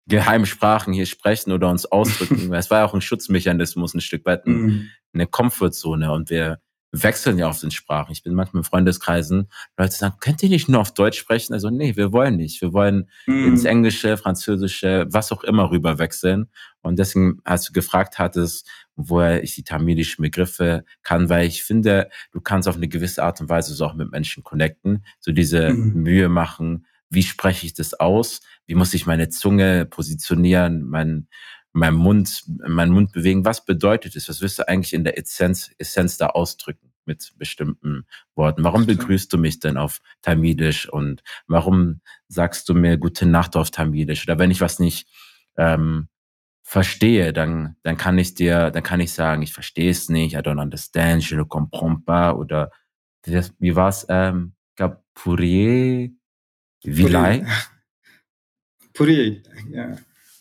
geheimen Sprachen hier sprechen oder uns ausdrücken. es war ja auch ein Schutzmechanismus, ein Stück weit mhm. eine Komfortzone. Und wir wechseln ja auf den Sprachen. Ich bin manchmal in Freundeskreisen, Leute sagen, könnt ihr nicht nur auf Deutsch sprechen? Also nee, wir wollen nicht. Wir wollen mm. ins Englische, Französische, was auch immer rüber wechseln. Und deswegen, als du gefragt hattest, woher ich die tamilischen Begriffe kann, weil ich finde, du kannst auf eine gewisse Art und Weise so auch mit Menschen connecten, so diese mm. Mühe machen, wie spreche ich das aus? Wie muss ich meine Zunge positionieren, mein, meinem Mund, meinen Mund bewegen. Was bedeutet es? Was wirst du eigentlich in der Essenz, Essenz da ausdrücken mit bestimmten Worten? Warum begrüßt du mich denn auf Tamilisch und warum sagst du mir gute Nacht auf Tamilisch? Oder wenn ich was nicht ähm, verstehe, dann, dann kann ich dir, dann kann ich sagen, ich verstehe es nicht, I don't understand, je ne comprends pas oder wie war's, ähm, gab Pourier, Vilay? Pourier, ja.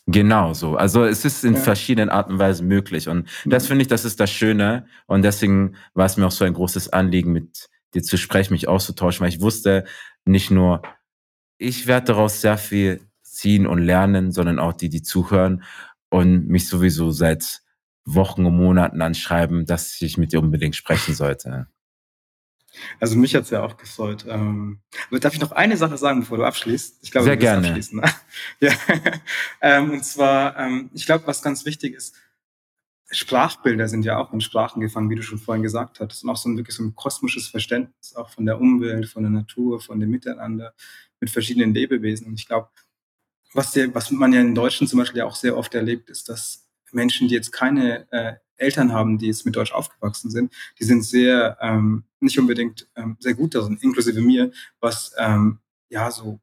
Genau so. Also es ist in ja. verschiedenen Arten und Weisen möglich. Und das mhm. finde ich, das ist das Schöne. Und deswegen war es mir auch so ein großes Anliegen, mit dir zu sprechen, mich auszutauschen, weil ich wusste nicht nur, ich werde daraus sehr viel ziehen und lernen, sondern auch die, die zuhören und mich sowieso seit Wochen und Monaten anschreiben, dass ich mit dir unbedingt sprechen sollte. Also mich hat's ja auch gefreut. Ähm, aber darf ich noch eine Sache sagen, bevor du abschließt? Ich glaube, Sehr gerne. Abschließen. Ne? ja. ähm, und zwar, ähm, ich glaube, was ganz wichtig ist, Sprachbilder sind ja auch in Sprachen gefangen, wie du schon vorhin gesagt hast. Und auch so ein wirklich so ein kosmisches Verständnis auch von der Umwelt, von der Natur, von dem Miteinander mit verschiedenen Lebewesen. Und ich glaube, was, der, was man ja in Deutschen zum Beispiel ja auch sehr oft erlebt, ist, dass Menschen, die jetzt keine äh, Eltern haben, die jetzt mit Deutsch aufgewachsen sind, die sind sehr, ähm, nicht unbedingt ähm, sehr gut darin, inklusive mir, was ähm, ja so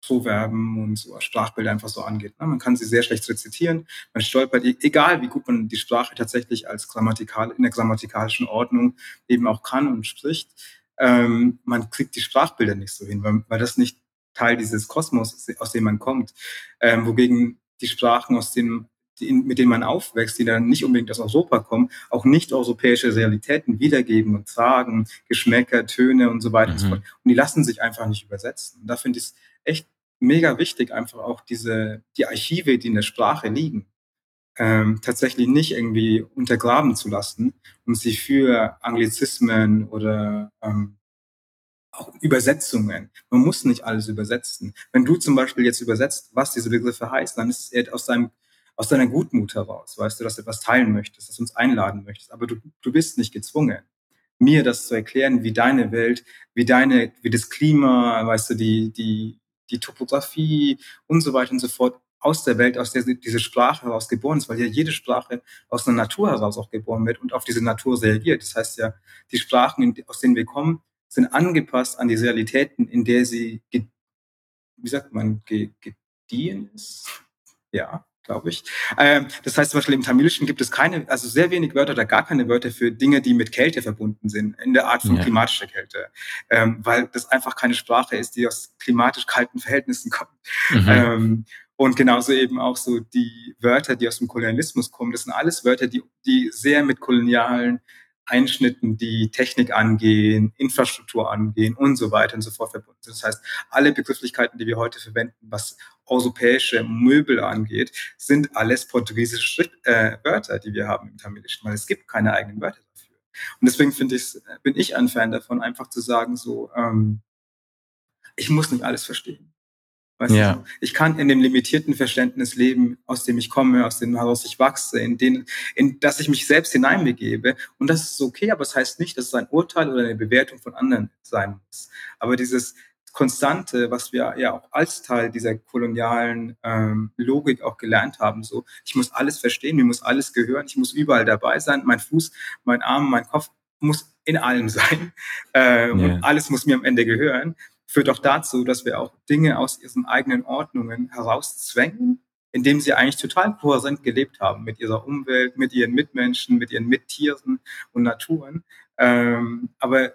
Proverben und so Sprachbilder einfach so angeht. Ne? Man kann sie sehr schlecht rezitieren, man stolpert, egal wie gut man die Sprache tatsächlich als grammatikal, in der grammatikalischen Ordnung eben auch kann und spricht, ähm, man kriegt die Sprachbilder nicht so hin, weil, weil das nicht Teil dieses Kosmos, aus dem man kommt. Ähm, wogegen die Sprachen, aus denen die, mit denen man aufwächst, die dann nicht unbedingt aus Europa kommen, auch nicht europäische Realitäten wiedergeben und tragen, Geschmäcker, Töne und so weiter mhm. und so mhm. fort. Und die lassen sich einfach nicht übersetzen. Und da finde ich es echt mega wichtig, einfach auch diese, die Archive, die in der Sprache liegen, ähm, tatsächlich nicht irgendwie untergraben zu lassen und sie für Anglizismen oder ähm, auch Übersetzungen. Man muss nicht alles übersetzen. Wenn du zum Beispiel jetzt übersetzt, was diese Begriffe heißt, dann ist es eher aus deinem aus deiner Gutmut heraus, weißt du, dass du etwas teilen möchtest, dass du uns einladen möchtest. Aber du, du bist nicht gezwungen, mir das zu erklären, wie deine Welt, wie deine, wie das Klima, weißt du, die, die, die Topografie und so weiter und so fort aus der Welt, aus der diese Sprache heraus geboren ist, weil ja jede Sprache aus der Natur heraus auch geboren wird und auf diese Natur reagiert. Das heißt ja, die Sprachen, aus denen wir kommen, sind angepasst an die Realitäten, in der sie, wie sagt man, gediehen ist. Ja, glaube ich. Ähm, das heißt zum Beispiel im Tamilischen gibt es keine, also sehr wenig Wörter oder gar keine Wörter für Dinge, die mit Kälte verbunden sind, in der Art von ja. klimatischer Kälte, ähm, weil das einfach keine Sprache ist, die aus klimatisch kalten Verhältnissen kommt. Mhm. Ähm, und genauso eben auch so die Wörter, die aus dem Kolonialismus kommen, das sind alles Wörter, die, die sehr mit kolonialen Einschnitten, die Technik angehen, Infrastruktur angehen und so weiter und so fort verbunden sind. Das heißt, alle Begrifflichkeiten, die wir heute verwenden, was europäische Möbel angeht, sind alles portugiesische äh, Wörter, die wir haben im Tamilischen, weil es gibt keine eigenen Wörter dafür. Und deswegen finde ich, bin ich ein Fan davon, einfach zu sagen, so, ähm, ich muss nicht alles verstehen. Weißt ja. du? Ich kann in dem limitierten Verständnis leben, aus dem ich komme, aus dem heraus ich wachse, in den, in das ich mich selbst hineinbegebe. Und das ist okay, aber es das heißt nicht, dass es ein Urteil oder eine Bewertung von anderen sein muss. Aber dieses Konstante, was wir ja auch als Teil dieser kolonialen ähm, Logik auch gelernt haben, so, ich muss alles verstehen, mir muss alles gehören, ich muss überall dabei sein, mein Fuß, mein Arm, mein Kopf muss in allem sein äh, yeah. und alles muss mir am Ende gehören führt auch dazu, dass wir auch Dinge aus ihren eigenen Ordnungen herauszwängen, indem sie eigentlich total kohärent gelebt haben mit ihrer Umwelt, mit ihren Mitmenschen, mit ihren Mittieren und Naturen. Ähm, aber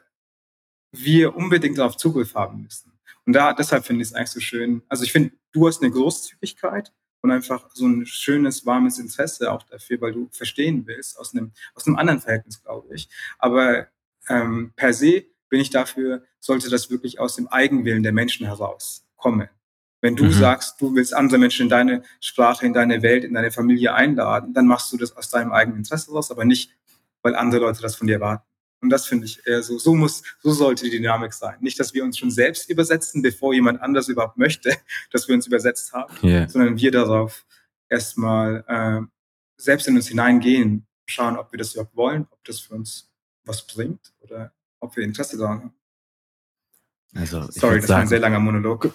wir unbedingt darauf Zugriff haben müssen. Und da, deshalb finde ich es eigentlich so schön. Also ich finde, du hast eine Großzügigkeit und einfach so ein schönes, warmes Interesse auch dafür, weil du verstehen willst, aus einem, aus einem anderen Verhältnis, glaube ich. Aber ähm, per se bin ich dafür, sollte das wirklich aus dem Eigenwillen der Menschen herauskommen. Wenn du mhm. sagst, du willst andere Menschen in deine Sprache, in deine Welt, in deine Familie einladen, dann machst du das aus deinem eigenen Interesse raus, aber nicht, weil andere Leute das von dir erwarten. Und das finde ich eher so. So muss, so sollte die Dynamik sein. Nicht, dass wir uns schon selbst übersetzen, bevor jemand anders überhaupt möchte, dass wir uns übersetzt haben, yeah. sondern wir darauf erstmal äh, selbst in uns hineingehen, schauen, ob wir das überhaupt wollen, ob das für uns was bringt oder ob wir Interesse daran haben. Also, Sorry, das sagen, war ein sehr langer Monolog.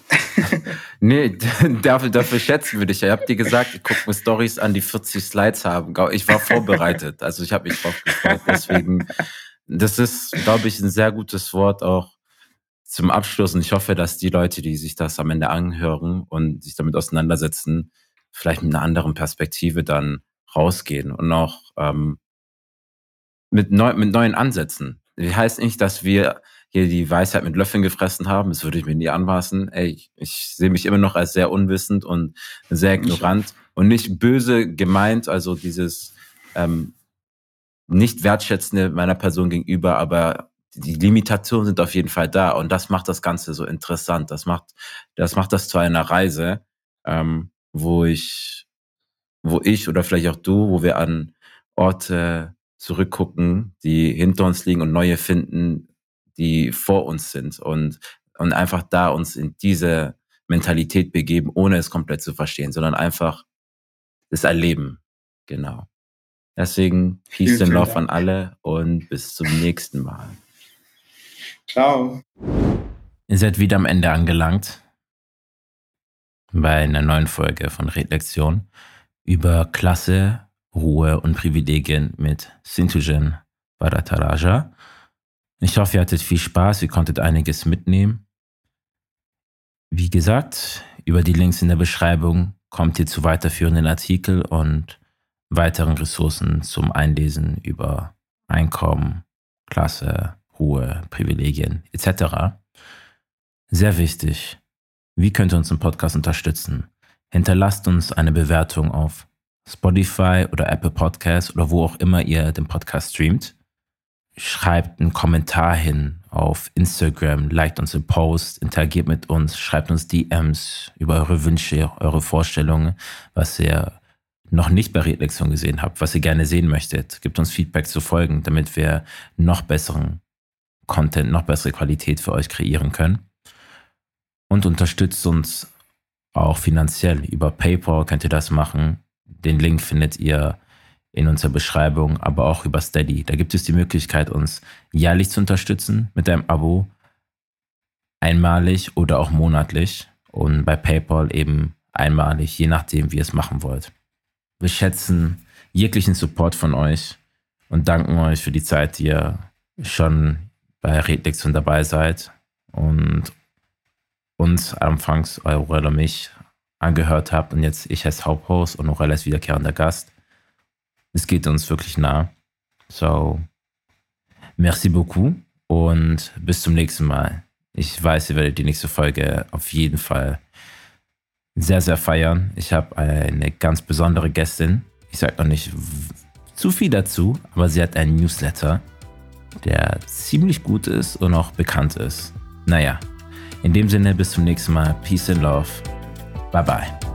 nee, dafür, dafür schätzen wir dich. Ich habe dir gesagt, ich gucke mir Stories an, die 40 Slides haben. Ich war vorbereitet. Also ich habe mich drauf gefreut. Deswegen, das ist, glaube ich, ein sehr gutes Wort auch zum Abschluss. Und ich hoffe, dass die Leute, die sich das am Ende anhören und sich damit auseinandersetzen, vielleicht mit einer anderen Perspektive dann rausgehen und auch ähm, mit, neu, mit neuen Ansätzen. Das heißt nicht, dass wir hier die Weisheit mit Löffeln gefressen haben. Das würde ich mir nie anmaßen. Ey, ich, ich sehe mich immer noch als sehr unwissend und sehr ignorant und nicht böse gemeint, also dieses ähm, nicht wertschätzende meiner Person gegenüber, aber die Limitationen sind auf jeden Fall da und das macht das Ganze so interessant. Das macht, das macht das zu einer Reise, ähm, wo ich, wo ich oder vielleicht auch du, wo wir an Orte zurückgucken, die hinter uns liegen und neue finden, die vor uns sind und, und einfach da uns in diese Mentalität begeben, ohne es komplett zu verstehen, sondern einfach das Erleben. Genau. Deswegen Peace and Love an alle und bis zum nächsten Mal. Ciao. Ihr seid wieder am Ende angelangt bei einer neuen Folge von Redlektion über Klasse, Ruhe und Privilegien mit Sintujen Bharataraja. Ich hoffe, ihr hattet viel Spaß, ihr konntet einiges mitnehmen. Wie gesagt, über die Links in der Beschreibung kommt ihr zu weiterführenden Artikeln und weiteren Ressourcen zum Einlesen über Einkommen, Klasse, Ruhe, Privilegien etc. Sehr wichtig, wie könnt ihr uns im Podcast unterstützen? Hinterlasst uns eine Bewertung auf Spotify oder Apple Podcast oder wo auch immer ihr den Podcast streamt. Schreibt einen Kommentar hin auf Instagram, liked uns im Post, interagiert mit uns, schreibt uns DMs über eure Wünsche, eure Vorstellungen, was ihr noch nicht bei Redlektion gesehen habt, was ihr gerne sehen möchtet. Gebt uns Feedback zu Folgen, damit wir noch besseren Content, noch bessere Qualität für euch kreieren können. Und unterstützt uns auch finanziell. Über PayPal könnt ihr das machen. Den Link findet ihr in unserer Beschreibung, aber auch über Steady. Da gibt es die Möglichkeit, uns jährlich zu unterstützen mit einem Abo, einmalig oder auch monatlich und bei PayPal eben einmalig, je nachdem, wie ihr es machen wollt. Wir schätzen jeglichen Support von euch und danken euch für die Zeit, die ihr schon bei Redlektion dabei seid und uns anfangs, Aurel und mich, angehört habt und jetzt ich als Haupthost und Norella als wiederkehrender Gast. Es geht uns wirklich nah. So, merci beaucoup und bis zum nächsten Mal. Ich weiß, ihr werdet die nächste Folge auf jeden Fall sehr, sehr feiern. Ich habe eine ganz besondere Gästin. Ich sage noch nicht zu viel dazu, aber sie hat einen Newsletter, der ziemlich gut ist und auch bekannt ist. Naja, in dem Sinne, bis zum nächsten Mal. Peace and Love. Bye bye.